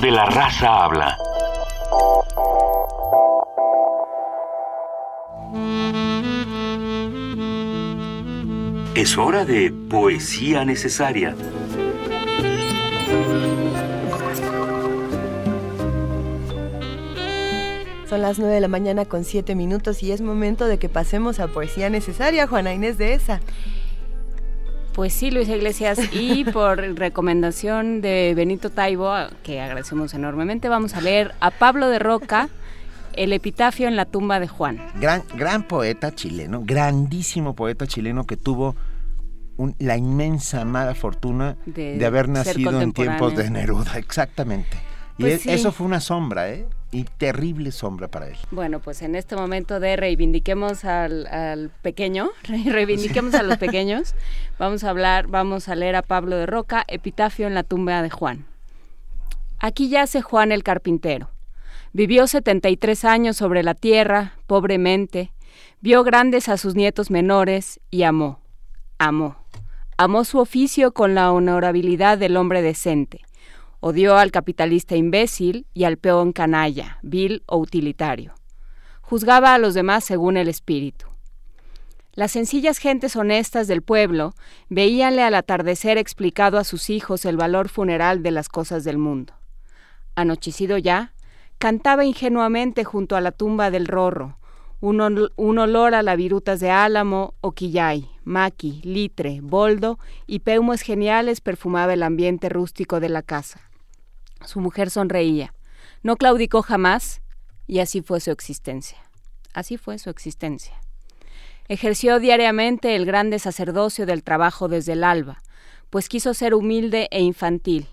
Donde la raza habla. Es hora de poesía necesaria. Son las 9 de la mañana con 7 minutos y es momento de que pasemos a poesía necesaria, Juana Inés de esa. Pues sí, Luisa Iglesias, y por recomendación de Benito Taibo, que agradecemos enormemente, vamos a leer a Pablo de Roca, El epitafio en la tumba de Juan. Gran, gran poeta chileno, grandísimo poeta chileno que tuvo un- la inmensa mala fortuna De de, haber nacido en tiempos de. Neruda, exactamente. Y Pues e- sí. eso fue una sombra, ¿eh? Y terrible sombra para él. Bueno, pues en este momento de reivindiquemos al, al pequeño, re- reivindiquemos a los pequeños, vamos a hablar, vamos a leer a Pablo de Roca, Epitafio en la tumba de Juan. Aquí yace Juan el carpintero. Vivió 73 años sobre la tierra, pobremente, vio grandes a sus nietos menores y amó, amó. Amó su oficio con la honorabilidad del hombre decente. Odió al capitalista imbécil y al peón canalla, vil o utilitario. Juzgaba a los demás según el espíritu. Las sencillas gentes honestas del pueblo veíanle al atardecer explicado a sus hijos el valor funeral de las cosas del mundo. Anochecido ya, cantaba ingenuamente junto a la tumba del rorro, un, ol- un olor a la virutas de álamo, oquillay, maqui, litre, boldo y peumes geniales perfumaba el ambiente rústico de la casa. Su mujer sonreía. No claudicó jamás y así fue su existencia. Así fue su existencia. Ejerció diariamente el grande sacerdocio del trabajo desde el alba, pues quiso ser humilde e infantil,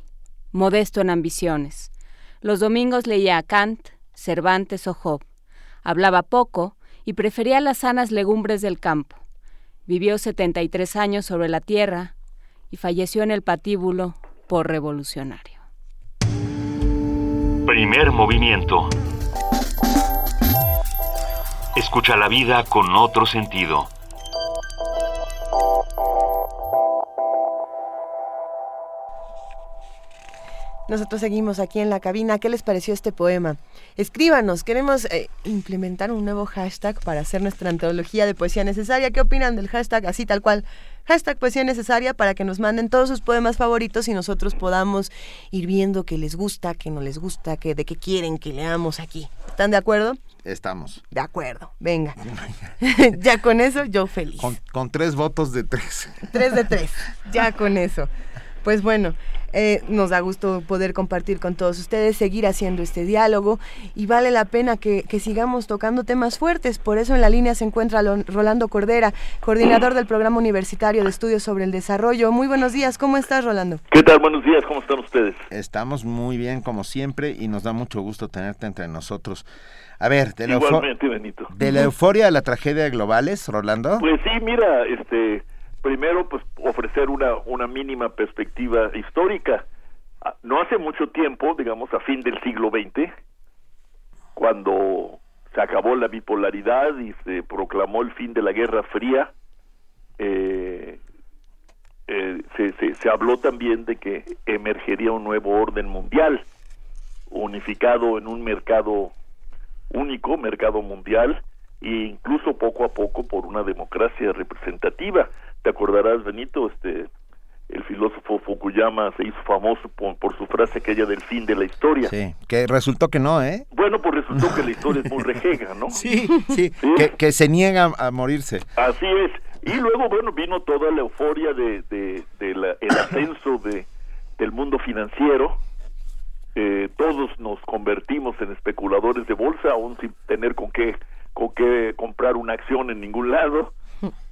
modesto en ambiciones. Los domingos leía a Kant, Cervantes o Job. Hablaba poco y prefería las sanas legumbres del campo. Vivió 73 años sobre la tierra y falleció en el patíbulo por revolucionario. Primer movimiento. Escucha la vida con otro sentido. Nosotros seguimos aquí en la cabina. ¿Qué les pareció este poema? Escríbanos, queremos eh, implementar un nuevo hashtag para hacer nuestra antología de poesía necesaria. ¿Qué opinan del hashtag así tal cual? Hashtag poesía necesaria para que nos manden todos sus poemas favoritos y nosotros podamos ir viendo qué les gusta, qué no les gusta, qué, de qué quieren que leamos aquí. ¿Están de acuerdo? Estamos. De acuerdo, venga. ya con eso yo feliz. Con, con tres votos de tres. Tres de tres, ya con eso. Pues bueno, eh, nos da gusto poder compartir con todos ustedes, seguir haciendo este diálogo y vale la pena que, que sigamos tocando temas fuertes. Por eso en la línea se encuentra Rolando Cordera, coordinador del Programa Universitario de Estudios sobre el Desarrollo. Muy buenos días, ¿cómo estás Rolando? ¿Qué tal? Buenos días, ¿cómo están ustedes? Estamos muy bien como siempre y nos da mucho gusto tenerte entre nosotros. A ver, de la, Igualmente, Benito. de la euforia a la tragedia globales, Rolando. Pues sí, mira, este, primero, pues ofrecer una, una mínima perspectiva histórica. Ah, No hace mucho tiempo, digamos a fin del siglo XX, cuando se acabó la bipolaridad y se proclamó el fin de la Guerra Fría, eh, eh, se, se, se habló también de que emergería un nuevo orden mundial, unificado en un mercado único, mercado mundial, e incluso poco a poco por una democracia representativa. Te acordarás, Benito, este, el filósofo Fukuyama se hizo famoso por, por su frase aquella del fin de la historia. Sí, que resultó que no, ¿eh? Bueno, pues resultó que la historia es muy rejega, ¿no? Sí, sí, Que, que se niega a morirse. Así es. Y luego, bueno, vino toda la euforia de, de, de la- el ascenso de, del mundo financiero. Eh, todos nos convertimos en especuladores de bolsa, aún sin tener con qué, con qué comprar una acción en ningún lado.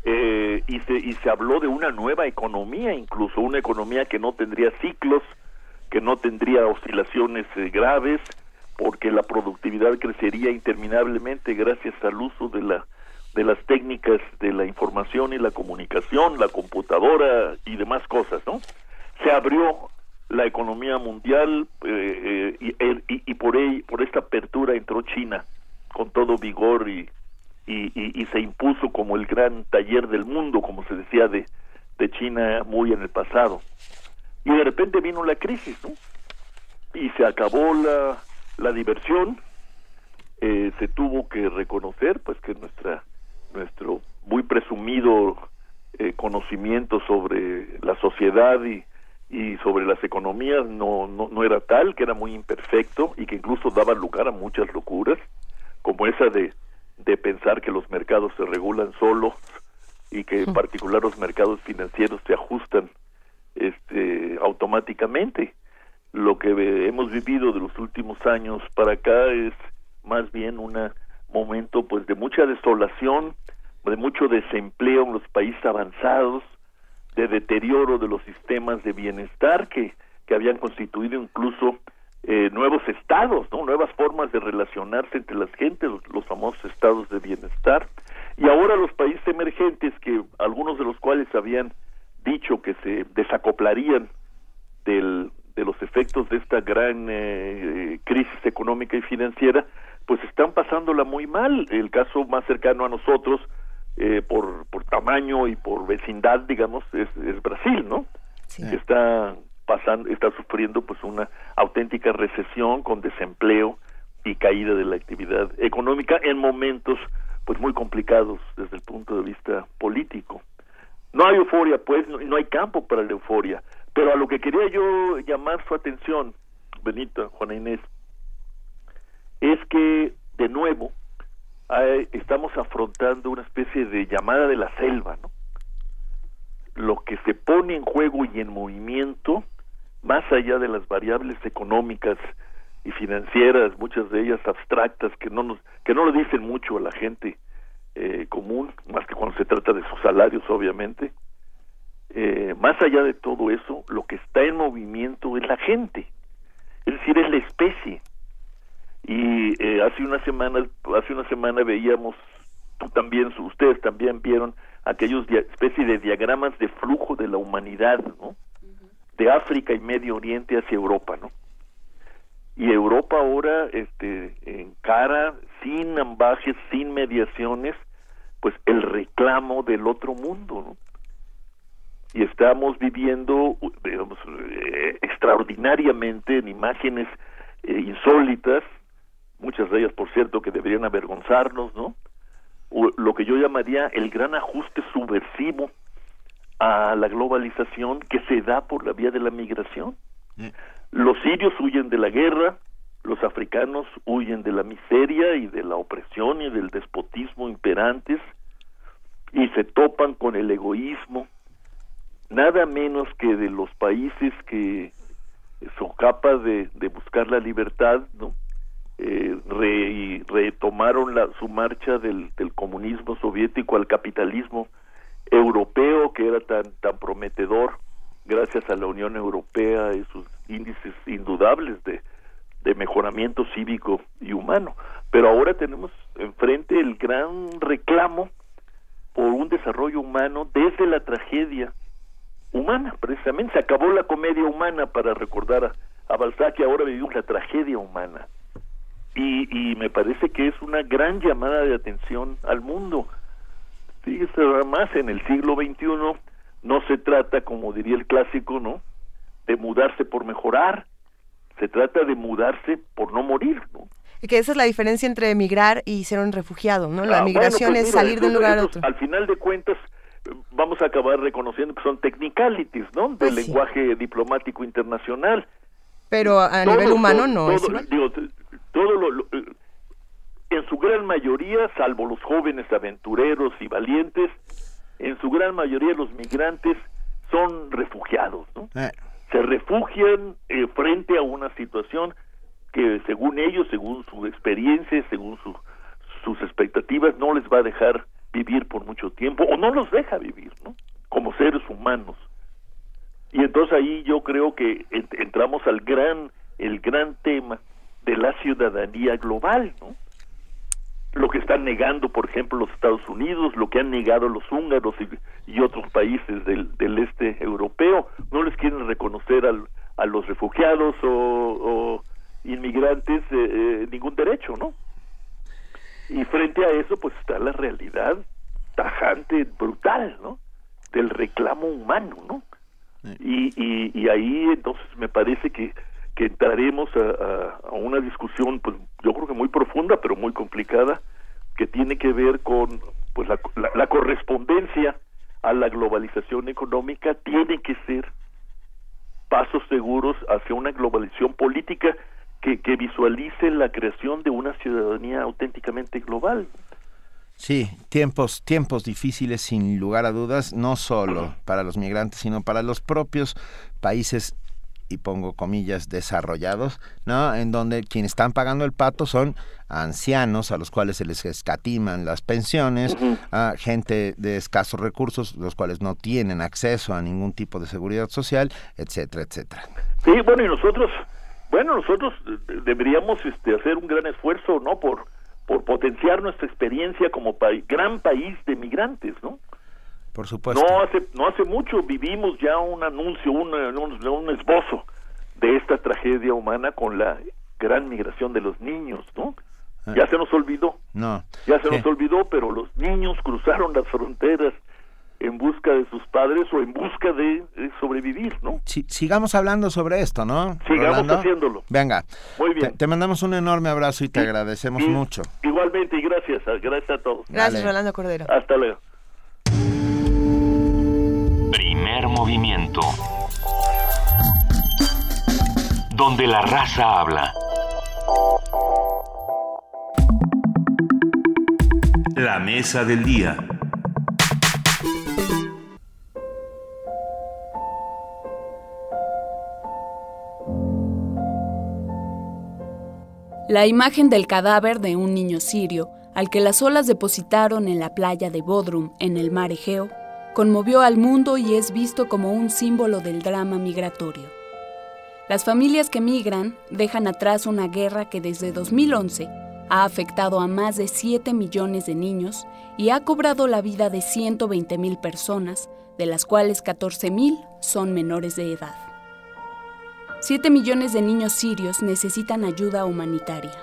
Eh, y, se, y se habló de una nueva economía, incluso una economía que no tendría ciclos, que no tendría oscilaciones eh, graves, porque la productividad crecería interminablemente gracias al uso de la de las técnicas de la información y la comunicación, la computadora y demás cosas, ¿no? Se abrió la economía mundial eh, eh, y, y, por, por esta apertura entró China con todo vigor y, y, se impuso como el gran taller del mundo, como se decía de, de China muy en el pasado. Y de repente vino la crisis, ¿no? Y se acabó la, la diversión, eh, se tuvo que reconocer pues que nuestra nuestro muy presumido eh, conocimiento sobre la sociedad y, y sobre las economías no, no, no era tal, que era muy imperfecto y que incluso daba lugar a muchas locuras, como esa de, de pensar que los mercados se regulan solos y que en particular los mercados financieros se ajustan este, automáticamente. Lo que hemos vivido de los últimos años para acá es más bien un momento pues de mucha desolación, de mucho desempleo en los países avanzados, de deterioro de los sistemas de bienestar que, que habían constituido incluso eh, nuevos estados, ¿no? nuevas formas de relacionarse entre las gentes, los, los, famosos estados de bienestar. Y ahora los países emergentes, que algunos de los cuales habían dicho que se desacoplarían del, de los efectos de esta gran eh, crisis económica y financiera, pues están pasándola muy mal. El caso más cercano a nosotros, eh, por, por tamaño y por vecindad, digamos, es, es Brasil, ¿no? Que está pasando, está sufriendo pues una auténtica recesión con desempleo y caída de la actividad económica en momentos pues muy complicados desde el punto de vista político. No hay euforia, pues, no, no hay campo para la euforia. Pero a lo que quería yo llamar su atención, Benita, Juana Inés, es que, de nuevo, estamos afrontando una especie de llamada de la selva. Lo que se pone en juego y en movimiento, más allá de las variables económicas y financieras, muchas de ellas abstractas, que no nos, que no lo dicen mucho a la gente eh, común, más que cuando se trata de sus salarios, obviamente, eh, más allá de todo eso, lo que está en movimiento es la gente, es decir, es la especie. Y eh, hace una semana, hace una semana veíamos, tú también, ustedes también vieron aquellos especie de diagramas de flujo de la humanidad, ¿no? De África y Medio Oriente hacia Europa, ¿no? Y Europa ahora, este, encara sin ambajes, sin mediaciones, pues el reclamo del otro mundo, ¿no? y estamos viviendo digamos, eh, extraordinariamente en imágenes eh, insólitas, muchas de ellas, por cierto, que deberían avergonzarnos, ¿no? Lo que yo llamaría el gran ajuste subversivo a la globalización que se da por la vía de la migración. Los sirios huyen de la guerra, los africanos huyen de la miseria y de la opresión y del despotismo imperantes y se topan con el egoísmo, nada menos que de los países que son capaces de, de buscar la libertad, ¿no? Eh, re, retomaron la, su marcha del, del, comunismo soviético al capitalismo europeo que era tan tan prometedor gracias a la Unión Europea y sus índices indudables de, de mejoramiento cívico y humano. Pero ahora tenemos enfrente el gran reclamo por un desarrollo humano desde la tragedia humana, precisamente. Se acabó la comedia humana para recordar a, a Balzac y ahora vivimos la tragedia humana. Y, y me parece que es una gran llamada de atención al mundo. Fíjese, además, en el siglo XXI no se trata, como diría el clásico, ¿no? De mudarse por mejorar, se trata de mudarse por no morir, ¿no? que esa es la diferencia entre emigrar y ser un refugiado, ¿no? La ah, migración pues es salir de un lugar a otro. Al final de cuentas, vamos a acabar reconociendo que son technicalities, ¿no? Del Pues sí. lenguaje diplomático internacional. Pero a Todo- nivel humano todo- no es todo- igual. digo, todo lo- lo- en su gran mayoría, salvo los jóvenes aventureros y valientes, en su gran mayoría los migrantes son refugiados, ¿no? Se refugian eh, frente a una situación que según ellos, según su experiencia, según su- sus expectativas, no les va a dejar vivir por mucho tiempo o no los deja vivir, ¿no? Como seres humanos. Y entonces ahí yo creo que ent- entramos al gran, el gran tema de la ciudadanía global, ¿no? Lo que están negando, por ejemplo, los Estados Unidos, lo que han negado los húngaros y, y otros países del, del, este europeo, no les quieren reconocer al, a los refugiados o, o inmigrantes eh, eh, ningún derecho, ¿no? Y frente a eso, pues está la realidad tajante, brutal, ¿no? Del reclamo humano, ¿no? Y, y, y, ahí entonces me parece que, que entraremos a, una discusión, pues yo creo que muy profunda, pero muy complicada, que tiene que ver con pues la, la, la correspondencia a la globalización económica, tiene que ser pasos seguros hacia una globalización política que, que visualice la creación de una ciudadanía auténticamente global. Sí, tiempos, tiempos difíciles sin lugar a dudas, no solo para los migrantes, sino para los propios países y pongo comillas desarrollados, ¿no? En donde quienes están pagando el pato son ancianos a los cuales se les escatiman las pensiones, uh -huh. a gente de escasos recursos, los cuales no tienen acceso a ningún tipo de seguridad social, etcétera, etcétera. Sí, bueno, y nosotros, bueno, nosotros deberíamos este, hacer un gran esfuerzo, ¿no? Por por potenciar nuestra experiencia como pa gran país de migrantes, ¿no? Por supuesto. No hace no hace mucho vivimos ya un anuncio, un, un, un esbozo de esta tragedia humana con la gran migración de los niños, ¿no? Ya se nos olvidó. No. Ya se ¿Qué? nos olvidó, pero los niños cruzaron las fronteras en busca de sus padres o en busca de, de sobrevivir, ¿no? Si, sigamos hablando sobre esto, ¿no? Sigamos Rolando? haciéndolo. Venga. Muy bien. Te, te, mandamos un enorme abrazo y te Sí. agradecemos Sí. mucho. Igualmente y gracias, gracias a todos. Gracias, Dale. Rolando Cordero. Hasta luego. Movimiento. Donde la raza habla. La mesa del día. La imagen del cadáver de un niño sirio, al que las olas depositaron en la playa de Bodrum, en el mar Egeo, conmovió al mundo y es visto como un símbolo del drama migratorio. Las familias que migran dejan atrás una guerra que desde 2011 ha afectado a más de 7 millones de niños y ha cobrado la vida de 120 mil personas, de las cuales 14 mil son menores de edad. 7 millones de niños sirios necesitan ayuda humanitaria.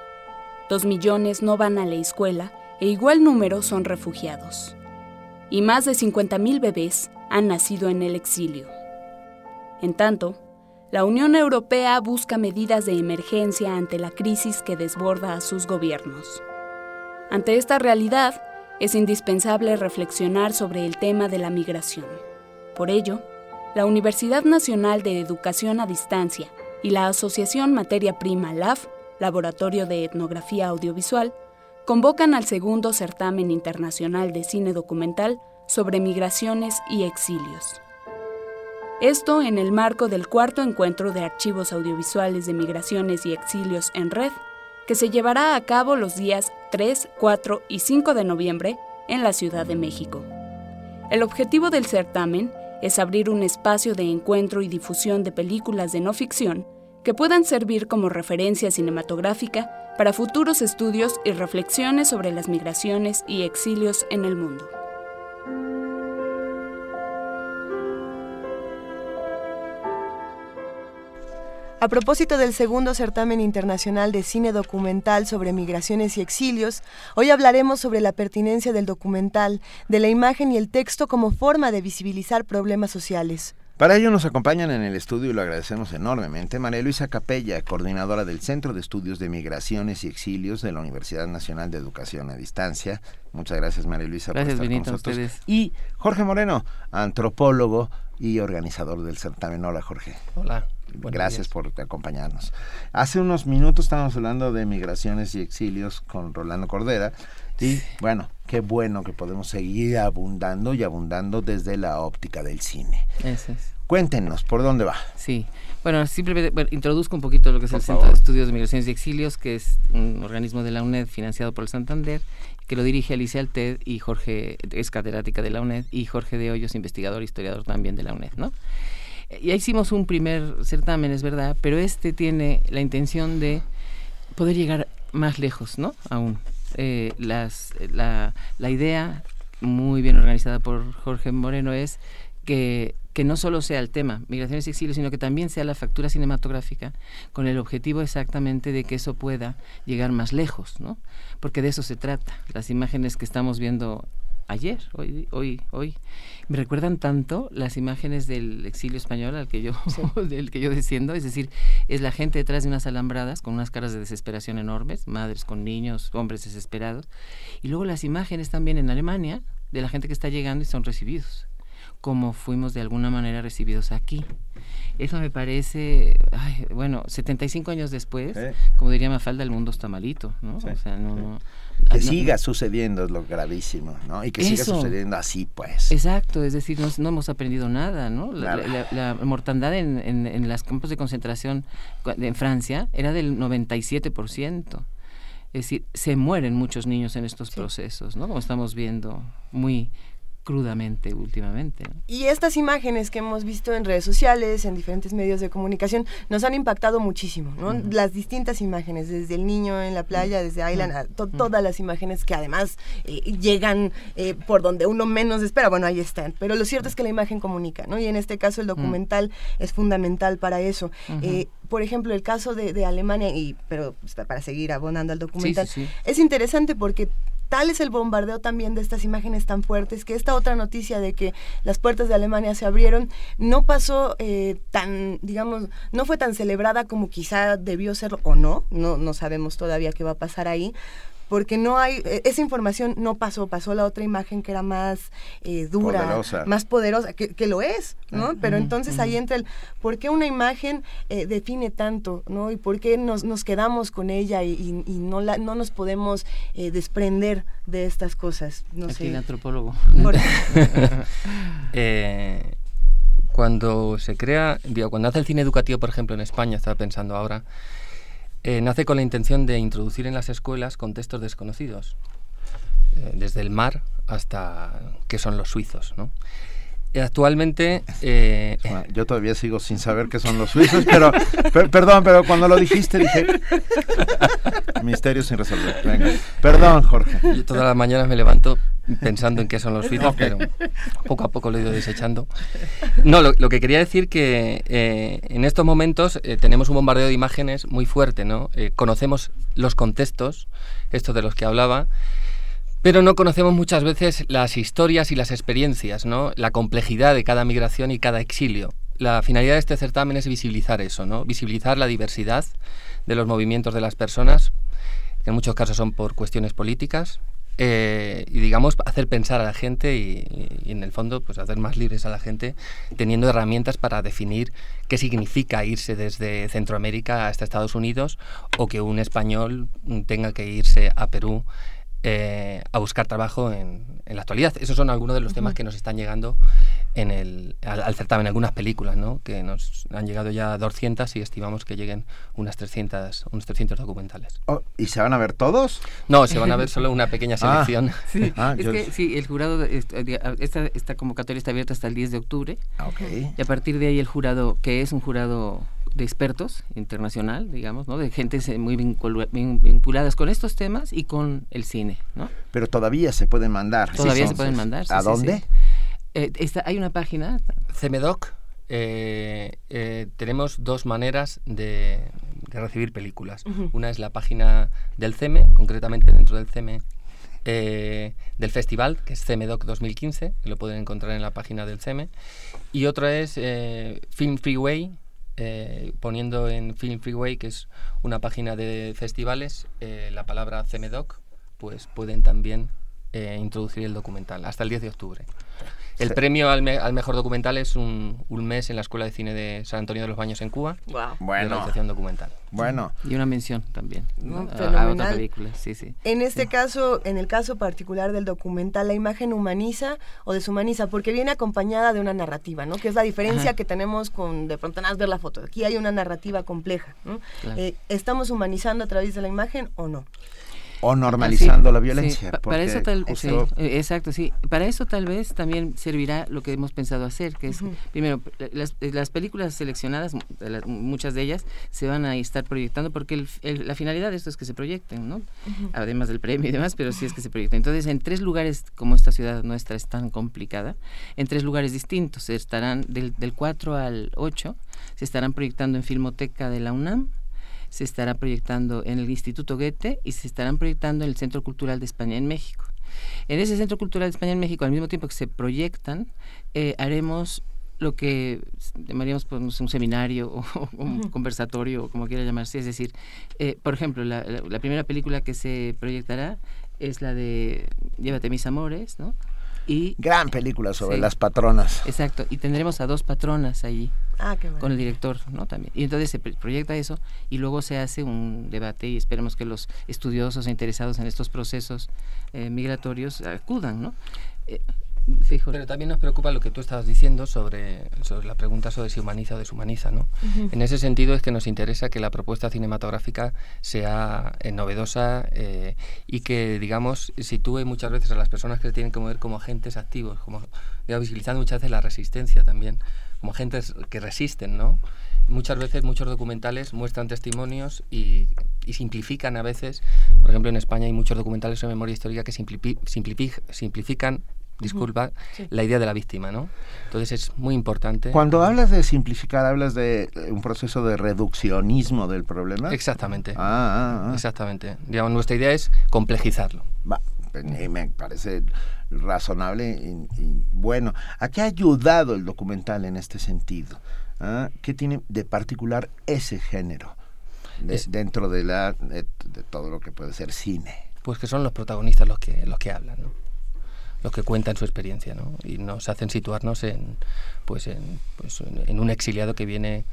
2 millones no van a la escuela e igual número son refugiados. Y más de 50 mil bebés han nacido en el exilio. En tanto, la Unión Europea busca medidas de emergencia ante la crisis que desborda a sus gobiernos. Ante esta realidad, es indispensable reflexionar sobre el tema de la migración. Por ello, la Universidad Nacional de Educación a Distancia y la Asociación Materia Prima LAF, Laboratorio de Etnografía Audiovisual, convocan al segundo certamen internacional de cine documental sobre migraciones y exilios. Esto en el marco del cuarto encuentro de archivos audiovisuales de migraciones y exilios en red, que se llevará a cabo los días 3, 4 y 5 de noviembre en la Ciudad de México. El objetivo del certamen es abrir un espacio de encuentro y difusión de películas de no ficción que puedan servir como referencia cinematográfica para futuros estudios y reflexiones sobre las migraciones y exilios en el mundo. A propósito del segundo certamen internacional de cine documental sobre migraciones y exilios, hoy hablaremos sobre la pertinencia del documental, de la imagen y el texto como forma de visibilizar problemas sociales. Para ello nos acompañan en el estudio y lo agradecemos enormemente María Luisa Capella, coordinadora del Centro de Estudios de Migraciones y Exilios de la Universidad Nacional de Educación a Distancia. Muchas gracias María Luisa gracias, por estar Benito, con nosotros. ustedes. Y Jorge Moreno, antropólogo y organizador del certamen. Hola Jorge. Hola. Gracias por acompañarnos. Hace unos minutos estábamos hablando de migraciones y exilios con Rolando Cordera y bueno, qué bueno que podemos seguir abundando y abundando desde la óptica del cine. Eso es. Cuéntenos, ¿por dónde va? Sí, bueno, simplemente bueno, introduzco un poquito lo que es Por el favor. Centro de Estudios de Migraciones y Exilios, que es un organismo de la UNED financiado por el Santander, que lo dirige Alicia Alted y Jorge, es catedrática de la UNED, y Jorge de Hoyos, investigador, historiador también de la UNED, ¿no? Ya hicimos un primer certamen, es verdad, pero este tiene la intención de poder llegar más lejos, ¿no? Aún. Eh, las, la, la idea muy bien organizada por Jorge Moreno es que, que no solo sea el tema migraciones y exilio, sino que también sea la factura cinematográfica con el objetivo exactamente de que eso pueda llegar más lejos, ¿no? Porque de eso se trata. Las imágenes que estamos viendo ayer, hoy, hoy, hoy, me recuerdan tanto las imágenes del exilio español al que yo, del que yo desciendo, es decir, es la gente detrás de unas alambradas con unas caras de desesperación enormes, madres con niños, hombres desesperados, y luego las imágenes también en Alemania de la gente que está llegando y son recibidos como fuimos de alguna manera recibidos aquí. Eso me parece, ay, bueno, 75 años después, como diría Mafalda, el mundo está malito, ¿no? Sí. O sea, no, no- Que no- siga sucediendo es lo gravísimo, ¿no? Y que siga sucediendo así, pues. Exacto, es decir, no, no hemos aprendido nada, ¿no? La, Nada. la- la- la mortandad en, en, en los campos de concentración en Francia era del 97%. Es decir, se mueren muchos niños en estos procesos, ¿no? Como estamos viendo muy crudamente últimamente. ¿no? Y estas imágenes que hemos visto en redes sociales, en diferentes medios de comunicación, nos han impactado muchísimo, ¿no? Las distintas imágenes, desde el niño en la playa, desde Island, a to- todas las imágenes que además eh, llegan eh, por donde uno menos espera, bueno, ahí están. Pero lo cierto es que la imagen comunica, ¿no? Y en este caso el documental es fundamental para eso. Eh, por ejemplo, el caso de, de Alemania, y pero pues, para seguir abonando al documental, sí, sí. es interesante porque tal es el bombardeo también de estas imágenes tan fuertes que esta otra noticia de que las puertas de Alemania se abrieron no pasó eh, tan, digamos, no fue tan celebrada como quizá debió ser o no, no, no sabemos todavía qué va a pasar ahí. Porque no hay, eh, esa información no pasó, pasó la otra imagen que era más eh, dura, Poderosa. más poderosa, que, que lo es, ¿no? Pero entonces ahí entra el, ¿por qué una imagen eh, define tanto, ¿no? Y por qué nos, nos quedamos con ella y, y- y no, la, no nos podemos eh, desprender de estas cosas? No Aquí sé. el antropólogo. Por- Eh, cuando se crea, digo, cuando hace el cine educativo, por ejemplo, en España, estaba pensando ahora, eh, nace con la intención de introducir en las escuelas contextos desconocidos, eh, desde el mar hasta qué son los suizos, ¿no? Actualmente... eh, Bueno, yo todavía sigo sin saber qué son los suizos, pero, per- perdón, pero cuando lo dijiste dije misterio sin resolver. Venga. Perdón, Jorge. Yo todas las mañanas me levanto pensando en qué son los suizos, pero poco a poco lo he ido desechando. No, lo, lo que quería decir que eh, en estos momentos eh, tenemos un bombardeo de imágenes muy fuerte, ¿no? Eh, conocemos los contextos, estos de los que hablaba, pero no conocemos muchas veces las historias y las experiencias, ¿no? La complejidad de cada migración y cada exilio. La finalidad de este certamen es visibilizar eso, ¿no? Visibilizar la diversidad de los movimientos de las personas, que en muchos casos son por cuestiones políticas, eh, y digamos hacer pensar a la gente y, y, en el fondo pues hacer más libres a la gente teniendo herramientas para definir qué significa irse desde Centroamérica hasta Estados Unidos o que un español tenga que irse a Perú eh, a buscar trabajo en, en, la actualidad. Esos son algunos de los temas que nos están llegando en el, al, al, certamen, algunas películas, ¿no? que nos han llegado ya 200 y estimamos que lleguen unas 300, unos 300 documentales. Oh, ¿Y se van a ver todos? No, se van a ver solo una pequeña selección. Ah, sí, Ah, es yo- que sí, el jurado, esta, esta, esta convocatoria está abierta hasta el 10 de octubre Ah, ok. y a partir de ahí el jurado, que es un jurado de expertos internacional, digamos, ¿no? de gentes eh, muy vinculadas con estos temas y con el cine, ¿no? Pero todavía se pueden mandar. Todavía Sí, se pueden mandar. sí, ¿A sí, dónde? sí. Eh, está- hay una página, CMDoc, eh, eh, tenemos dos maneras de, de recibir películas. Una es la página del CEME, concretamente dentro del CEME eh, del festival, que es CMDoc 2015, que lo pueden encontrar en la página del CEME. Y otra es eh, Film Freeway, eh, poniendo en Film Freeway, que es una página de festivales, eh, la palabra CMDoc, pues pueden también eh, introducir el documental hasta el 10 de octubre. El Sí. premio al, me- al mejor documental es un, un mes en la Escuela de Cine de San Antonio de los Baños en Cuba. Guau. De Bueno. realización documental. Bueno. y una mención también ¿no? No, a- otra película, sí, sí. En este caso, en el caso particular del documental, la imagen humaniza o deshumaniza, porque viene acompañada de una narrativa, ¿no? Que es la diferencia Ajá. que tenemos con de pronto nada más ver la foto. Aquí hay una narrativa compleja, ¿no? Claro. Eh, ¿Estamos humanizando a través de la imagen o no? O normalizando Sí, la violencia. Para eso tal justo- sí, eh, exacto, sí. Para eso tal vez también servirá lo que hemos pensado hacer, que es primero las, eh, las películas seleccionadas, muchas de ellas se van a estar proyectando porque el- el- la finalidad de esto es que se proyecten, ¿no? Además del premio y demás, pero sí es que se proyecten. Entonces, en tres lugares como esta ciudad nuestra es tan complicada, en tres lugares distintos, se estarán del, del 4 al 8 se estarán proyectando en Filmoteca de la UNAM, se estará proyectando en el Instituto Goethe y se estarán proyectando en el Centro Cultural de España en México. En ese Centro Cultural de España en México, al mismo tiempo que se proyectan, eh, haremos lo que llamaríamos pues, un seminario o, o un conversatorio, o como quiera llamarse. Es decir, eh, por ejemplo, la, la- la primera película que se proyectará es la de Llévate mis amores, ¿no? Y, Gran película sobre Sí. las patronas. Exacto, y tendremos a dos patronas allí Ah, qué con el director, ¿no? También. Y entonces se proyecta eso y luego se hace un debate y esperemos que los estudiosos e interesados en estos procesos eh, migratorios acudan, ¿no? Eh, sí. Pero también nos preocupa lo que tú estabas diciendo sobre, sobre la pregunta sobre si humaniza o deshumaniza, ¿no? Ujú. En ese sentido es que nos interesa que la propuesta cinematográfica sea eh, novedosa eh, y que, digamos, sitúe muchas veces a las personas que se tienen que mover como agentes activos, como digamos, visibilizando muchas veces la resistencia también, como agentes que resisten, ¿no? Muchas veces muchos documentales muestran testimonios y, y simplifican a veces, por ejemplo en España hay muchos documentales sobre memoria histórica que simplifi- simplifican disculpa, Sí. la idea de la víctima, ¿no? Entonces es muy importante. Cuando hablas de simplificar, hablas de un proceso de reduccionismo del problema. Exactamente. Ah, ah, ah. Exactamente. Digamos, nuestra idea es complejizarlo. Va, me parece razonable y, y bueno. ¿A qué ha ayudado el documental en este sentido? ¿Ah? ¿Qué tiene de particular ese género de- Es- dentro de, la, de, de todo lo que puede ser cine? Pues que son los protagonistas los que, los que hablan, ¿no? Los que cuentan su experiencia, ¿no? Y nos hacen situarnos en, pues en, pues en, en un exiliado que viene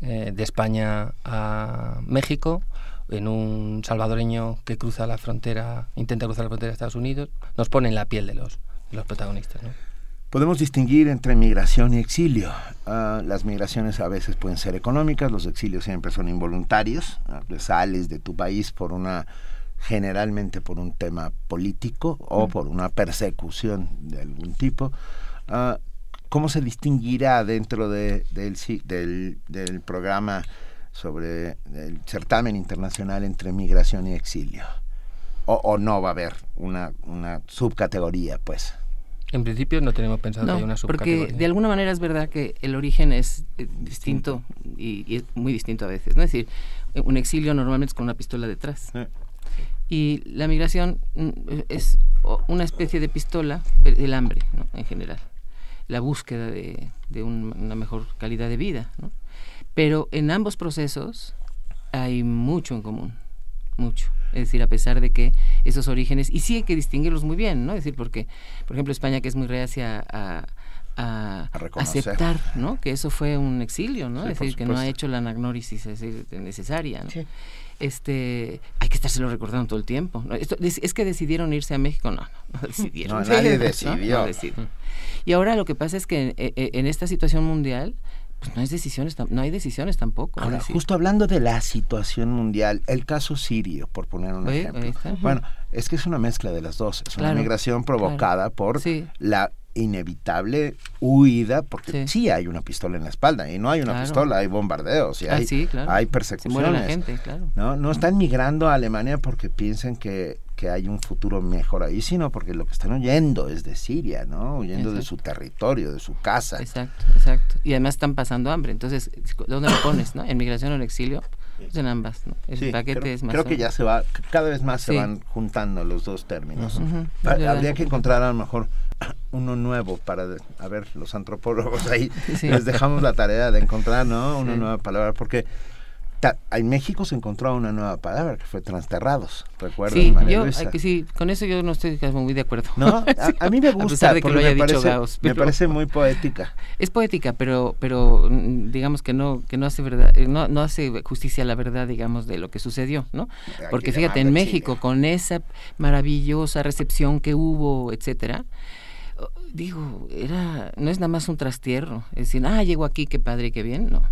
eh, de España a México, en un salvadoreño que cruza la frontera, intenta cruzar la frontera de Estados Unidos, nos pone en la piel de los, de los protagonistas, ¿no? Podemos distinguir entre migración y exilio. Ah, las migraciones a veces pueden ser económicas, los exilios siempre son involuntarios. te sales de tu país por una generalmente por un tema político o por una persecución de algún tipo. Ah, ¿Cómo se distinguirá dentro de- del, del programa sobre el certamen internacional entre migración y exilio? O, o no va a haber una, una subcategoría, pues? En principio no tenemos pensado que haya una porque subcategoría. de alguna manera es verdad que el origen es eh, distinto y, y es muy distinto a veces. ¿no? Es decir, un exilio normalmente es con una pistola detrás. Y la migración mm, es una especie de pistola el el hambre, ¿no? en general. La búsqueda de, de un- una mejor calidad de vida. ¿no? Pero en ambos procesos hay mucho en común, mucho. Es decir, a pesar de que esos orígenes, y sí hay que distinguirlos muy bien, ¿no? Es decir, porque, por ejemplo, España que es muy reacia a, aceptar, ¿no? Que eso fue un exilio, ¿no? Sí, es decir, que no ha hecho la anagnórisis es decir, necesaria, ¿no? Este, hay que estárselo recordando todo el tiempo. ¿no? Esto- es, es que decidieron irse a México, no, no, no decidieron. No, nadie ¿no? decidió. Y ahora lo que pasa es que eh, eh, en esta situación mundial, pues no, es decisiones, no hay decisiones tampoco. Ahora, decir, justo hablando de la situación mundial, el caso sirio, por poner un ejemplo. está. Bueno, es que es una mezcla de las dos. Es una Claro, migración claro. provocada por la inevitable huida, porque sí. hay una pistola en la espalda, y no hay una Claro. pistola, hay bombardeos, y Ah, hay, sí, claro. hay Se persecuciones. muere la gente, claro. ¿no? no están migrando a Alemania porque piensan que, que hay un futuro mejor ahí, sino porque lo que están huyendo es de Siria, ¿no? Huyendo de su territorio, de su casa. Exacto, exacto. Y además están pasando hambre. Entonces, ¿dónde lo pones, no? En migración o en exilio, pues en ambas, ¿no? El Sí, paquete creo, es más. creo que ya se va, cada vez más se van juntando los dos términos. Es Ha- verdad. Habría que encontrar a lo mejor uno nuevo para, a ver, los antropólogos ahí, Sí. les dejamos la tarea de encontrar, ¿no? Una nueva palabra, porque en México se encontró una nueva palabra que fue transterrados, ¿recuerdas, Sí, María yo, Luisa? sí, con eso yo no estoy muy de acuerdo. No, a, a mí me gusta, pesar de que lo haya me, dicho parece, Gauss, me parece muy poética. Es poética, pero, pero mm, digamos que no, que no hace verdad, eh, no, no hace justicia a la verdad, digamos, de lo que sucedió, ¿no? Porque que fíjate, en México, con esa maravillosa recepción que hubo, etcétera, oh, digo, era, no es nada más un trastierro, es decir, ah, llegó aquí, qué padre, qué bien, no.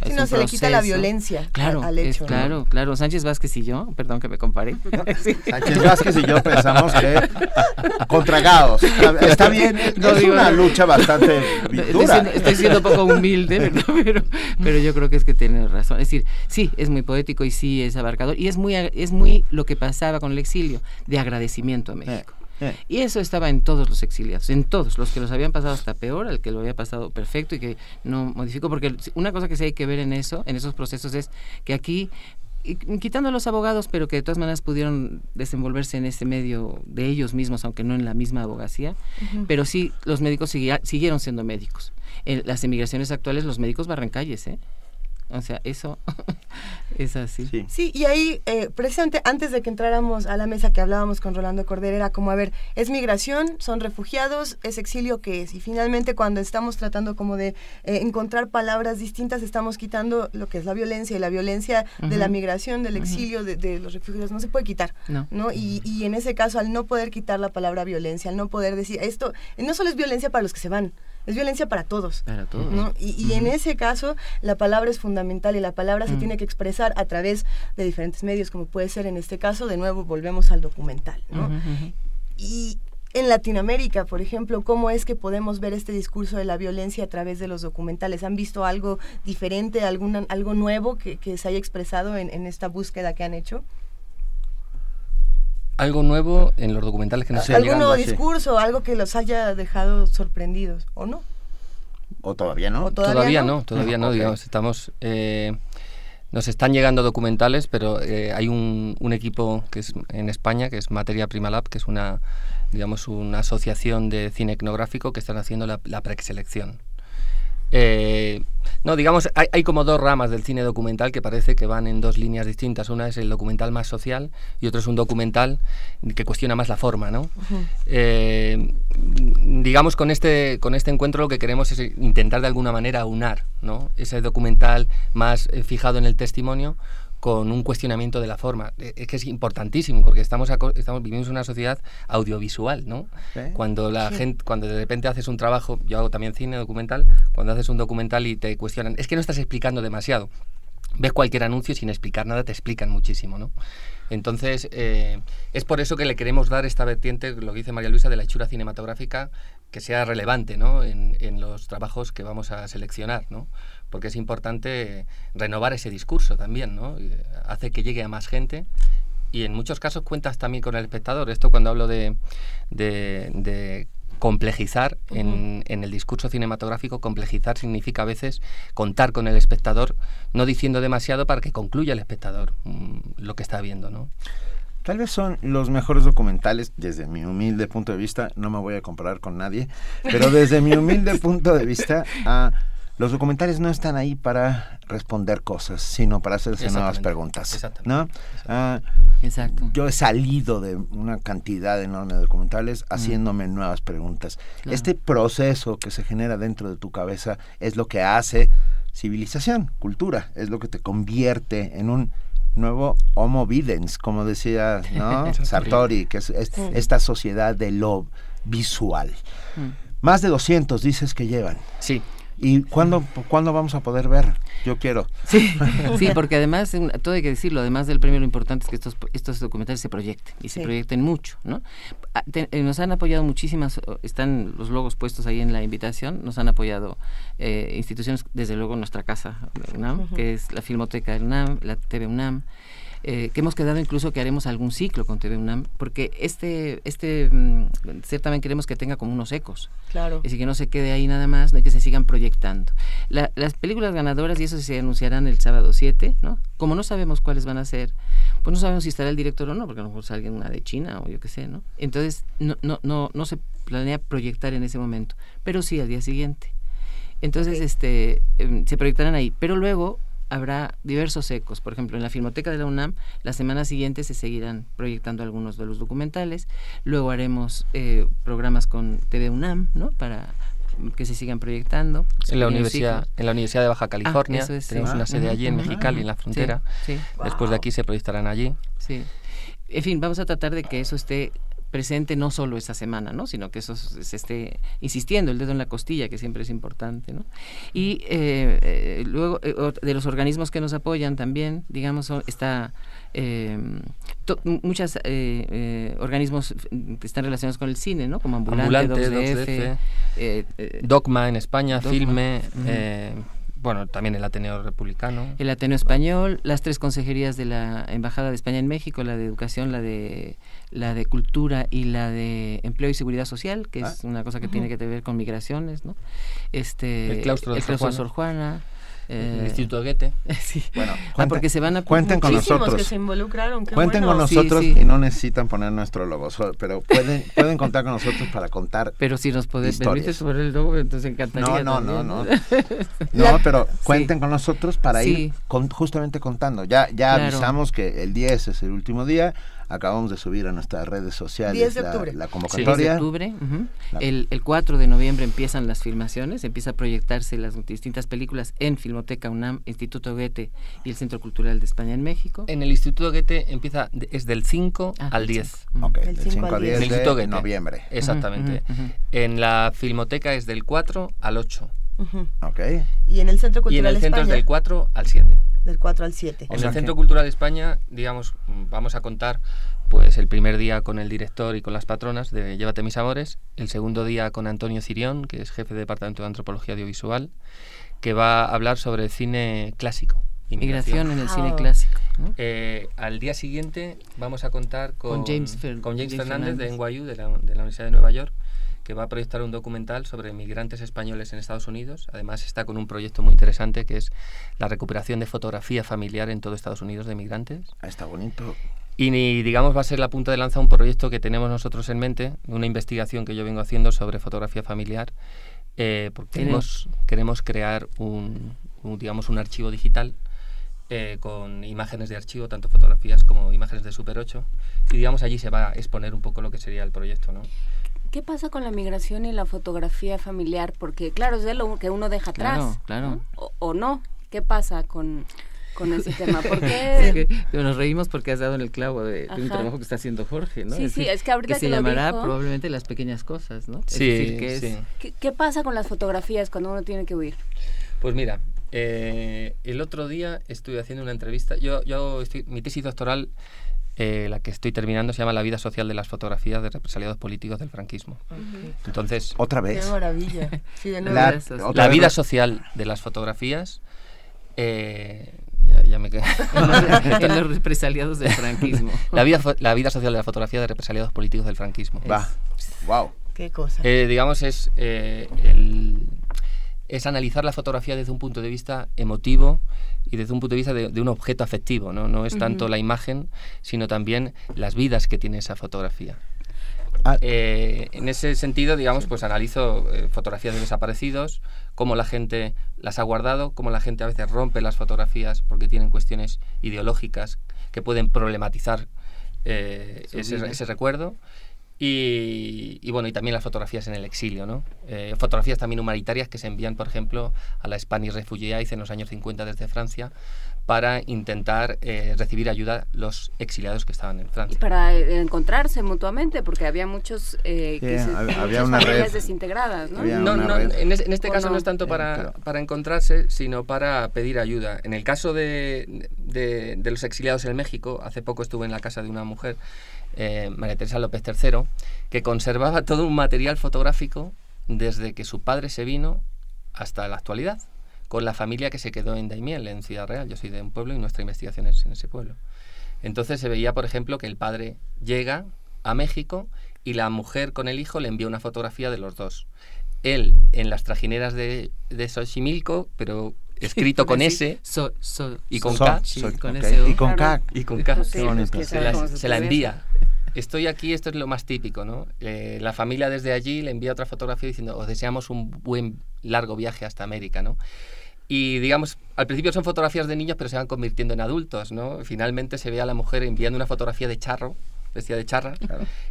No. Sí, no, se le quita la violencia claro, al hecho. claro, claro. Sánchez Vázquez y yo, perdón que me comparé. Sánchez Vázquez y yo pensamos que contragados. Está bien, no, es una lucha bastante dura. Estoy siendo, un poco humilde, ¿verdad? Pero, pero yo creo que es que tiene razón. Es decir, sí, es muy poético y sí es abarcador. Y es muy, es muy lo que pasaba con el exilio, de agradecimiento a México. Eh. Y eso estaba en todos los exiliados, en todos, los que los habían pasado hasta peor, al que lo había pasado perfecto y que no modificó, porque una cosa que sí hay que ver en eso, en esos procesos, es que aquí quitando a los abogados, pero que de todas maneras pudieron desenvolverse en ese medio de ellos mismos, aunque no en la misma abogacía, pero sí los médicos siguieron siendo médicos. En las emigraciones actuales los médicos barran calles, ¿eh? O sea, eso es así. Sí, y ahí, eh, precisamente antes de que entráramos a la mesa que hablábamos con Rolando Cordero, era como, a ver, es migración, son refugiados, es exilio, ¿qué es? Y finalmente cuando estamos tratando como de eh, encontrar palabras distintas, estamos quitando lo que es la violencia, y la violencia de la migración, del exilio, de, los refugiados, no se puede quitar. No. ¿no? Y, y en ese caso, al no poder quitar la palabra violencia, al no poder decir, esto no solo es violencia para los que se van, es violencia para todos. Para todos. ¿no? Y, en ese caso, la palabra es fundamental y la palabra se tiene que expresar a través de diferentes medios, como puede ser en este caso, de nuevo volvemos al documental. ¿no? Y en Latinoamérica, por ejemplo, ¿cómo es que podemos ver este discurso de la violencia a través de los documentales? ¿Han visto algo diferente, alguna, algo nuevo que, se haya expresado en, en esta búsqueda que han hecho? Algo nuevo en los documentales que nos están ¿Algún nuevo discurso, algo que los haya dejado sorprendidos, o no? ¿O todavía no? todavía, no? todavía no, digamos, estamos... Eh, nos están llegando documentales, pero eh, hay un, un, equipo que es en España, que es Materia Prima Lab, que es una, digamos, una asociación de cine etnográfico que están haciendo la, la preselección. Eh, no, digamos, hay, como dos ramas del cine documental que parece que van en dos líneas distintas. Una es el documental más social y otro es un documental que cuestiona más la forma, ¿no? Eh, digamos, con este, con este encuentro lo que queremos es intentar de alguna manera unar, ¿no? Ese documental más eh, fijado en el testimonio con un cuestionamiento de la forma. E, es que es importantísimo porque estamos, estamos vivimos en una sociedad audiovisual, ¿no? Cuando la gente, cuando de repente haces un trabajo, yo hago también cine documental, cuando haces un documental y te cuestionan, es que no estás explicando demasiado. Ves cualquier anuncio sin explicar nada, te explican muchísimo, ¿no? Entonces, eh, es por eso que le queremos dar esta vertiente, lo que dice María Luisa, de la hechura cinematográfica, que sea relevante ¿no? en, en los trabajos que vamos a seleccionar, ¿no? Porque es importante renovar ese discurso también, ¿no? Hace que llegue a más gente y en muchos casos cuentas también con el espectador. Esto cuando hablo de, de, complejizar en, en, el discurso cinematográfico, complejizar significa a veces contar con el espectador, no diciendo demasiado para que concluya el espectador mm, lo que está viendo, ¿no? Tal vez son los mejores documentales desde mi humilde punto de vista, no me voy a comparar con nadie, pero desde mi humilde punto de vista a los documentales no están ahí para responder cosas, sino para hacerse nuevas preguntas. ¿no? Ah, Exacto. Yo he salido de una cantidad enorme de documentales haciéndome nuevas preguntas. Este proceso que se genera dentro de tu cabeza es lo que hace civilización, cultura, es lo que te convierte en un nuevo homo videns, como decía ¿no? Sartori, que es, esta sociedad de lo visual. Mm. Más de 200 dices que llevan. Sí. ¿Y cuándo, cuándo vamos a poder ver? Yo quiero. Sí, sí, porque además, todo hay que decirlo, además del premio, lo importante es que estos, estos documentales se proyecten y se proyecten mucho, ¿no? Ah, eh, nos han apoyado muchísimas, están los logos puestos ahí en la invitación, nos han apoyado eh, instituciones, desde luego nuestra casa, UNAM, que es la Filmoteca del UNAM, la TV UNAM, eh, que hemos quedado incluso que haremos algún ciclo con TV UNAM, porque este, este mm, certamen queremos que tenga como unos ecos. Claro. Es decir, que no se quede ahí nada más, no que se sigan proyectando. las películas ganadoras, y eso se anunciarán el sábado 7, ¿no? Como no sabemos cuáles van a ser, pues no sabemos si estará el director o no, porque a lo mejor salga una de China o yo qué sé, ¿no? Entonces, no, no, no, no se planea proyectar en ese momento, pero sí al día siguiente. Entonces, este, em, se proyectarán ahí. Pero luego habrá diversos ecos. Por ejemplo, en la Filmoteca de la UNAM, la semana siguiente se seguirán proyectando algunos de los documentales. Luego haremos eh, programas con TV UNAM, ¿no? Para que se sigan proyectando. En la, universidad, en la Universidad de Baja ah, California. tenemos una sede allí en Mexicali, en la frontera. Después de aquí se proyectarán allí. Sí. En fin, vamos a tratar de que eso esté presente no solo esa semana, ¿no? Sino que eso se esté insistiendo, el dedo en la costilla, que siempre es importante, ¿no? Y eh, eh, luego de los organismos que nos apoyan también, digamos, está muchos organismos que están relacionados con el cine, ¿no? Como Ambulante, Ambulante 2DF, Dogma en España, Filme, bueno, también el Ateneo Republicano. El Ateneo Español, las tres consejerías de la Embajada de España en México, la de Educación, la de la de Cultura y la de Empleo y Seguridad Social, que es ah. una cosa que tiene que ver con migraciones, ¿no? Este, el claustro de, Sor Juana el eh, Instituto Goethe. sí. Bueno, ah, porque se van a cuenten con nosotros. que se involucraron. cuenten con nosotros y no necesitan poner nuestro logo, pero pueden pueden contar con nosotros para contar. Pero si nos puedes permitir sobre el logo, entonces encantaría. No, no, no, no. no, pero cuenten con nosotros para ir justamente contando. Ya ya avisamos que el 10 es el último día Acabamos de subir a nuestras redes sociales La, convocatoria. 10 de octubre. el, el 4 de noviembre empiezan las filmaciones, empieza a proyectarse las distintas películas en Filmoteca UNAM, Instituto Goethe y el Centro Cultural de España en México. En el Instituto Goethe empieza, es del 5 ah, al 10. Ok, del 5 al 10 de noviembre. Exactamente. En la Filmoteca es del 4 al 8. Ok. ¿Y en el Centro Cultural Y en el centro es del 4 al 7 del 4 al 7. En el Centro Cultural de España, digamos, vamos a contar pues el primer día con el director y con las patronas de Llévate mis amores, el segundo día con Antonio Cirión, que es jefe de Departamento de Antropología Audiovisual, que va a hablar sobre el cine clásico. Inmigración en el cine clásico. Eh, al día siguiente vamos a contar con, James, Fernández, de NYU, de la, de la Universidad de Nueva York, que va a proyectar un documental sobre migrantes españoles en Estados Unidos. Además está con un proyecto muy interesante que es la recuperación de fotografía familiar en todo Estados Unidos de migrantes. Ah, está bonito. Y digamos va a ser la punta de lanza un proyecto que tenemos nosotros en mente, una investigación que yo vengo haciendo sobre fotografía familiar, eh, porque queremos, queremos crear un, digamos un archivo digital eh, con imágenes de archivo, tanto fotografías como imágenes de Super 8, y digamos allí se va a exponer un poco lo que sería el proyecto, ¿no? ¿Qué pasa con la migración y la fotografía familiar? Porque claro, es de lo que uno deja atrás. Claro, O, no. ¿Qué pasa con, con ese tema? ¿Por qué? nos reímos porque has dado en el clavo de, un trabajo que está haciendo Jorge, ¿no? Sí, sí, es que ahorita que, se llamará probablemente las pequeñas cosas, ¿no? Sí, sí. ¿Qué, pasa con las fotografías cuando uno tiene que huir? Pues mira, eh, el otro día estuve haciendo una entrevista. Yo, yo estoy, mi tesis doctoral eh, la que estoy terminando se llama La vida social de las fotografías de represaliados políticos del franquismo. Entonces, otra vez. Qué maravilla. la, vida social de las fotografías. Eh, ya, me quedé. en los represaliados del franquismo. la, vida, la vida social de la fotografía de represaliados políticos del franquismo. Va. Wow. Qué cosa. Eh, digamos, es el es analizar la fotografía desde un punto de vista emotivo y desde un punto de vista de, un objeto afectivo, ¿no? No es tanto la imagen, sino también las vidas que tiene esa fotografía. Ah. Eh, en ese sentido, digamos, pues analizo eh, fotografías de desaparecidos, cómo la gente las ha guardado, cómo la gente a veces rompe las fotografías porque tienen cuestiones ideológicas que pueden problematizar eh, ese, recuerdo. Y, bueno, y también las fotografías en el exilio, ¿no? Eh, fotografías también humanitarias que se envían, por ejemplo, a la Spanish Refugee Aid en los años 50 desde Francia para intentar eh, recibir ayuda los exiliados que estaban en Francia. Y para eh, encontrarse mutuamente, porque había muchos eh, había una familias desintegradas, ¿no? No, no en, este caso no? es tanto para, para, encontrarse, sino para pedir ayuda. En el caso de, de, de los exiliados en México, hace poco estuve en la casa de una mujer eh, María Teresa López III, que conservaba todo un material fotográfico desde que su padre se vino hasta la actualidad, con la familia que se quedó en Daimiel, en Ciudad Real. Yo soy de un pueblo y nuestra investigación es en ese pueblo. Entonces se veía, por ejemplo, que el padre llega a México y la mujer con el hijo le envía una fotografía de los dos. Él en las trajineras de, de Xochimilco, pero escrito con S y con K. y con K. Y con K. se la envía estoy aquí, esto es lo más típico, ¿no? Eh, la familia desde allí le envía otra fotografía diciendo, os deseamos un buen largo viaje hasta América, ¿no? Y digamos, al principio son fotografías de niños, pero se van convirtiendo en adultos, ¿no? Finalmente se ve a la mujer enviando una fotografía de charro, vestida de charra,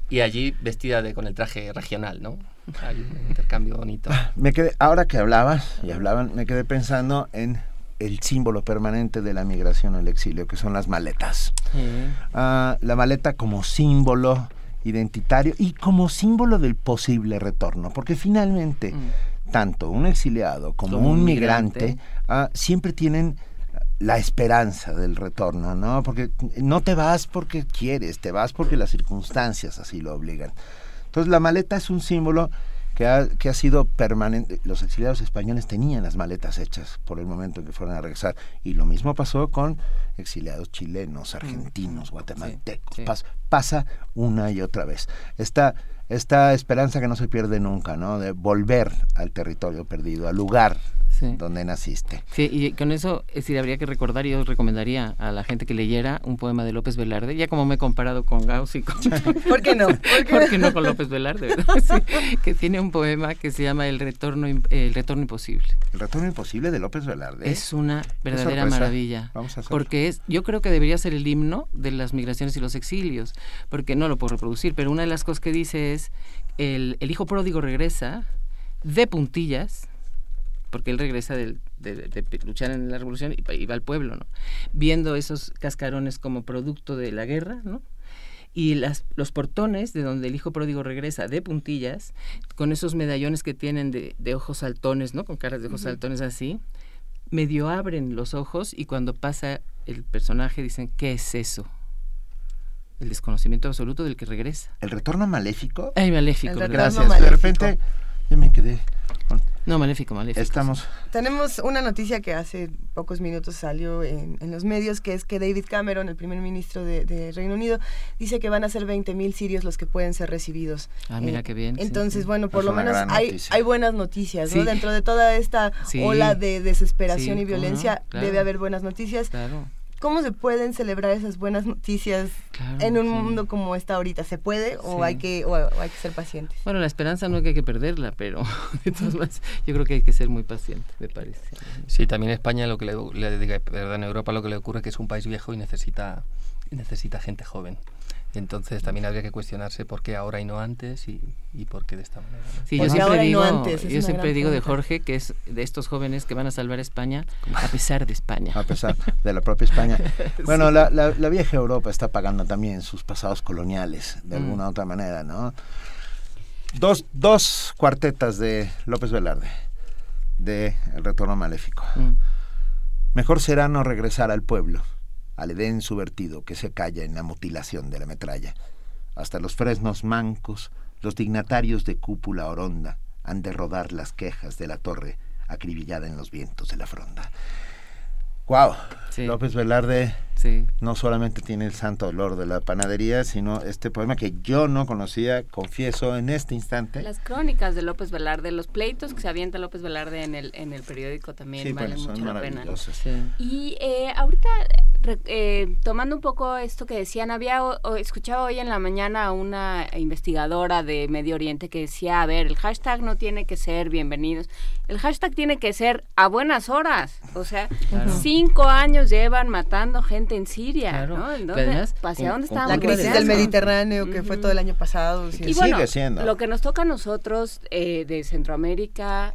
y allí vestida de, con el traje regional, ¿no? Hay un intercambio bonito. Me quedé, ahora que hablabas y hablaban, me quedé pensando en el símbolo permanente de la migración el exilio, que son las maletas. Ah, la maleta como símbolo identitario y como símbolo del posible retorno, porque finalmente Mm. tanto un exiliado como, un migrante, ah, siempre tienen la esperanza del retorno, ¿no? Porque no te vas porque quieres, te vas porque las circunstancias así lo obligan. Entonces la maleta es un símbolo que ha, que ha sido permanente. Los exiliados españoles tenían las maletas hechas por el momento en que fueron a regresar. Y lo mismo pasó con exiliados chilenos, argentinos, guatemaltecos. Pas- pasa una y otra vez. Esta, esta esperanza que no se pierde nunca, ¿no? De volver al territorio perdido, al lugar Sí. donde naciste. Sí, y con eso es decir, habría que recordar, y yo recomendaría a la gente que leyera un poema de López Velarde, ya como me he comparado con Gauss y con... ¿Por qué no? ¿Por qué no con López Velarde? Sí, que tiene un poema que se llama El retorno, el retorno imposible. El retorno imposible de López Velarde. Es una verdadera maravilla. Vamos a hacerlo. Porque es, yo creo que debería ser el himno de las migraciones y los exilios, porque no lo puedo reproducir, pero una de las cosas que dice es, el, el hijo pródigo regresa de puntillas, porque él regresa del- de, de- de luchar en la revolución y, va al pueblo, ¿no? Viendo esos cascarones como producto de la guerra, ¿no? Y las, los portones de donde el hijo pródigo regresa de puntillas, con esos medallones que tienen de, de ojos saltones, ¿no? Con caras de ojos saltones así, medio abren los ojos y cuando pasa el personaje dicen, ¿qué es eso? El desconocimiento absoluto del que regresa. ¿El retorno maléfico? Ay, maléfico. El ¿verdad? retorno Gracias. De repente yo me quedé. No, maléfico, maléfico. Estamos. Tenemos una noticia que hace pocos minutos salió en, en los medios, que es que David Cameron, el primer ministro de, de Reino Unido, dice que van a ser 20.000 sirios los que pueden ser recibidos. Ah, mira Eh, qué bien, Entonces, sí. bueno, por lo menos hay, hay buenas noticias, ¿no? Sí. Dentro de toda esta Sí. ola de desesperación Sí, y no, violencia, claro. debe haber buenas noticias. Claro. ¿Cómo se pueden celebrar esas buenas noticias Claro, en un sí. mundo como está ahorita? ¿Se puede o Sí. hay que o, o hay que ser pacientes? Bueno, la esperanza no es que hay que perderla, pero de todas maneras, yo creo que hay que ser muy paciente, me parece. Sí, también España, lo que le, le diga, perdón, Europa lo que le ocurre es que es un país viejo y necesita, necesita gente joven. Entonces también habría que cuestionarse por qué ahora y no antes y, y por qué de esta manera. ¿no? Sí, yo siempre ahora y no digo, antes, es yo siempre digo de. Jorge que es de estos jóvenes que van a salvar España a pesar de España. A pesar de la propia España. Bueno, Sí. la, la- la vieja Europa está pagando también sus pasados coloniales, de Mm. alguna u otra manera, ¿no? Dos, dos cuartetas de López Velarde, de El Retorno Maléfico. Mm. Mejor será no regresar al pueblo, al Edén subvertido que se calla en la mutilación de la metralla. Hasta los fresnos mancos, los dignatarios de cúpula oronda han de rodar las quejas de la torre acribillada en los vientos de la fronda. ¡Wow! López Velarde Sí. no solamente tiene el santo olor de la panadería, sino este poema que yo no conocía, confieso, en este instante. Las crónicas de López Velarde, los pleitos que se avienta López Velarde en el, en el periódico también Sí, valen bueno, son mucho la pena. Y eh, ahorita, re- eh, tomando un poco esto que decían, había o- o escuchado hoy en la mañana a una investigadora de Medio Oriente que decía, a ver, el hashtag no tiene que ser bienvenidos, el hashtag tiene que ser a buenas horas. O sea, Claro. cinco años llevan matando gente en Siria, Claro. ¿no? Pero Entonces, además, ¿hacia con- dónde con estamos? La crisis del? Mediterráneo que fue todo el año pasado. sí. Y bueno, lo que nos toca a nosotros eh, de Centroamérica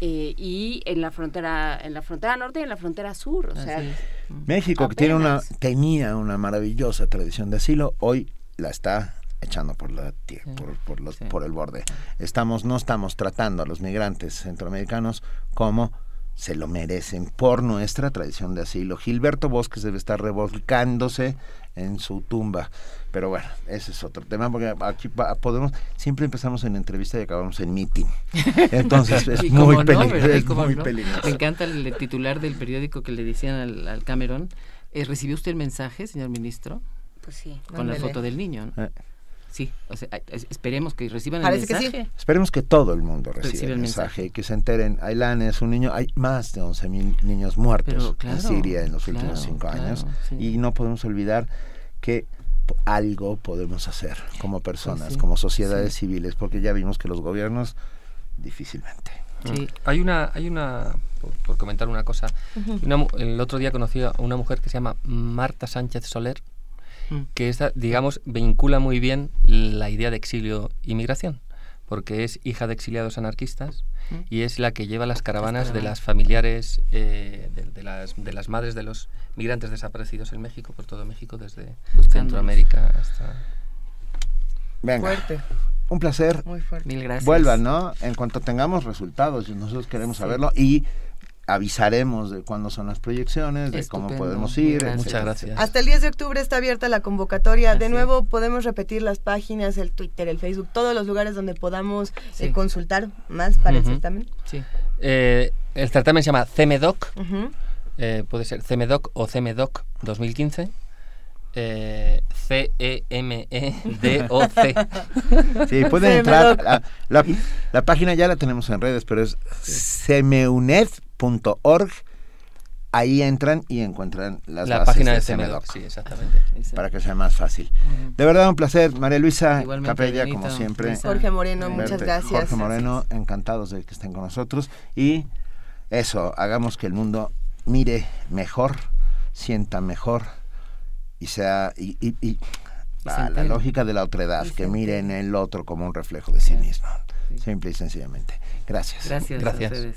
eh, y en la frontera en la frontera norte y en la frontera sur, o sea, México, que tiene una, tenía una maravillosa tradición de asilo, hoy la está echando por la tie- por, por los- por el borde. Estamos, no estamos tratando a los migrantes centroamericanos como se lo merecen por nuestra tradición de asilo. Gilberto Bosques debe estar revolcándose en su tumba. Pero bueno, ese es otro tema, porque aquí va- podemos, siempre empezamos en entrevista y acabamos en meeting. Entonces es muy, cómo no, peligro- ¿verdad? Y es cómo muy no. peligroso. Me encanta el titular del periódico que le decían al, al Cameron. eh, ¿Recibió usted el mensaje, señor ministro? Pues sí. Con la foto del niño. ¿no? Eh. Sí, o sea, esperemos que reciban Parece el que sí. mensaje. Esperemos que todo el mundo reciba el mensaje que se enteren. Ailán es un niño, hay más de 11 mil niños muertos Pero, claro, en Siria en los claro, últimos cinco claro, años sí. y no podemos olvidar que algo podemos hacer como personas, Pues sí, como sociedades sí. civiles, porque ya vimos que los gobiernos difícilmente. Sí. Hay una, hay una, por, por comentar una cosa, Ujú. una mu- el otro día conocí a una mujer que se llama Marta Sánchez Soler, Mm. que esta, digamos, vincula muy bien la idea de exilio y migración, porque es hija de exiliados anarquistas Mm. y es la que lleva las caravanas de caravanas. las familiares, eh, de, de las, de las madres de los migrantes desaparecidos en México, por todo México, desde. Centroamérica hasta... Venga. Fuerte. Un placer. Muy fuerte. Mil gracias. Vuelvan, ¿no? En cuanto tengamos resultados, y nosotros queremos saberlo y avisaremos de cuándo son las proyecciones, de cómo podemos ir. Gracias. Muchas gracias. Hasta el 10 de octubre está abierta la convocatoria. De nuevo, podemos repetir las páginas, el Twitter, el Facebook, todos los lugares donde podamos eh, consultar más para el Ujú. certamen. Sí. Eh, el certamen se llama CEMEDOC, eh, puede ser CEMEDOC o CEMEDOC 2015. Eh, C-E-M-E-D-O-C. Sí, pueden entrar. La, la- la página ya la tenemos en redes, pero es semeuned.org. Ahí entran y encuentran las La bases página de Semedoc, CEMEDOC, sí, exactamente. para que sea más fácil. De verdad, un placer. María Luisa Igualmente, Capella, Benito, como siempre. Jorge Moreno, muchas Verte. gracias. Jorge Moreno, encantados de que estén con nosotros. Y eso, hagamos que el mundo mire mejor, sienta mejor y sea. Y, y- y- la, lógica de la otredad, que mire en el otro como un reflejo de sí mismo. Simple y sencillamente. Gracias. Gracias, Gracias. a ustedes.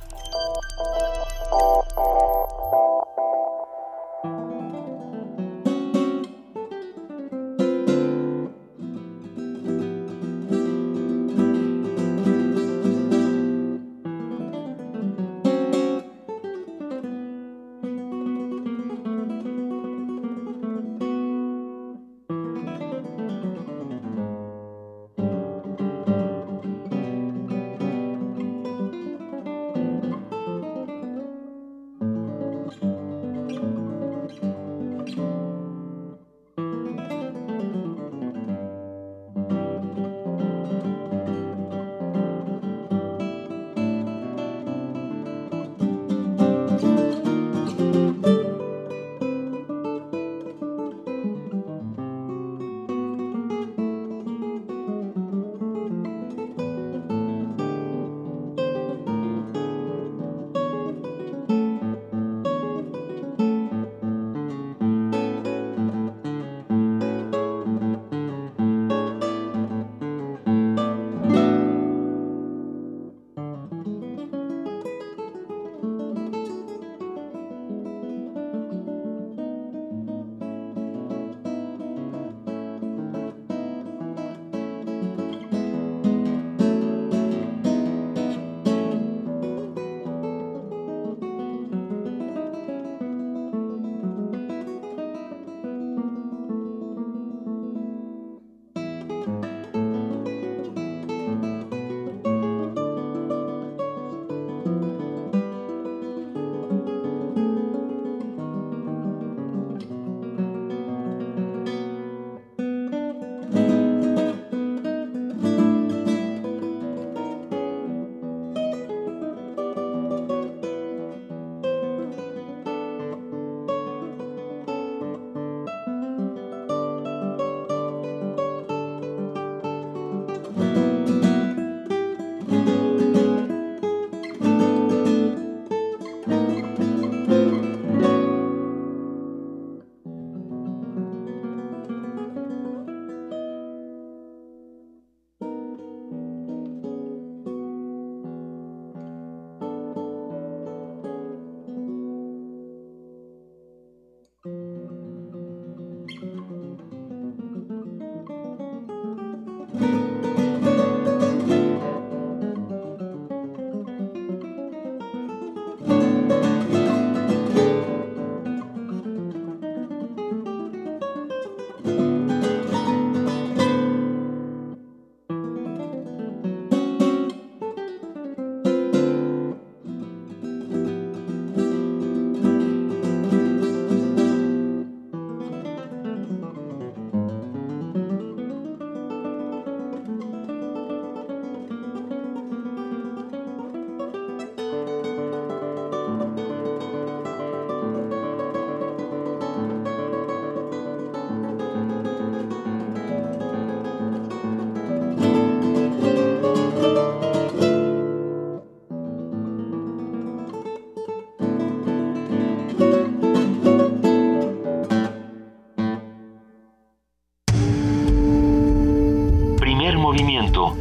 Movimiento.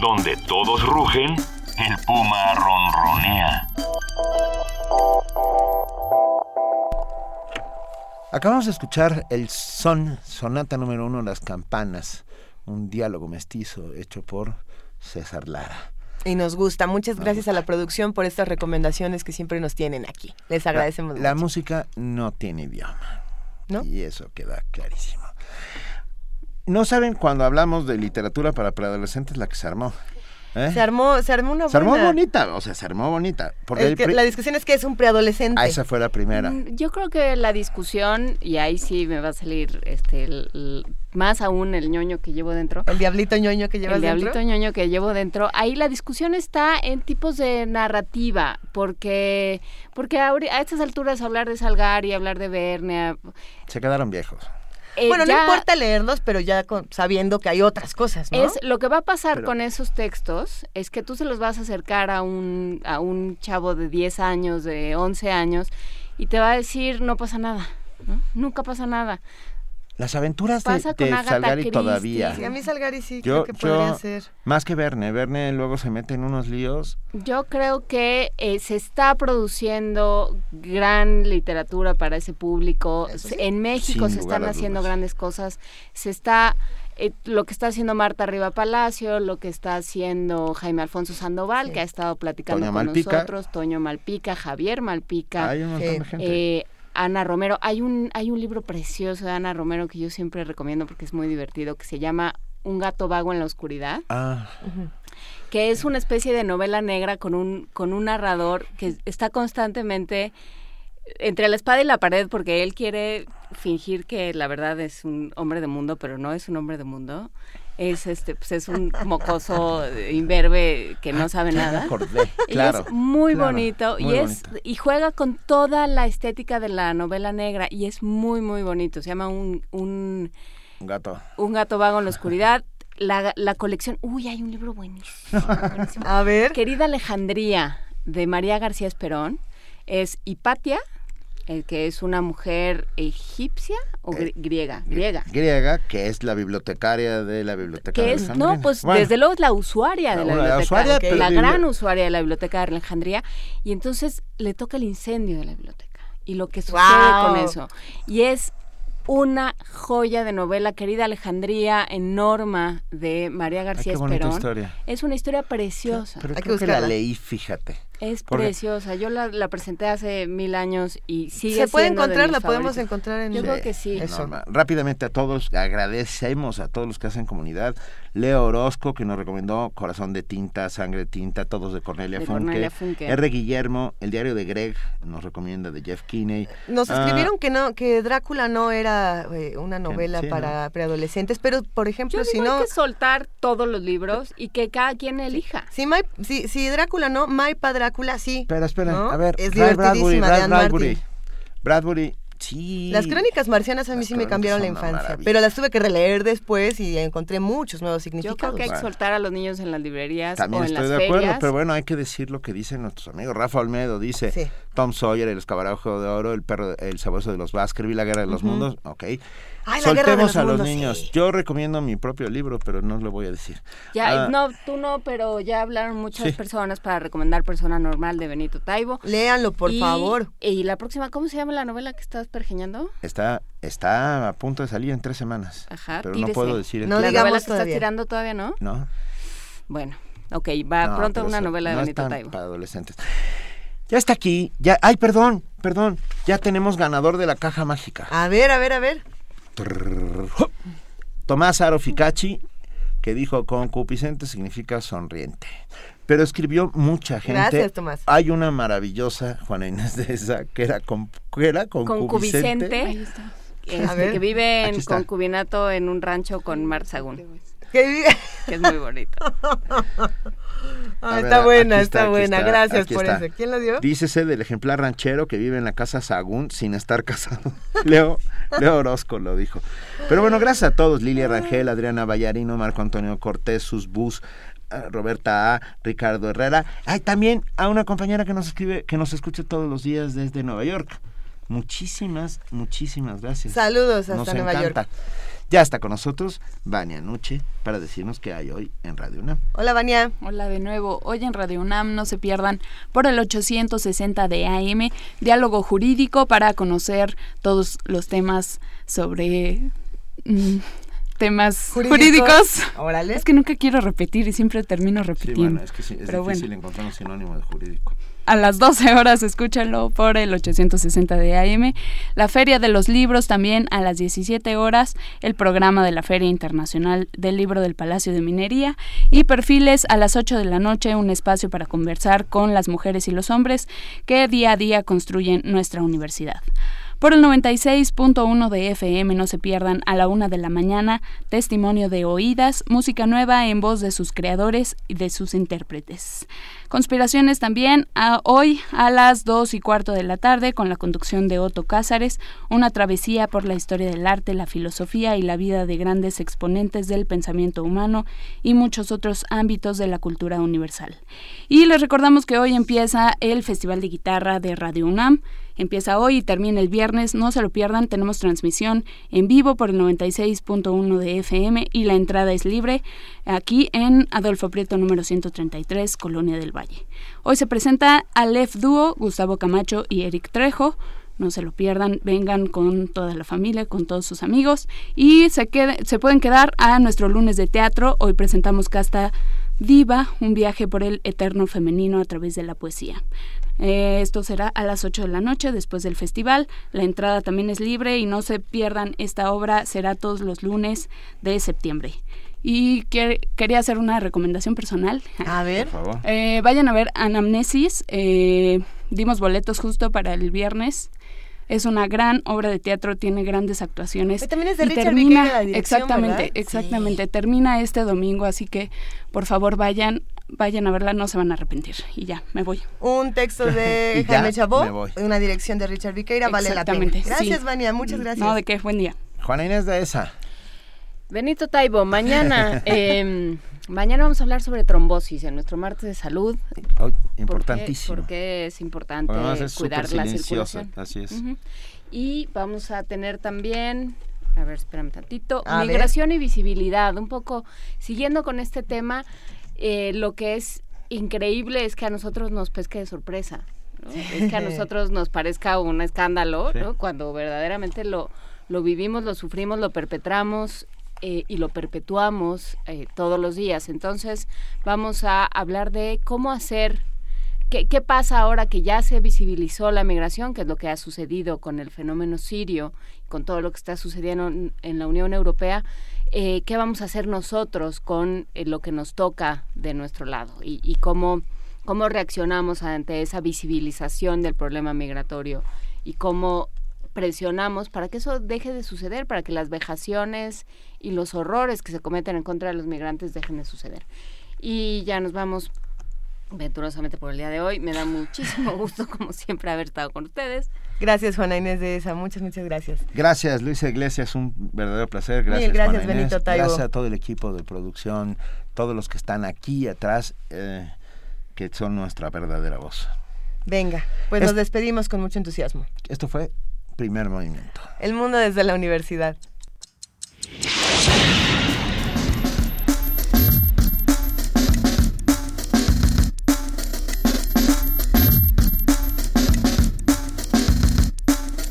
Donde todos rugen, El puma ronronea. Acabamos de escuchar el son, sonata número uno, Las Campanas, un diálogo mestizo hecho por César Lara. Y nos gusta. Muchas gracias a la producción por estas recomendaciones que siempre nos tienen aquí. Les agradecemos. La, la música no tiene idioma. ¿No? Y eso queda clarísimo. No saben cuando hablamos de literatura para preadolescentes la que se armó. ¿eh? Se armó, se armó una Se armó buena- bonita, o sea, se armó bonita. Porque Es el que pri- la discusión es que es un preadolescente. Ah, esa fue la primera. Mm, Yo creo que la discusión, y ahí sí me va a salir este el- el- más aún el ñoño que llevo dentro. El diablito ñoño que llevas El dentro. diablito ñoño que llevo dentro. Ahí la discusión está en tipos de narrativa, porque porque a estas alturas hablar de Salgari, hablar de Verne, Se quedaron viejos. Eh, bueno, ya no importa leerlos, pero ya con- sabiendo que hay otras cosas, ¿no? Es lo que va a pasar Pero- con esos textos es que tú se los vas a acercar a un a un chavo de 10 años, de 11 años y te va a decir no pasa nada, ¿no? Nunca pasa nada. Las aventuras de, Pasa Salgari Christie. todavía. Sí, a mí Salgari sí Yo, creo que podría yo- ser. más que Verne, Verne luego se mete en unos líos. Yo creo que eh, se está produciendo gran literatura para ese público. En México Sin se están haciendo dudas. grandes cosas. Se está eh, lo que está haciendo Marta Riva Palacio, lo que está haciendo Jaime Alfonso Sandoval, que ha estado platicando Toño con Malpica. nosotros, Toño Malpica, Javier Malpica, Hay un montón de gente. eh, Ana Romero. Hay un hay un libro precioso de Ana Romero que yo siempre recomiendo porque es muy divertido que se llama Un gato vago en la oscuridad Ah, que es una especie de novela negra con un, con un narrador que está constantemente entre la espada y la pared porque él quiere fingir que la verdad es un hombre de mundo, pero no es un hombre de mundo. Es este, pues es un mocoso eh, imberbe que no sabe ya me nada. acordé, Y claro, es muy claro, bonito muy y es bonito. y juega con toda la estética de la novela negra y es muy muy bonito. Se llama un, un un gato. un gato vago en la oscuridad. La, la colección. Uy, hay un libro buenísimo. buenísimo. A ver. Querida Alejandría, de María García Esperón. Es Hipatia, el que es una mujer egipcia o gri- griega. Griega. Griega, que es la bibliotecaria de la biblioteca Que de es, Alejandría. no, pues Bueno, desde luego es la usuaria de la La- la biblioteca. usuaria, pero la gran usuaria de la biblioteca de Alejandría. Y entonces le toca el incendio de la biblioteca. Y lo que sucede con eso. Y es una joya de novela, querida Alejandría, en Norma, de María García qué bonita Esperón. historia. Es una historia preciosa. Pero creo que la leí, fíjate. Es Porque- preciosa. Yo la, la presenté hace mil años y sigue ¿Se puede siendo de encontrar? mis ¿La podemos favoritos. encontrar en Yo creo que sí. Norma. Rápidamente a todos, agradecemos a todos los que hacen comunidad. Leo Orozco, que nos recomendó Corazón de Tinta, Sangre de Tinta, todos de Cornelia, De Funke. Cornelia Funke. R. Guillermo, El Diario de Greg, nos recomienda de Jeff Kinney. Nos Ah, escribieron que no, que Drácula no era eh, una novela sí, para preadolescentes, pero por ejemplo, Yo si no, hay que soltar todos los libros y que cada quien elija. si, Mai- si, si Drácula no, Maipa Drácula sí. Pero esperen, ¿no? a ver, es Ray Bradbury, Ray Anne Bradbury. Sí. Las crónicas marcianas a mí Las sí me cambiaron la infancia, maravilla. pero las tuve que releer después y encontré muchos nuevos Yo significados. creo que hay que soltar a los niños en las librerías También o en estoy las de acuerdo, pero bueno, hay que decir lo que dicen nuestros amigos. Rafa Olmedo dice, Sí. Tom Sawyer, El escabarajo de oro, El perro, El sabueso de los Baskerville, La guerra de los mundos, ok. Ay, La guerra de Soltemos los a los mundos, niños. sí. Yo recomiendo mi propio libro, pero no lo voy a decir. Ya, Ah, no, tú no, pero ya hablaron muchas Sí. personas para recomendar Persona Normal de Benito Taibo. Léanlo, por Y- favor. Y la próxima, ¿cómo se llama la novela que estás pergeñando? Está, está a punto de salir en tres semanas. Ajá, pero no puedo decir el No la novela digamos que estás tirando todavía, ¿no? No. Bueno, ok, va No, pronto una novela de no Benito Taibo. para adolescentes. Ya está aquí. Ya, ay, perdón, perdón. Ya tenemos ganador de la caja mágica. A ver, a ver, a ver. Tomás Aro Ficacci, que dijo concupiscente significa sonriente. Pero escribió mucha gente. Gracias, Tomás. Hay una maravillosa Juana Inés de esa que era, con, que era concupiscente. Concubicente. Este, A ver. que vive en está. concubinato en un rancho con Que vive- que es muy bonito. Ah, está buena, está, buena. está, Gracias por está. eso. ¿Quién lo dio? Dícese del ejemplar ranchero que vive en la casa Sagún sin estar casado. Leo, Leo Orozco lo dijo. Pero bueno, gracias a todos. Lilia Rangel, Adriana Vallarino, Marco Antonio Cortés, Sus Bus, eh, Roberta A, Ricardo Herrera. Hay también a una compañera que nos escribe, que nos escucha todos los días desde Nueva York. Muchísimas, muchísimas gracias. Saludos hasta Nos Nueva encanta. York. Ya está con nosotros Vania Nuche para decirnos qué hay hoy en Radio UNAM. Hola, Vania. Hola de nuevo. Hoy en Radio UNAM no se pierdan por el 860 de AM, diálogo jurídico para conocer todos los temas sobre mm, temas jurídicos. Es que nunca quiero repetir y siempre termino repitiendo. Sí, bueno, es que sí, es difícil encontrar un sinónimo de jurídico a las 12 horas, escúchenlo por el 860 de AM. La Feria de los Libros también a las 17 horas, el programa de la Feria Internacional del Libro del Palacio de Minería y Perfiles a las 8 de la noche, un espacio para conversar con las mujeres y los hombres que día a día construyen nuestra universidad. Por el 96.1 de FM no se pierdan a la una de la mañana testimonio de oídas, música nueva en voz de sus creadores y de sus intérpretes. Conspiraciones también a hoy a las dos y cuarto de la tarde con la conducción de Otto Cázares, una travesía por la historia del arte, la filosofía y la vida de grandes exponentes del pensamiento humano y muchos otros ámbitos de la cultura universal. Y les recordamos que hoy empieza el Festival de Guitarra de Radio UNAM Empieza hoy y termina el viernes, no se lo pierdan, tenemos transmisión en vivo por el 96.1 de FM y la entrada es libre aquí en Adolfo Prieto número 133, Colonia del Valle. Hoy se presenta Aleph Dúo, Gustavo Camacho y Eric Trejo. No se lo pierdan, vengan con toda la familia, con todos sus amigos y se, se pueden quedar a nuestro lunes de teatro. Hoy presentamos Casta Diva, un viaje por el eterno femenino a través de la poesía. Eh, esto será a las 8 de la noche después del festival. La entrada también es libre y no se pierdan esta obra, será todos los lunes de septiembre. Y quería hacer una recomendación personal. A ver. Eh, vayan a ver Anamnesis. Eh, dimos boletos justo para el viernes. Es una gran obra de teatro, tiene grandes actuaciones. también es de Richard termina, Exactamente, exactamente. Termina este domingo, así que por favor vayan vayan a verla, no se van a arrepentir. Y ya, me voy. Un texto de Jaime Chabó, una dirección de Richard Viqueira, vale la pena. Gracias, Vania, muchas gracias. No, de qué, buen día. Juana Inés de esa. Benito Taibo, mañana, eh, mañana vamos a hablar sobre trombosis en nuestro martes de salud. importantísimo. Porque es importante cuidar la circulación. Así es. Y vamos a tener también a ver, espérame tantito. migración y visibilidad. Un poco siguiendo con este tema, eh, lo que es increíble es que a nosotros nos pesque de sorpresa. Es que a nosotros nos parezca un escándalo, Cuando verdaderamente lo, lo vivimos, lo sufrimos, lo perpetramos eh, y lo perpetuamos eh, todos los días. Entonces, vamos a hablar de cómo hacer, qué, qué pasa ahora que ya se visibilizó la migración, que es lo que ha sucedido con el fenómeno sirio, con todo lo que está sucediendo en la Unión Europea eh, qué vamos a hacer nosotros con eh, lo que nos toca de nuestro lado y, cómo, cómo reaccionamos ante esa visibilización del problema migratorio y cómo presionamos para que eso deje de suceder, para que las vejaciones y los horrores que se cometen en contra de los migrantes dejen de suceder. Y ya nos vamos venturosamente por el día de hoy. Me da muchísimo gusto, como siempre, haber estado con ustedes. Gracias, Juana Inés de esa. Muchas, muchas gracias. Gracias, Luisa Iglesias. Un verdadero placer. Gracias, gracias Benito Gracias a todo el equipo de producción, todos los que están aquí atrás, eh, que son nuestra verdadera voz. Venga, pues nos despedimos con mucho entusiasmo. Esto fue Primer Movimiento. El mundo desde la universidad.